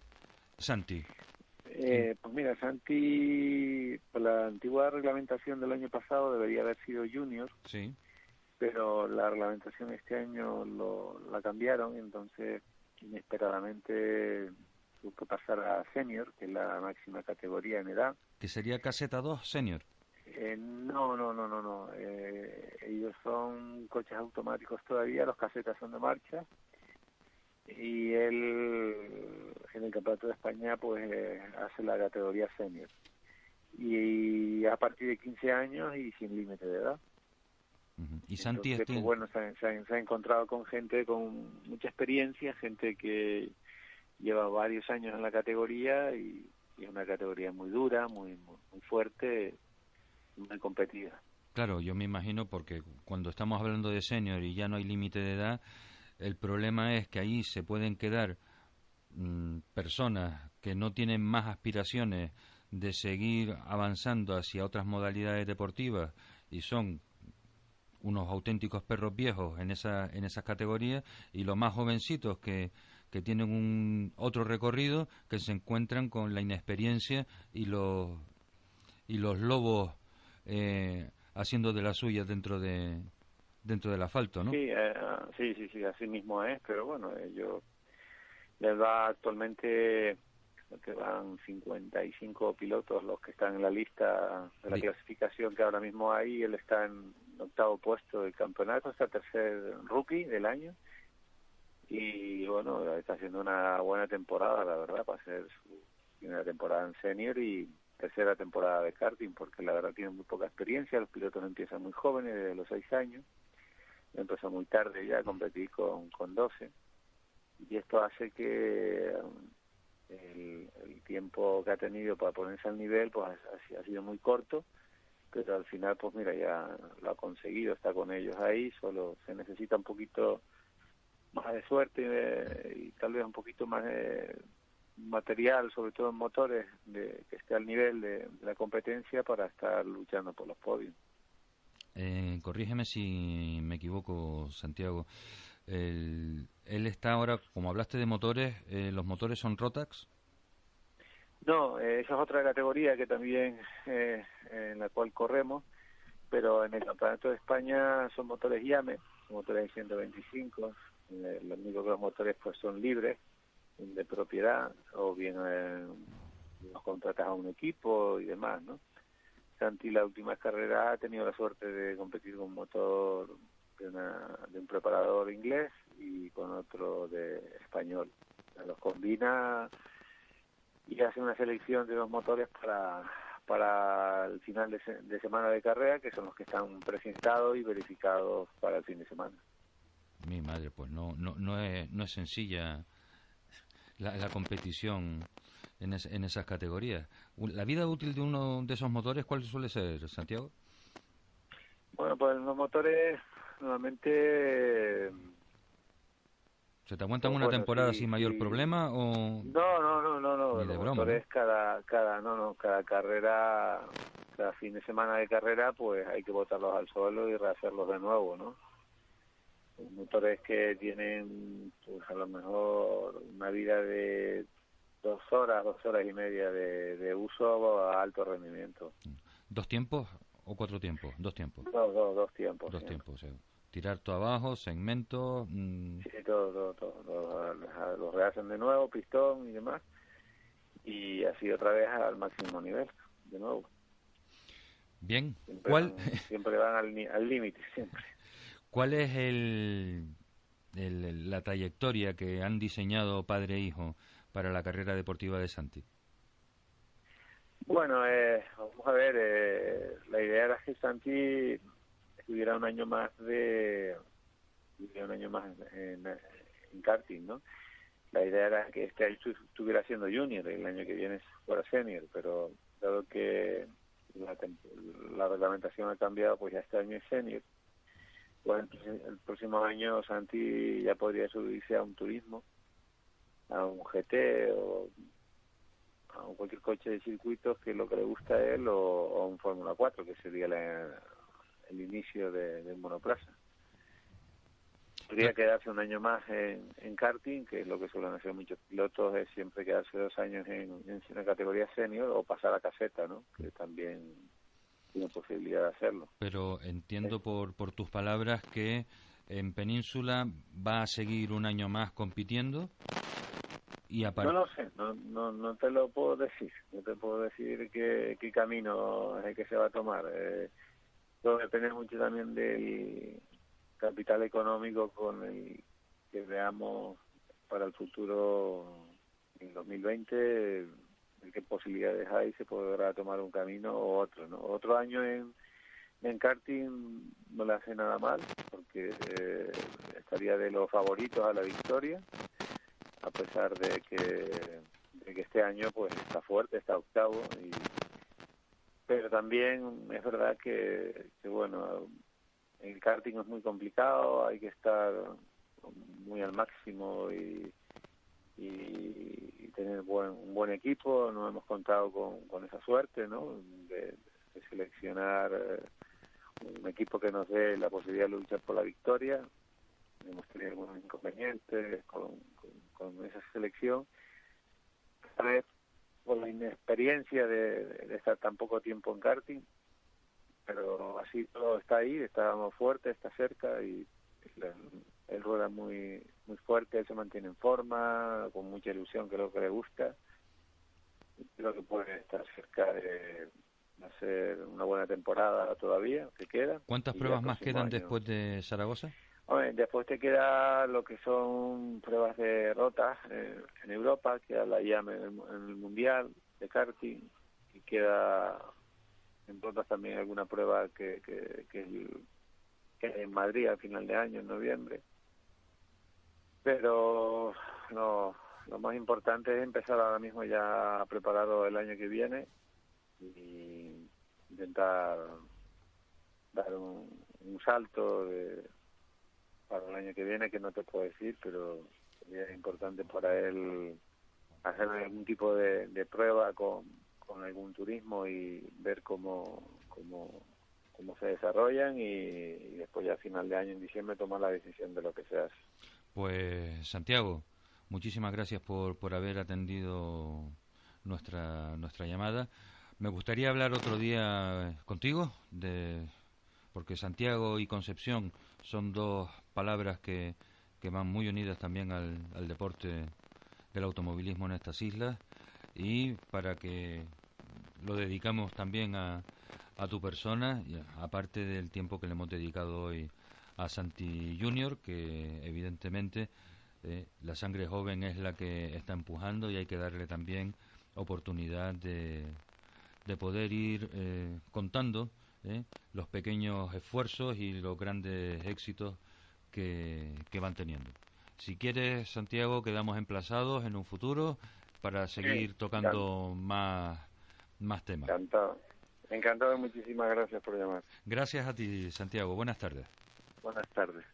Santi? Eh, pues mira, Santi, por la antigua reglamentación del año pasado debería haber sido junior, Sí. Pero la reglamentación este año lo, la cambiaron, entonces inesperadamente tuvo que pasar a senior, que es la máxima categoría en edad. Que sería caseta 2 senior. Eh, no, no, no, no, no. Eh, ellos son coches automáticos todavía, los casetas son de marcha. Y él, en el Campeonato de España, pues eh, hace la categoría senior. Y a partir de 15 años y sin límite de edad. Y Santi Entonces, es- pues, bueno, se ha, se ha- se ha encontrado con gente con mucha experiencia, gente que lleva varios años en la categoría y, y es una categoría muy dura, muy, muy, muy fuerte, muy competida. Claro, yo me imagino porque cuando estamos hablando de senior y ya no hay límite de edad, el problema es que ahí se pueden quedar mm, personas que no tienen más aspiraciones de seguir avanzando hacia otras modalidades deportivas y son unos auténticos perros viejos en esa en esas categorías y los más jovencitos que que tienen un otro recorrido que se encuentran con la inexperiencia y los y los lobos eh, haciendo de la suya dentro de dentro del asfalto, ¿no? Sí, eh, sí, sí, sí, así mismo es, pero bueno, ellos les va actualmente que van 55 pilotos los que están en la lista de la Sí. clasificación que ahora mismo hay, él está en octavo puesto del campeonato, está tercer rookie del año. Y bueno, está haciendo una buena temporada, la verdad, para ser su primera temporada en senior y tercera temporada de karting, porque la verdad tiene muy poca experiencia, los pilotos empiezan muy jóvenes, desde los 6 años, empezó muy tarde ya a competir con, con 12 y esto hace que el, tiempo que ha tenido para ponerse al nivel pues ha, ha sido muy corto pero al final pues mira ya lo ha conseguido está con ellos ahí solo se necesita un poquito más de suerte eh, y tal vez un poquito más de material sobre todo en motores de, que esté al nivel de, de la competencia para estar luchando por los podios Eh, corrígeme si me equivoco, Santiago. El- él está ahora, como hablaste de motores, eh, ¿los motores son Rotax? No, eh, esa es otra categoría que también eh, en la cual corremos, pero en el Campeonato de España son motores Yame, motores de 125, eh, lo único que los motores pues son libres, de propiedad, o bien los contratas a un equipo y demás, ¿no? Santi la última carrera ha tenido la suerte de competir con un motor de, una- de un preparador inglés y con otro de español. Los combina y hace una selección de los motores para para el final de, se- de semana de carrera, que son los que están presentados y verificados para el fin de semana. Mi madre, pues no, no, no, es, no es sencilla la, la competición en, es- en esas categorías. ¿La vida útil de uno de esos motores cuál suele ser, Santiago? Bueno, pues los motores normalmente ¿Se te aguantan Pues una temporada sí, sin mayor sí. problema o...? No, no, no, no, no. Los motores cada, cada, no, no, cada carrera, cada fin de semana de carrera, pues hay que botarlos al suelo y rehacerlos de nuevo, ¿no? Motores que tienen, pues a lo mejor una vida de dos horas, dos horas y media de, de uso a alto rendimiento. ¿Dos tiempos o cuatro tiempos? Dos tiempos. Dos, dos, dos tiempos. Dos sí. tiempos, eh. Tirar todo abajo, segmento... mm, Sí, todo, todo, todo. Los, los rehacen de nuevo, pistón y demás. Y así otra vez al máximo nivel, de nuevo. Bien, Siempre ¿cuál, van, siempre van al límite, siempre. ¿cuál es el- la trayectoria que han diseñado padre e hijo para la carrera deportiva de Santi? Bueno, eh, vamos a ver, eh, la idea era que Santi estuviera un año más de un año más en, karting, ¿no? La idea era que este año estu- estuviera siendo junior y el año que viene fuera senior, pero dado que la, la reglamentación ha cambiado, pues ya este año es senior. Pues el próximo año Santi ya podría subirse a un turismo, a un GT o a cualquier coche de circuitos que es lo que le gusta a él o, o un Fórmula 4 que sería la- el inicio de, del monoplaza. Podría quedarse un año más en, en karting que es lo que suelen hacer muchos pilotos es siempre quedarse dos años en, en la categoría senior o pasar a caseta no que también tiene posibilidad de hacerlo. Pero entiendo por, por tus palabras que en Península va a seguir un año más compitiendo y No lo sé, no, no, no te lo puedo decir. No te puedo decir qué, qué camino es el que se va a tomar. Eh, todo depende mucho también del capital económico con el que veamos para el futuro en 2020, de qué posibilidades hay, se podrá tomar un camino o otro. ¿no? Otro año en, en karting no le hace nada mal, porque eh, estaría de los favoritos a la victoria a pesar de que, de que este año pues está fuerte, está octavo y pero también es verdad que, bueno el karting es muy complicado, hay que estar muy al máximo y, y, tener buen, un buen equipo, no hemos contado con, con esa suerte, ¿no? De, seleccionar eh, un equipo que nos dé la posibilidad de luchar por la victoria. Hemos tenido algunos inconvenientes con, con, esa selección. Por la inexperiencia de, de estar tan poco tiempo en karting, pero así todo está ahí, estábamos fuertes, está cerca y él rueda muy muy fuerte, él se mantiene en forma, con mucha ilusión, que es lo que le gusta. Creo que puede estar cerca de hacer una buena temporada todavía, que queda. ¿Cuántas pruebas más quedan año- después de Zaragoza? Después te queda lo que son pruebas de rotas eh, en Europa, queda la IAM en el, Mundial de karting y queda en rotas también alguna prueba que, que, que, es en Madrid al final de año, en noviembre. Pero no, lo más importante es empezar ahora mismo ya a prepararlo el año que viene y intentar dar un, un salto de, para el año que viene que no te puedo decir, pero sería importante para él hacer algún tipo de, de prueba con, con algún turismo y ver cómo, cómo, cómo se desarrollan y, después ya a final de año, en diciembre, tomar la decisión de lo que se hace. Pues Santiago, muchísimas gracias por, por haber atendido nuestra, nuestra llamada. Me gustaría hablar otro día contigo, de, porque Santiago y Concepción son dos palabras que, que van muy unidas también al, al deporte del automovilismo en estas islas. Y para que lo dedicamos también a, a tu persona, aparte del tiempo que le hemos dedicado hoy a Santi Junior, que evidentemente eh, la sangre joven es la que está empujando y hay que darle también oportunidad de, de poder ir eh, contando eh, los pequeños esfuerzos y los grandes éxitos que, que van teniendo. Si quieres, Santiago, quedamos emplazados en un futuro para seguir tocando más, más temas. Encantado. Encantado muchísimas gracias por llamar. Gracias a ti, Santiago. Buenas tardes. Buenas tardes.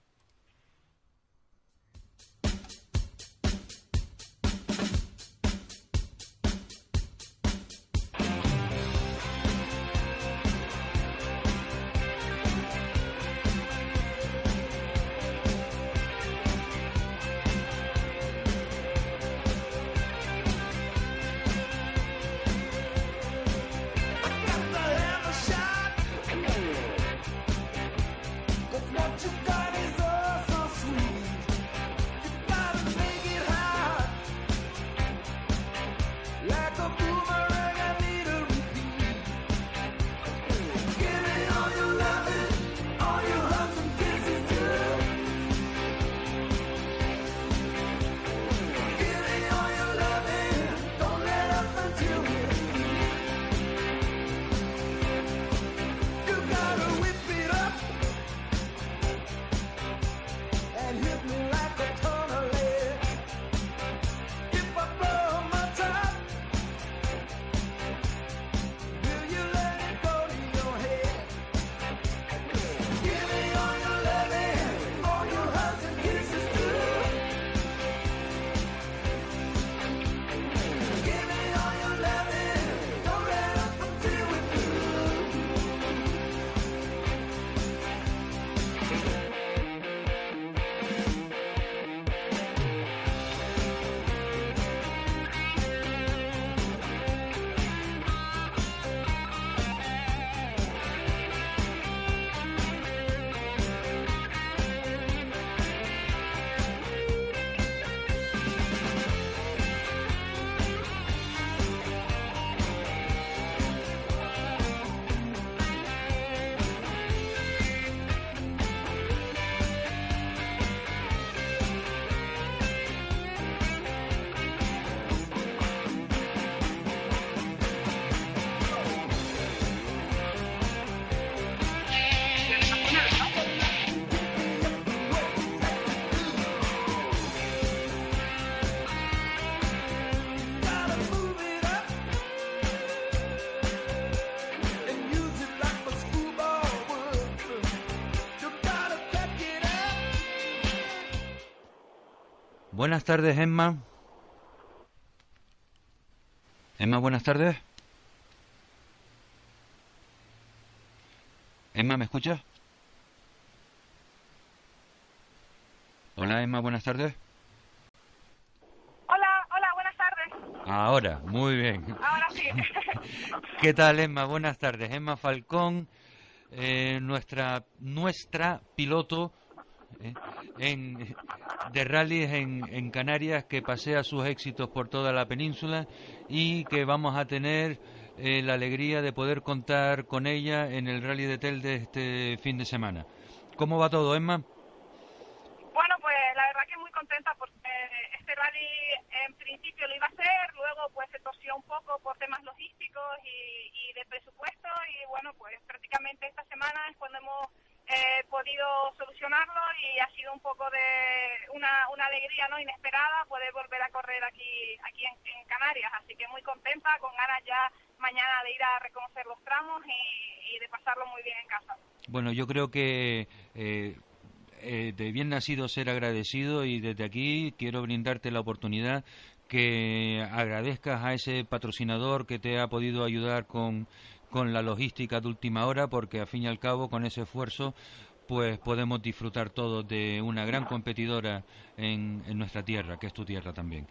Buenas tardes, Emma. Emma, buenas tardes. Emma, ¿me escuchas? Hola, Emma, buenas tardes. Hola, hola, buenas tardes. Ahora, muy bien. Ahora sí. ¿Qué tal, Emma? Buenas tardes. Emma Falcón, eh, nuestra nuestra piloto eh, en, de rallies en, en Canarias que pasea sus éxitos por toda la península y que vamos a tener eh, la alegría de poder contar con ella en el rally de Telde este fin de semana. ¿Cómo va todo, Emma? Bueno, pues la verdad que muy contenta porque este rally en principio lo iba a hacer, luego pues se torció un poco por temas logísticos y, y de presupuesto y bueno, pues prácticamente esta semana es cuando hemos eh, podido solucionarlo y ha sido un poco de una, una alegría no inesperada poder volver a correr aquí aquí en, Canarias, así que muy contenta, con ganas ya mañana de ir a reconocer los tramos y, y de pasarlo muy bien en casa. Bueno, yo creo que eh, eh, de bien nacido ser agradecido y desde aquí quiero brindarte la oportunidad que agradezcas a ese patrocinador que te ha podido ayudar con, con la logística de última hora porque al fin y al cabo con ese esfuerzo pues podemos disfrutar todos de una gran competidora en, en nuestra tierra, que es tu tierra también.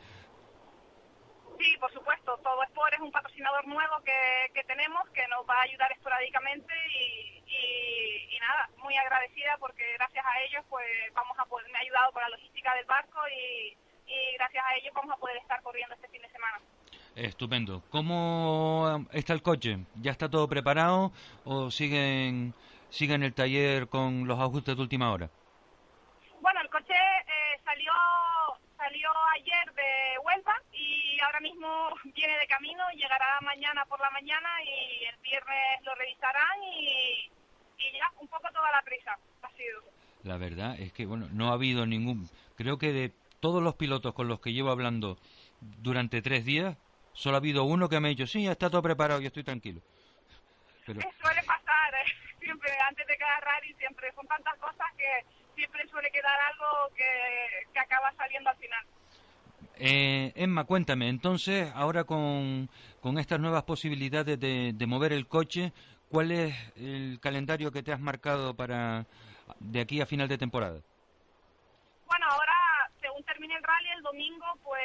Sí, por supuesto, Todo Sport es un patrocinador nuevo que, que tenemos que nos va a ayudar esporádicamente y nada, muy agradecida porque gracias a ellos pues vamos a poder, me ha ayudado con la logística del barco y, y gracias a ellos vamos a poder estar corriendo este fin de semana. Estupendo. ¿Cómo está el coche? ¿Ya está todo preparado o siguen, siguen el taller con los ajustes de última hora? Bueno, el coche eh, salió salió ayer de Huelva y ahora mismo viene de camino, llegará mañana por la mañana y el viernes lo revisarán y, y ya, un poco toda la prisa ha sido. La verdad es que, bueno, no ha habido ningún... Creo que de todos los pilotos con los que llevo hablando durante tres días, solo ha habido uno que me ha dicho, sí, ya está todo preparado, yo estoy tranquilo. Pero, Suele pasar, eh, siempre antes de cada rally, siempre son tantas cosas que siempre suele quedar algo que, que acaba saliendo al final. eh, Emma, cuéntame, entonces, ahora con, con estas nuevas posibilidades de, de mover el coche, ¿cuál es el calendario que te has marcado para de aquí a final de temporada? Bueno, ahora, según termine el rally, el domingo, pues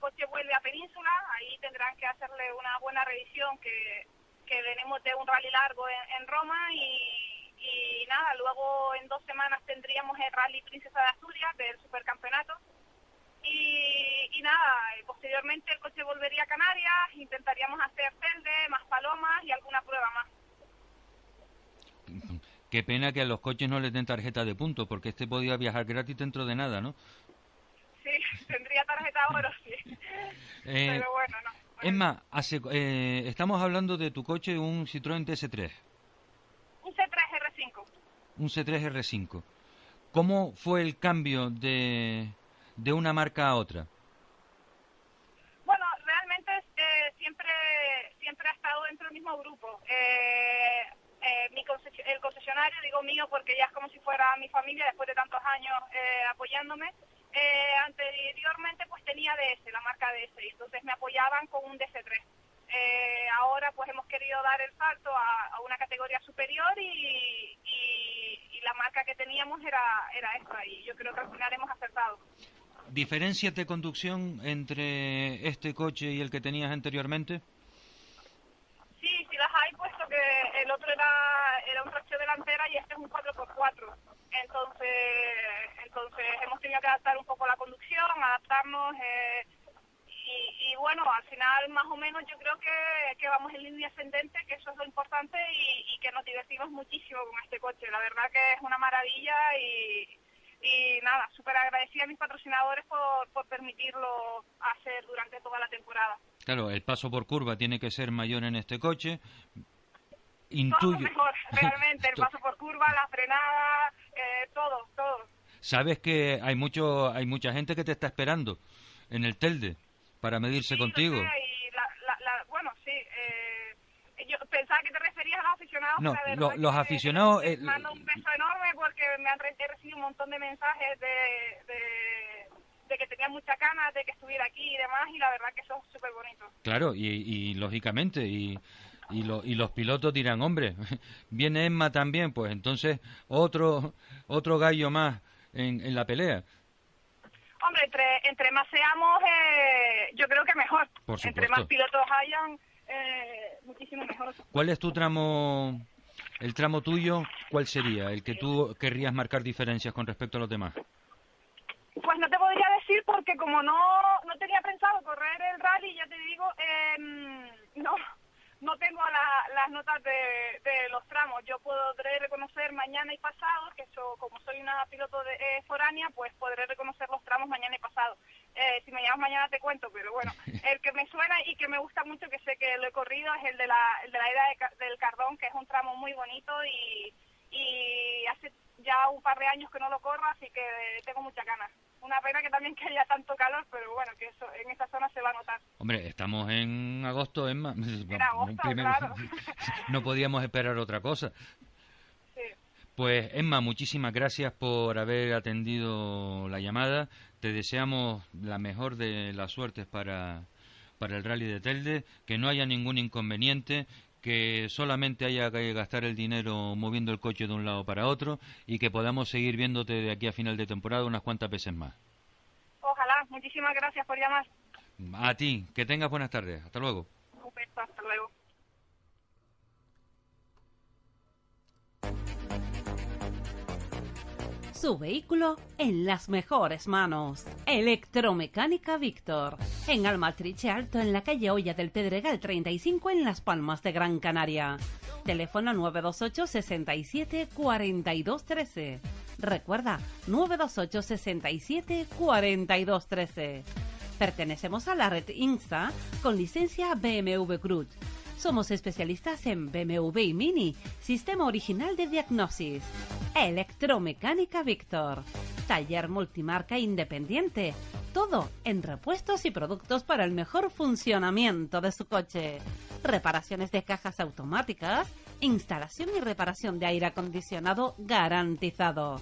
coche vuelve a Península. Ahí tendrán que hacerle una buena revisión que, que venimos de un rally largo en, Roma y, nada, luego en dos semanas tendríamos el rally Princesa de Asturias del supercampeonato. Y, nada, eh, posteriormente el coche volvería a Canarias, intentaríamos hacer Telde, más palomas y alguna prueba más. Qué pena que a los coches no les den tarjeta de puntos, porque este podía viajar gratis dentro de nada, ¿no? Sí, tendría tarjeta oro, sí. Eh, Pero bueno, no. Emma, hace- eh, estamos hablando de tu coche, un Citroën TS3, Un C3 R5. un C3 R5. ¿Cómo fue el cambio de, de una marca a otra? Bueno, realmente eh, siempre siempre ha estado dentro del mismo grupo. Eh, eh, mi concesio- el concesionario, digo mío porque ya es como si fuera mi familia después de tantos años eh, apoyándome. Eh, anteriormente pues tenía DS, la marca DS, y entonces me apoyaban con un DC3. Eh, ahora pues hemos querido dar el salto a, a una categoría superior y, y- y la marca que teníamos era, era esta y yo creo que al final hemos acertado. ¿Diferencias de conducción entre este coche y el que tenías anteriormente? Sí, sí las hay, puesto que el otro era, era un tracción delantera y este es un 4x4. Entonces, entonces hemos tenido que adaptar un poco la conducción, adaptarnos. eh, y, y bueno, al final más o menos yo creo que, vamos en línea ascendente, que eso es lo importante y, que nos divertimos muchísimo con este coche. La verdad que es una maravilla y, y nada, súper agradecida a mis patrocinadores por, por permitirlo hacer durante toda la temporada. Claro, el paso por curva tiene que ser mayor en este coche. Todo Intuyo. mejor, realmente, el paso por curva, la frenada, eh, todo, todo. Sabes que hay mucho, hay mucha gente que te está esperando en el Telde para medirse contigo. Sí, y la, la, la- bueno, sí, eh, yo pensaba que te referías a los aficionados. No, pero lo- los aficionados, Les eh, mando un beso enorme porque me han recibido un montón de mensajes de, de, de que tenía muchas ganas de que estuviera aquí y demás, y la verdad que eso es súper bonito. Claro, y, y lógicamente, y, y, lo- y los pilotos dirán, hombre, viene Emma también, pues entonces otro, otro gallo más en, en la pelea. Hombre, entre, entre más seamos, eh, yo creo que mejor. Por Entre más pilotos hayan, eh, muchísimo mejor. ¿Cuál es tu tramo, el tramo tuyo, cuál sería? El que tú querrías marcar diferencias con respecto a los demás. Pues no te podría decir porque como no, no tenía pensado correr el rally, ya te digo, em, no no tengo la- las notas de, de los tramos. Yo podré reconocer mañana y pasado, que eso, como soy una piloto de eh, foránea, pues podré reconocer los tramos mañana y pasado. Eh, si me llamas mañana te cuento, pero bueno, el que me suena y que me gusta mucho, que sé que lo he corrido, es el de la, el de la era de del Cardón, que es un tramo muy bonito y, y hace ya un par de años que no lo corro, así que tengo muchas ganas. Una pena que también que haya tanto calor, pero bueno, que eso en esa zona se va a notar. Hombre, estamos en agosto, Emma. En agosto, Primero- claro. no podíamos esperar otra cosa. Pues Emma, muchísimas gracias por haber atendido la llamada. Te deseamos la mejor de las suertes para, para el rally de Telde, que no haya ningún inconveniente, que solamente haya que gastar el dinero moviendo el coche de un lado para otro y que podamos seguir viéndote de aquí a final de temporada unas cuantas veces más. Ojalá, muchísimas gracias por llamar. A ti, que tengas buenas tardes. Hasta luego. Un beso, hasta luego. Su vehículo en las mejores manos. Electromecánica Víctor. En Almatriche Alto, en la calle Olla del Pedregal 35, en Las Palmas de Gran Canaria. Teléfono 928 67 42 13. Recuerda, 928 67 42 13. Pertenecemos a la red Insta con licencia BMW Cruz. Somos especialistas en BMW y Mini, sistema original de diagnosis. Electromecánica Víctor. Taller multimarca independiente. Todo en repuestos y productos para el mejor funcionamiento de su coche. Reparaciones de cajas automáticas. Instalación y reparación de aire acondicionado garantizado.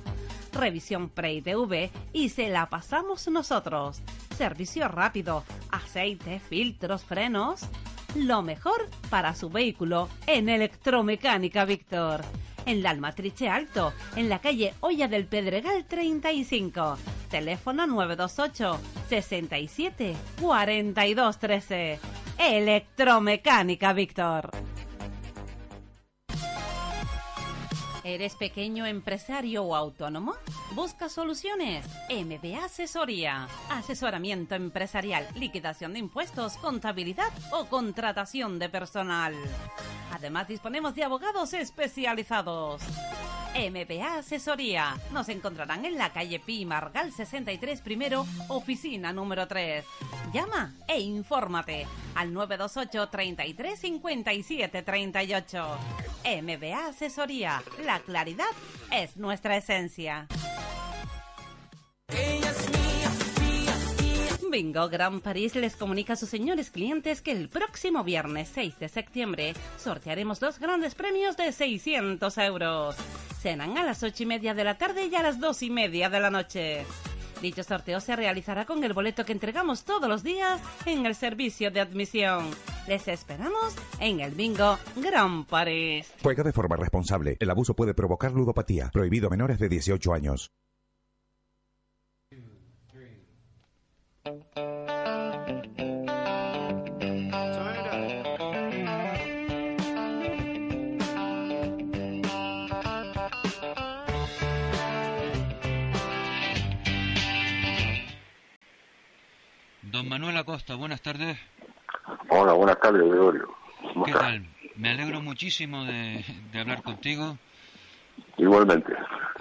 Revisión pre-ITV y se la pasamos nosotros. Servicio rápido, aceite, filtros, frenos. Lo mejor para su vehículo en Electromecánica Víctor. En la Almatriche Alto, en la calle Olla del Pedregal 35. Teléfono 928 67 42 13. Electromecánica Víctor. ¿Eres pequeño empresario o autónomo? ¿Busca soluciones? MBA Asesoría. Asesoramiento empresarial, liquidación de impuestos, contabilidad o contratación de personal. Además disponemos de abogados especializados. MBA Asesoría. Nos encontrarán en la calle Pi Margal 63 primero, oficina número 3. Llama e infórmate al 928 33 57 38. MBA Asesoría. La claridad es nuestra esencia. Bingo Gran París les comunica a sus señores clientes que el próximo viernes 6 de septiembre sortearemos dos grandes premios de 600 euros. Serán a las 8 y media de la tarde y a las 2 y media de la noche. Dicho sorteo se realizará con el boleto que entregamos todos los días en el servicio de admisión. Les esperamos en el Bingo Gran París. Juega de forma responsable. El abuso puede provocar ludopatía. Prohibido a menores de 18 años. Don Manuel Acosta, buenas tardes. Hola, buenas tardes, Gregorio. ¿Cómo ¿Qué estás? tal? Me alegro muchísimo de, de hablar contigo. Igualmente.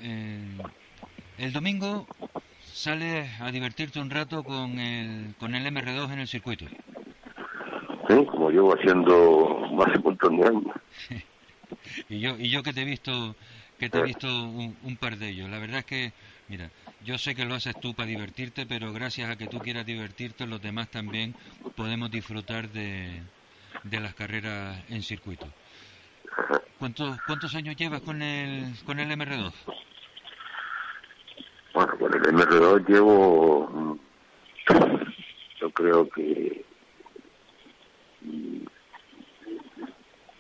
Eh, el domingo sales a divertirte un rato con el, con el MR2 en el circuito. Sí, como llevo haciendo más de un montón de años. Y yo, y yo que te he visto, que te he visto un, un par de ellos. La verdad es que, mira, yo sé que lo haces tú para divertirte, pero gracias a que tú quieras divertirte, los demás también podemos disfrutar de, de las carreras en circuito. ¿Cuántos, ¿Cuántos años llevas con el, con el MR2? Bueno, con el MR2 llevo yo creo que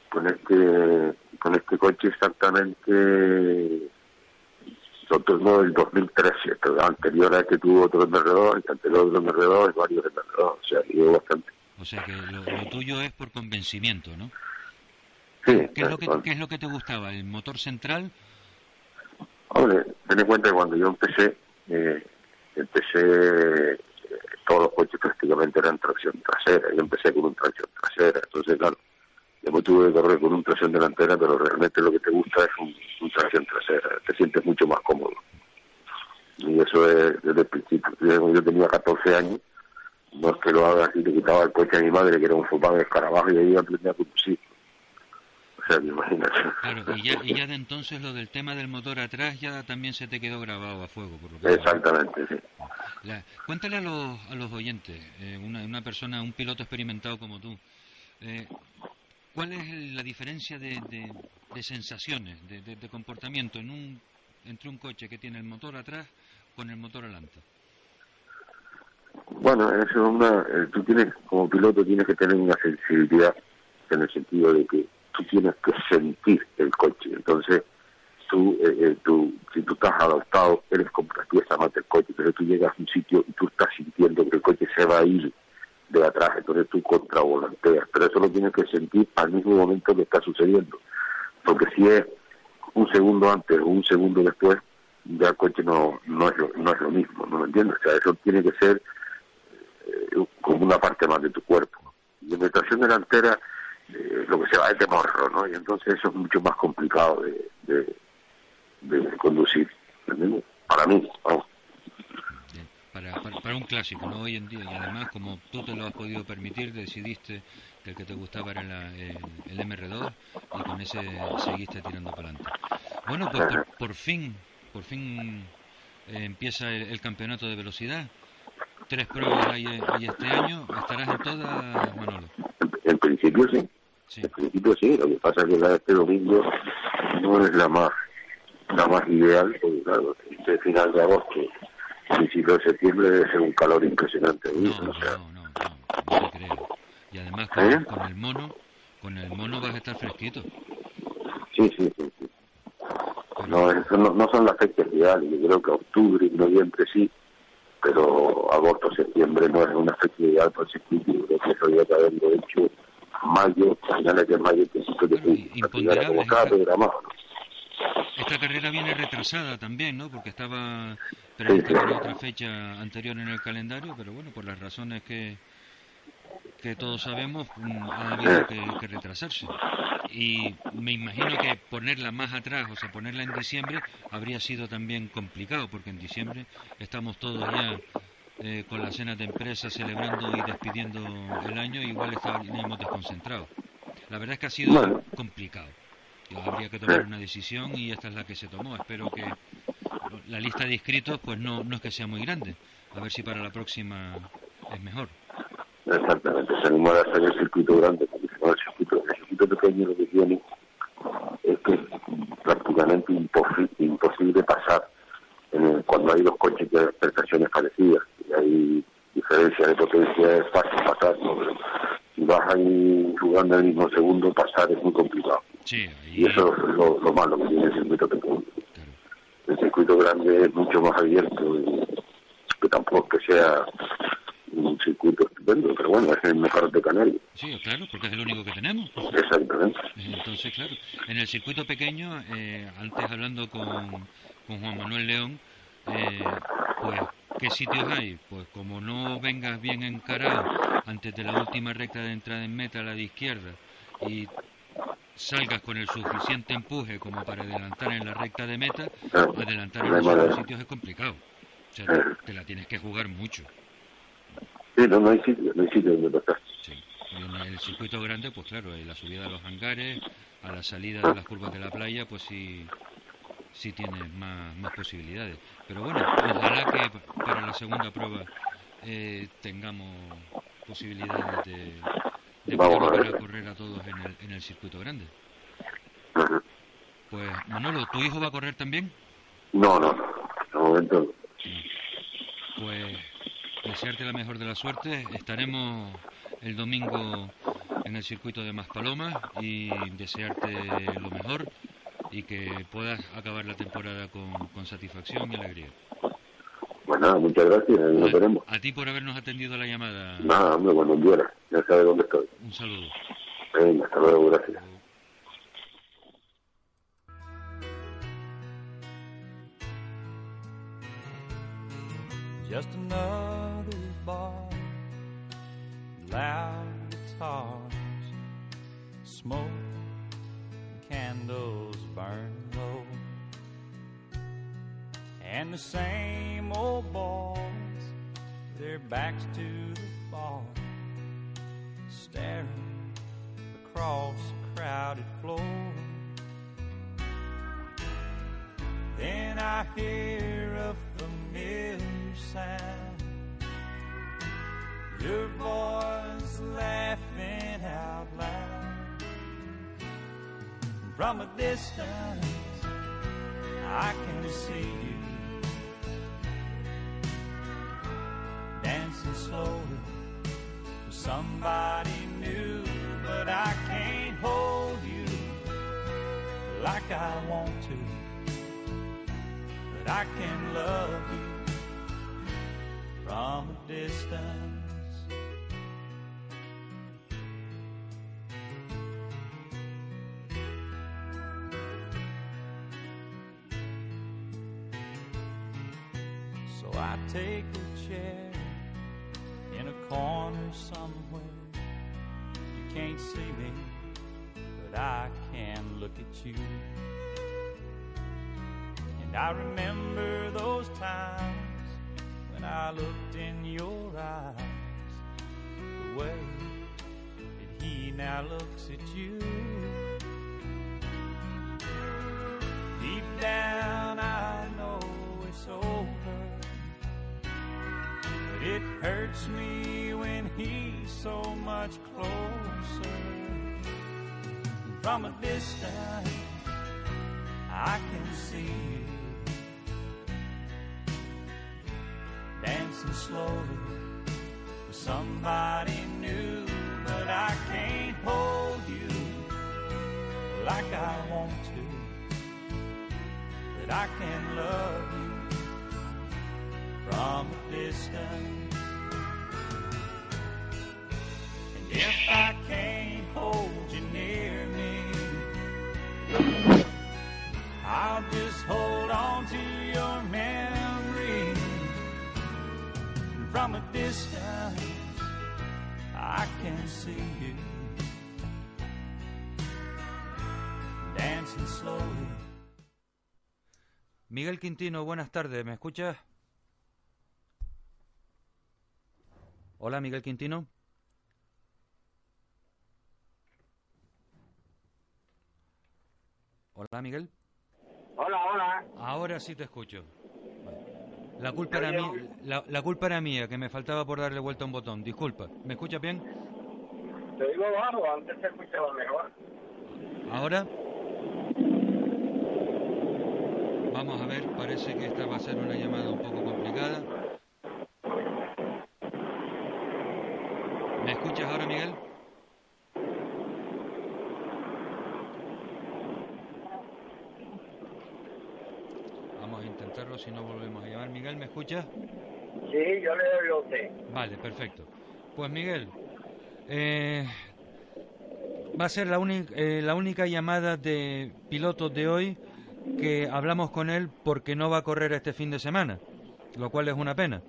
con este con este coche exactamente lo tengo del 2013, pero anterior a que tuvo otro MR2, y anterior otro MR2 y varios MR2, o sea, llevo bastante. O sea que lo, lo tuyo es por convencimiento, ¿no? Sí, ¿Qué es, lo que. ¿Qué es lo que te gustaba? ¿El motor central? Hombre, ten en cuenta que cuando yo empecé, eh, empecé, eh, todos los coches prácticamente eran tracción trasera, yo empecé con un tracción trasera, entonces claro, después tuve que correr con un tracción delantera, pero realmente lo que te gusta es un, tracción trasera, te sientes mucho más cómodo. Y eso es desde el principio, yo tenía 14 años, no es que lo haga así, le quitaba el coche a mi madre, que era un Volkswagen Escarabajo, y ahí aprendí a conducir. Sea, imagínate. Claro, y ya, y ya de entonces lo del tema del motor atrás ya también se te quedó grabado a fuego. Por lo que Exactamente, sí. La- cuéntale a los, a los oyentes, eh, una, una persona, un piloto experimentado como tú, eh, ¿cuál es la diferencia de, de- de sensaciones, de, de- de comportamiento en un, entre un coche que tiene el motor atrás con el motor adelante? Bueno, eso es una, eh, tú tienes, como piloto tienes que tener una sensibilidad en el sentido de que tú tienes que sentir el coche. Entonces, tú, eh, eh, si tú estás adaptado, eres como pieza más del coche, pero tú llegas a un sitio y tú estás sintiendo que el coche se va a ir de atrás, entonces tú contravolanteas, pero eso lo tienes que sentir al mismo momento que está sucediendo, porque si es un segundo antes o un segundo después, ya el coche no, no, es, lo, no es lo mismo, ¿no me entiendes? O sea, eso tiene que ser eh, como una parte más de tu cuerpo. Y en la tracción delantera eh, lo que se va de morro, ¿no? Y entonces eso es mucho más complicado de, de, de conducir. Para mí, vamos. Para, para, para un clásico, ¿no? Hoy en día, y además como tú te lo has podido permitir, decidiste que el que te gustaba era la- el, el MR2 y con ese seguiste tirando para adelante. Bueno, pues por, por fin, por fin eh, empieza el, el campeonato de velocidad. Tres pruebas hay, hay este año, estarás en todas, Manolo. En principio sí. En principio sí, lo que pasa es que la de este domingo no es la más la más ideal, porque claro, este final de agosto, principio de septiembre debe ser un calor impresionante. ¿sí? O sea, No te creo. Y además con, ¿Eh? con el mono, con el mono vas a estar fresquito. sí, sí, sí. sí. No, eso no, no son las fechas ideales, yo creo que octubre y noviembre sí, pero agosto, septiembre no es una fecha ideal para el circuito, yo creo que eso que haberlo hecho mayo, finales de mayo, principios de como estaba programado. ¿no? Esta carrera viene retrasada también, ¿no? Porque estaba prevista Sí, sí. para otra fecha anterior en el calendario, pero bueno, por las razones que, que todos sabemos, mm, ha habido que, que retrasarse. Y me imagino que ponerla más atrás, o sea, ponerla en diciembre, habría sido también complicado, porque en diciembre estamos todos ya eh, con las cenas de empresa celebrando y despidiendo el año, igual estaríamos desconcentrados. La verdad es que ha sido Bueno. complicado. Habría que tomar una decisión y esta es la que se tomó. Espero que la lista de inscritos pues no, no es que sea muy grande. A ver si para la próxima es mejor. Exactamente, se animó a hacer el circuito grande, porque si no el circuito, el circuito pequeño lo que tiene es que es prácticamente imposi- imposible pasar en el- cuando hay dos coches de prestaciones parecidas y hay diferencia de potencia, es fácil pasar, ¿no? pero si vas ahí jugando en el mismo segundo, pasar es muy complicado. Sí, Y eso es lo, lo malo que tiene el circuito pequeño. El circuito grande es mucho más abierto, y que tampoco que sea un circuito estupendo, pero bueno, es el mejor de Canarias. Sí, claro, porque es el único que tenemos. Exactamente. Entonces, claro, en el circuito pequeño, eh, antes hablando con, con Juan Manuel León, eh, pues, ¿qué sitios hay? Pues como no vengas bien encarado antes de la última recta de entrada en meta, la de izquierda, y salgas con el suficiente empuje como para adelantar en la recta de meta, adelantar en dos sitios es complicado. O sea, te, te la tienes que jugar mucho. Sí, no, no hay sitio, no hay sitio donde pasar. Y en el circuito grande, pues claro, en la subida a los hangares, a la salida de las curvas de la playa, pues sí, sí tienes más, más posibilidades. Pero bueno, ojalá que pa- para la segunda prueba eh, tengamos posibilidades de, de Vamos a volver ver. a correr a todos en el, en el circuito grande. Pues Manolo, ¿tu hijo va a correr también? No, no, no. De momento, Pues, pues desearte la mejor de la suerte. Estaremos el domingo en el circuito de Maspalomas y desearte lo mejor y que puedas acabar la temporada con, con satisfacción y alegría. Pues nada, muchas gracias, ahí nos veremos. A ti por habernos atendido la llamada. Nada, hombre, cuando quiera, ya sabe dónde estoy. Un saludo. Venga, hasta luego, gracias. Miguel Quintino, buenas tardes, ¿me escuchas? Hola, Miguel Quintino. Hola, Miguel. Hola, hola. Ahora sí te escucho. La culpa era mía, la, la culpa era mía, que me faltaba por darle vuelta a un botón. Disculpa. ¿Me escuchas bien? Te digo bajo, antes se escuchaba mejor. Ahora. Vamos a ver, parece que esta va a ser una llamada un poco complicada. ¿Me escuchas ahora, Miguel? Vamos a intentarlo, si no volvemos a llamar. Miguel, ¿me escuchas? Sí, yo le doy a usted. Vale, perfecto. Pues Miguel, eh, va a ser la, eh, la única llamada de pilotos de hoy que hablamos con él porque no va a correr este fin de semana, lo cual es una pena.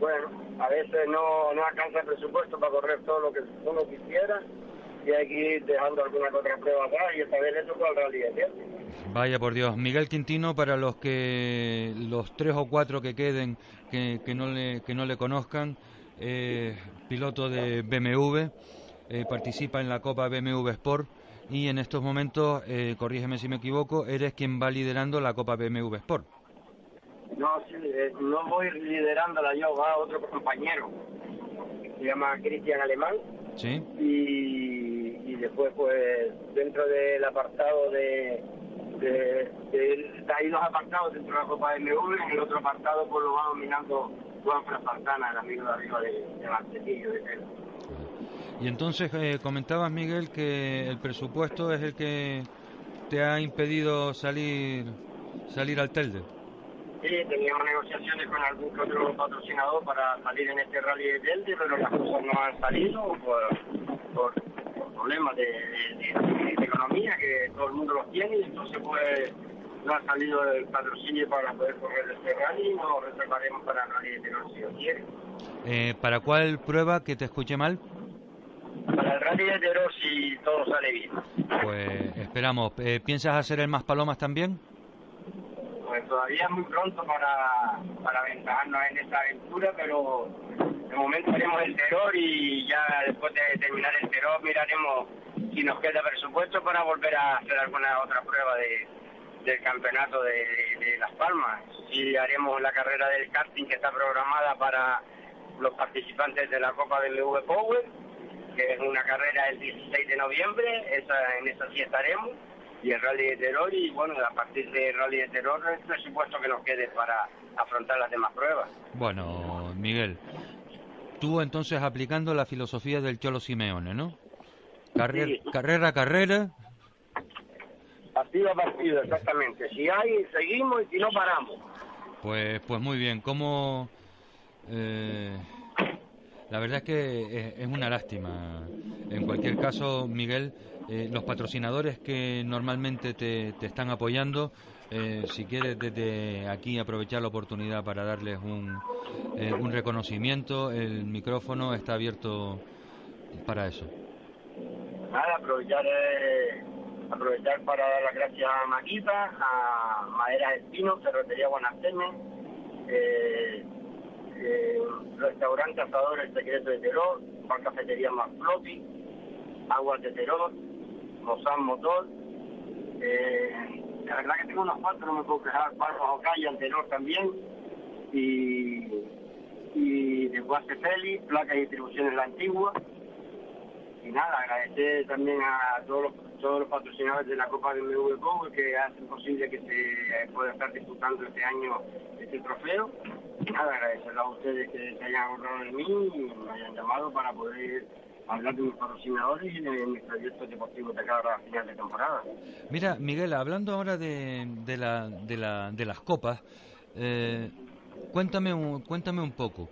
Bueno, a veces no, no alcanza el presupuesto para correr todo lo que uno quisiera y hay que ir dejando alguna que otra prueba atrás y esta vez Rally de Siete. Vaya por Dios, Miguel Quintino para los que los tres o cuatro que queden que, que no le que no le conozcan, eh, piloto de BMW, eh, participa en la Copa BMW Sport y en estos momentos, eh, corrígeme si me equivoco, eres quien va liderando la Copa BMW Sport. No, sí, eh, no voy liderándola yo, va otro compañero. Se llama Cristian Alemán ¿Sí? y, y después pues dentro del apartado de, de, de- de- hay dos apartados dentro de la Copa de MV, el otro apartado pues lo va dominando Juan Santana, el amigo de arriba de, de de Tela. Y entonces eh, comentabas, Miguel, que el presupuesto es el que te ha impedido salir salir al Telde. Sí, teníamos negociaciones con algún otro patrocinador para salir en este rally de Telde, pero las cosas no han salido por, por, por problemas de, de- de- de economía que todo el mundo los tiene y entonces pues no ha salido el patrocinio para poder correr este rally y nos reservaremos para el rally de Terol si Dios quiere. Eh, ¿Para cuál prueba que te escuché mal? Para el rally de Terol si todo sale bien. Pues esperamos. Eh, ¿Piensas hacer el más palomas también? Pues todavía es muy pronto para, para aventajarnos en esta aventura, pero de momento haremos el terror y ya después de terminar el terror miraremos si nos queda presupuesto para volver a hacer alguna otra prueba de, del campeonato de, de Las Palmas. Si haremos la carrera del karting que está programada para los participantes de la Copa del BMW Power, que es una carrera el 16 de noviembre, esa, en esa sí estaremos y el rally de terror y bueno, a partir del rally de terror el presupuesto que nos quede para afrontar las demás pruebas. Bueno, Miguel, tú entonces aplicando la filosofía del Cholo Simeone, ¿no? Carrer- Sí. Carrera a carrera, Partido a partido, exactamente. Si hay, seguimos y si no, paramos. pues, pues muy bien. ¿Cómo...? eh, la verdad es que es, es una lástima. En cualquier caso, Miguel, eh, los patrocinadores que normalmente te, te están apoyando, eh, si quieres desde aquí aprovechar la oportunidad para darles un, eh, un reconocimiento, el micrófono está abierto para eso. Nada, aprovechar, eh, aprovechar para dar las gracias a Maquita, a Maderas Espino, Ferretería Guanaceme, eh, eh, Restaurante Asador El Secreto de Terror, Bar Cafetería Más Floppy, Aguas de Terror, Mozán Motor, eh, la verdad que tengo unos cuantos, no me puedo quejar, Barros Ocaya, Terror también, y, y de Guase Feli, Placa y Distribuciones La Antigua, y nada, agradecer también a todos los, todos los patrocinadores de la Copa de MV Power que hacen posible que se pueda estar disputando este año este trofeo. Nada, agradecerles a ustedes que se hayan acordado de mí y me hayan llamado para poder hablar de mis patrocinadores y de mis proyectos deportivos de cara a final de temporada. Mira, Miguel, hablando ahora de, de, la, de, la, de las copas, eh, cuéntame, un, cuéntame un poco.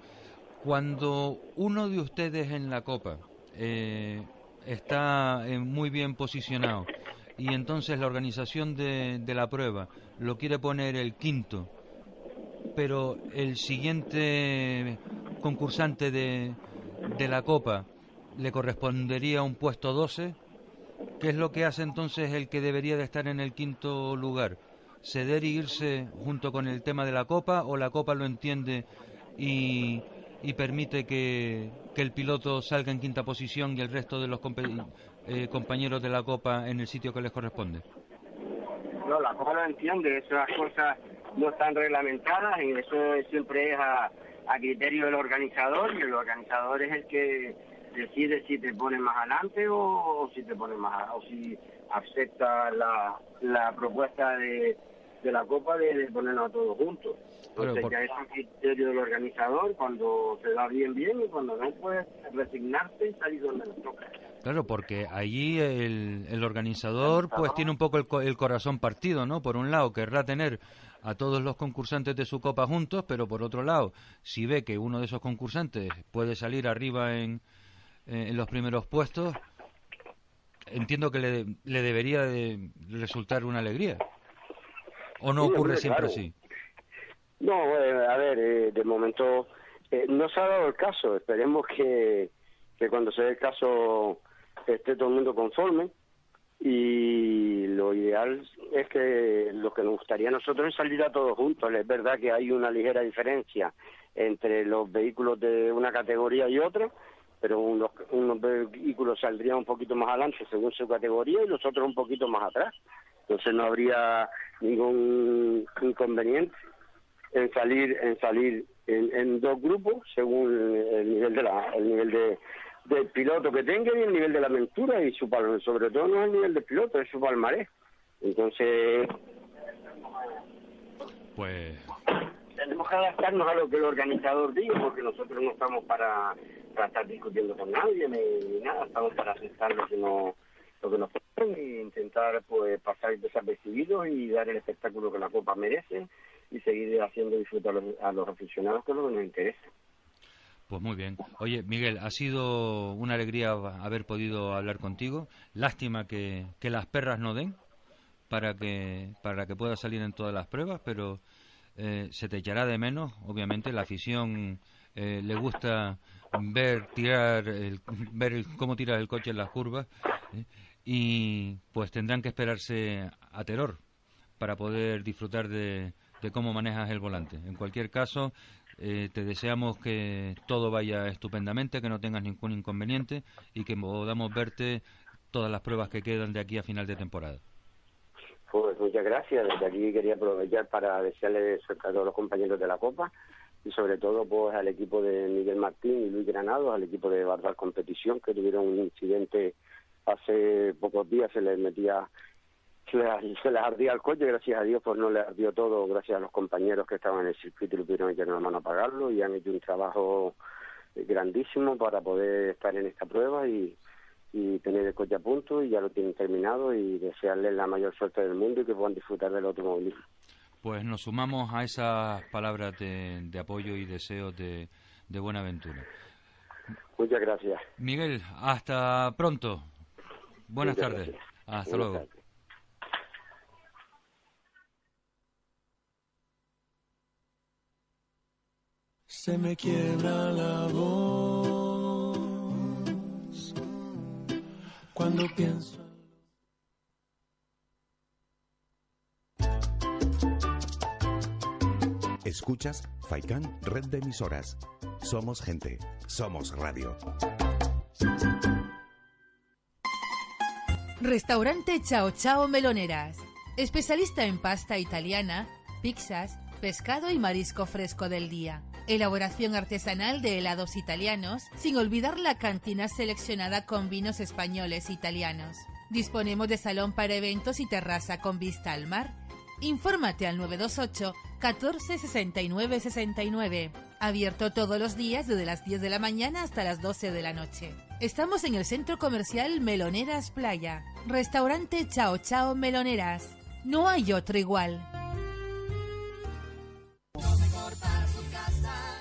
Cuando uno de ustedes en la copa eh, está eh, muy bien posicionado y entonces la organización de, la prueba lo quiere poner el quinto, pero el siguiente concursante de, la copa le correspondería un puesto 12, ¿qué es lo que hace entonces el que debería de estar en el quinto lugar? ¿Ceder y irse junto con el tema de la copa o la copa lo entiende y permite que, que el piloto salga en quinta posición y el resto de los eh, compañeros de la copa en el sitio que les corresponde? No, la Copa lo entiende, esas cosas no están reglamentadas y eso siempre es a, a criterio del organizador y el organizador es el que decide si te pone más adelante o, si te pone más o si acepta la, propuesta de, de la Copa de, de ponernos a todos juntos. Claro, Entonces por- ya es a criterio del organizador, cuando te bien, bien y cuando no, pues resignarte y salir donde nos toca. Claro, porque allí el, el organizador pues tiene un poco el, el corazón partido, ¿no? Por un lado querrá tener a todos los concursantes de su copa juntos, pero por otro lado, si ve que uno de esos concursantes puede salir arriba en, eh, en los primeros puestos, entiendo que le, le debería de resultar una alegría. ¿O no Sí, ocurre hombre, siempre claro. así? No, eh, a ver, eh, de momento eh, no se ha dado el caso. Esperemos que, que cuando se dé el caso esté todo el mundo conforme. Y lo ideal es que lo que nos gustaría a nosotros es salir a todos juntos. Es verdad que hay una ligera diferencia entre los vehículos de una categoría y otra, pero unos, unos vehículos saldrían un poquito más adelante según su categoría y los otros un poquito más atrás. Entonces no habría ningún inconveniente en salir en salir en, en dos grupos según el nivel de la el nivel de del piloto que tenga y el nivel de la aventura y su sobre todo no es el nivel del piloto es su palmarés. Entonces Pues tenemos que adaptarnos a lo que el organizador diga, porque nosotros no estamos para, para estar discutiendo con nadie ni, ni nada, estamos para aceptar lo que nos lo que nos ponen e intentar pues pasar desapercibidos y dar el espectáculo que la Copa merece y seguir haciendo disfrutar a los, aficionados que es lo que nos interesa. Pues muy bien. Oye, Miguel, ha sido una alegría haber podido hablar contigo. Lástima que, que las perras no den para que para que pueda salir en todas las pruebas, pero eh, se te echará de menos. Obviamente, la afición eh, le gusta ver tirar el- ver el- cómo tiras el coche en las curvas ¿eh? y pues tendrán que esperarse a Teror para poder disfrutar de, de cómo manejas el volante. En cualquier caso, eh, te deseamos que todo vaya estupendamente, que no tengas ningún inconveniente y que podamos verte todas las pruebas que quedan de aquí a final de temporada. Pues muchas gracias. Desde aquí quería aprovechar para desearle suerte a todos los compañeros de la Copa y sobre todo pues al equipo de Miguel Martín y Luis Granados, al equipo de Barbal Competición, que tuvieron un incidente hace pocos días, se les metía, se les, se les ardía el coche, gracias a Dios pues no les ardió todo, gracias a los compañeros que estaban en el circuito y lo pudieron echar la mano a pagarlo y han hecho un trabajo grandísimo para poder estar en esta prueba y, y tener el coche a punto y ya lo tienen terminado y desearles la mayor suerte del mundo y que puedan disfrutar del automovilismo. Pues nos sumamos a esas palabras de, de apoyo y deseos de, de buena aventura. Muchas gracias. Miguel, hasta pronto. Buenas Muchas tardes. gracias. Hasta Buenas luego. Se me quiebra la voz cuando pienso. Escuchas Faikán Red de Emisoras. Somos gente, somos radio. Restaurante Chao Chao Meloneras. Especialista en pasta italiana, pizzas, pescado y marisco fresco del día. Elaboración artesanal de helados italianos, sin olvidar la cantina seleccionada con vinos españoles e italianos. Disponemos de salón para eventos y terraza con vista al mar. Infórmate al 928 14 69 69. Abierto todos los días desde las 10 de la mañana hasta las 12 de la noche. Estamos en el centro comercial Meloneras Playa. Restaurante Chao Chao Meloneras. No hay otro igual.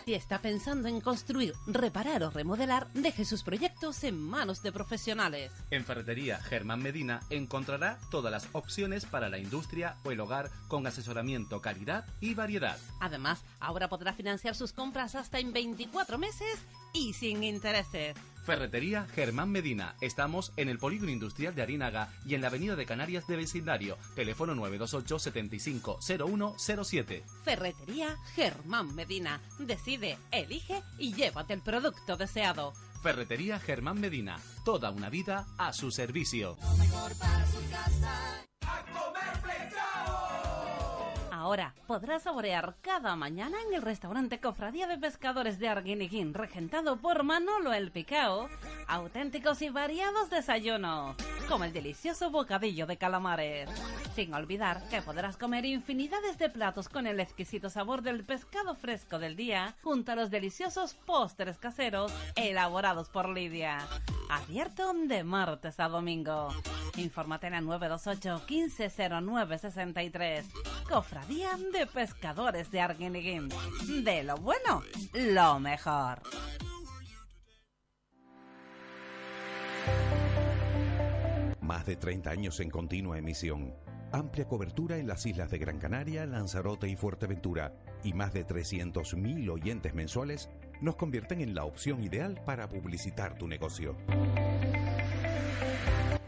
Si está pensando en construir, reparar o remodelar, deje sus proyectos en manos de profesionales. En Ferretería Germán Medina encontrará todas las opciones para la industria o el hogar con asesoramiento, calidad y variedad. Además, ahora podrá financiar sus compras hasta en 24 meses y sin intereses. Ferretería Germán Medina. Estamos en el Polígono Industrial de Arinaga y en la Avenida de Canarias de Vecindario. Teléfono 928 75 0107. Ferretería Germán Medina. Decide, elige y llévate el producto deseado. Ferretería Germán Medina. Toda una vida a su servicio. Ahora podrás saborear cada mañana en el restaurante Cofradía de Pescadores de Arguiniquín, regentado por Manolo el Picao, auténticos y variados desayunos, como el delicioso bocadillo de calamares. Sin olvidar que podrás comer infinidades de platos con el exquisito sabor del pescado fresco del día, junto a los deliciosos postres caseros elaborados por Lidia. Abierto de martes a domingo. Infórmate en el 928 1509 63. Cofradía de Pescadores de Arguineguín. De lo bueno, lo mejor. Más de 30 años en continua emisión. Amplia cobertura en las islas de Gran Canaria, Lanzarote y Fuerteventura. Y más de 300.000 oyentes mensuales nos convierten en la opción ideal para publicitar tu negocio.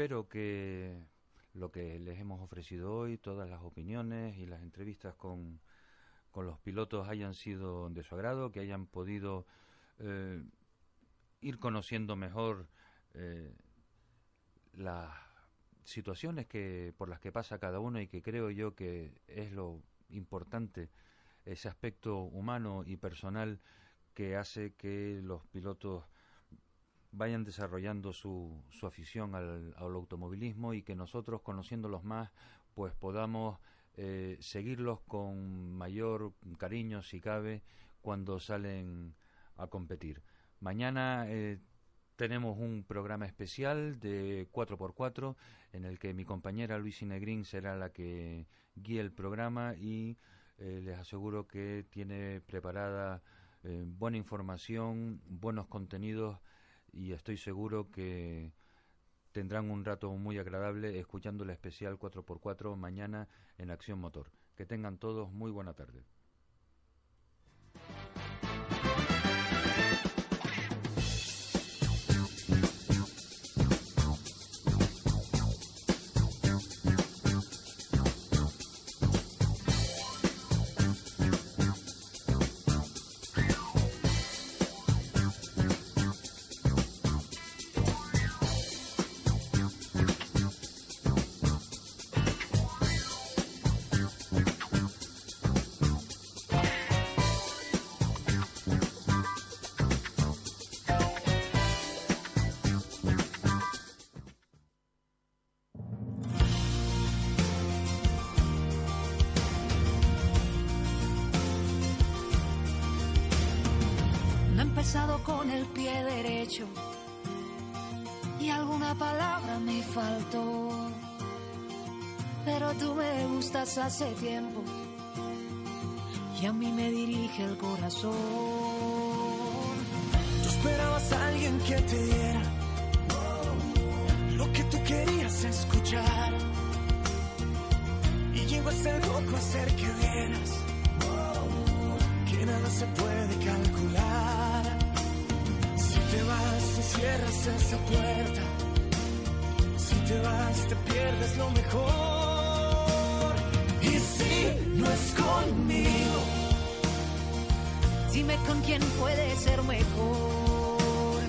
Espero que lo que les hemos ofrecido hoy, todas las opiniones y las entrevistas con, con los pilotos hayan sido de su agrado, que hayan podido eh, ir conociendo mejor eh, las situaciones que por las que pasa cada uno y que creo yo que es lo importante ese aspecto humano y personal que hace que los pilotos vayan desarrollando su, su afición al, al automovilismo y que nosotros conociéndolos más pues podamos eh, seguirlos con mayor cariño si cabe cuando salen a competir. Mañana eh, tenemos un programa especial de 4x4 en el que mi compañera Luis Negrín será la que guíe el programa y eh, les aseguro que tiene preparada eh, buena información, buenos contenidos y estoy seguro que tendrán un rato muy agradable escuchando el especial 4x4 mañana en Acción Motor. Que tengan todos muy buena tarde. Hace tiempo y a mí me dirige el corazón. Tú esperabas a alguien que te diera lo que tú querías escuchar. Y llegó ese loco a hacer que vieras que nada se puede calcular. Si te vas y cierras esa puerta, si te vas te pierdes lo mejor. Y si no es conmigo, Dime con quién puede ser mejor.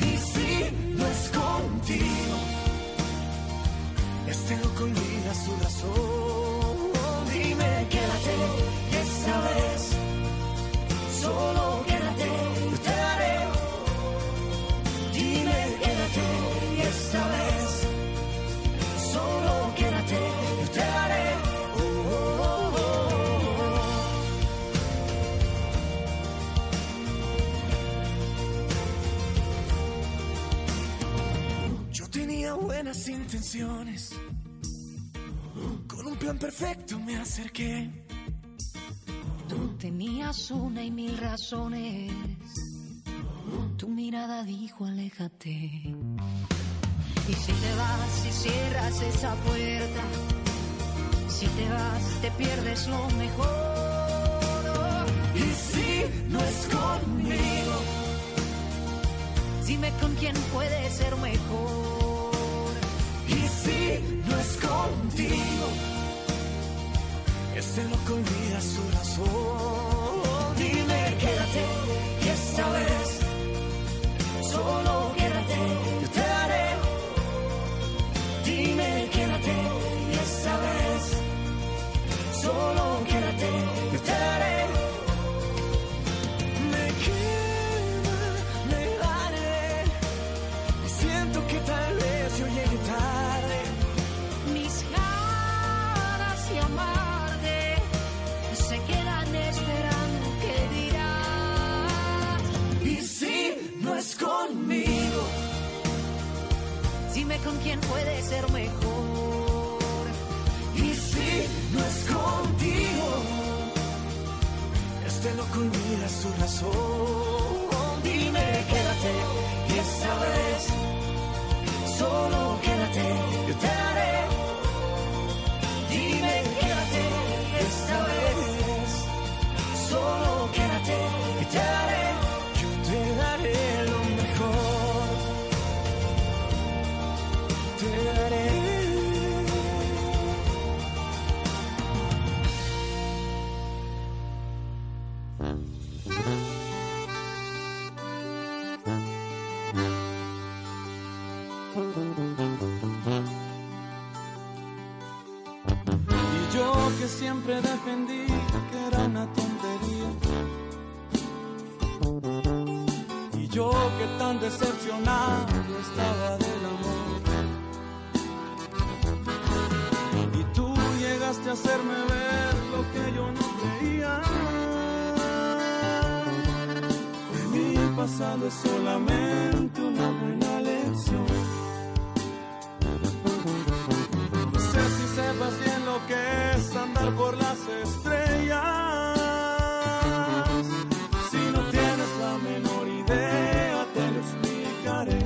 y si no es contigo, tenía buenas intenciones. Con un plan perfecto me acerqué. Tú tenías una y mil razones. Tu mirada dijo aléjate. Y si te vas y cierras esa puerta, si te vas te pierdes lo mejor. Y si no es conmigo, Dime con quién puede ser mejor. Es contigo, este loco olvida su razón. Dime, quédate y esta vez, con quién puede ser mejor. y si no es contigo, este loco olvida su razón. Dime, quédate, y esta vez, solo quédate, yo te daré. Dime, quédate, esta vez, solo quédate, siempre defendí que era una tontería. Y yo que tan decepcionado estaba del amor. Y tú llegaste a hacerme ver lo que yo no creía. Mi pasado es solamente una buena lección. No sé si sepas bien lo que es andar por las estrellas. Si no tienes la menor idea, te lo explicaré.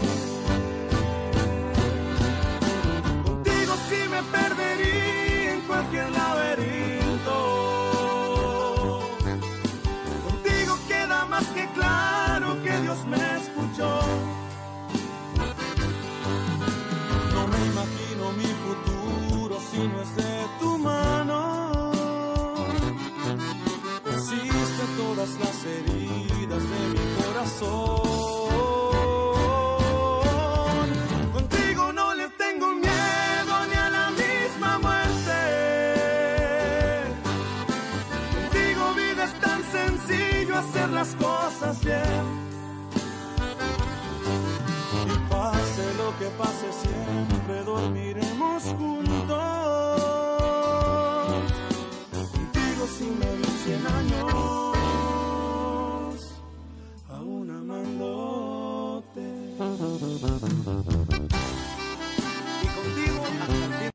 Contigo sí me perdería en cualquier laberinto. Contigo queda más que claro que Dios me escuchó. No me imagino mi futuro si no es Contigo no le tengo miedo ni a la misma muerte. Contigo vida es tan sencillo hacer las cosas bien. Y pase lo que pase, siempre dormiremos juntos. lotes.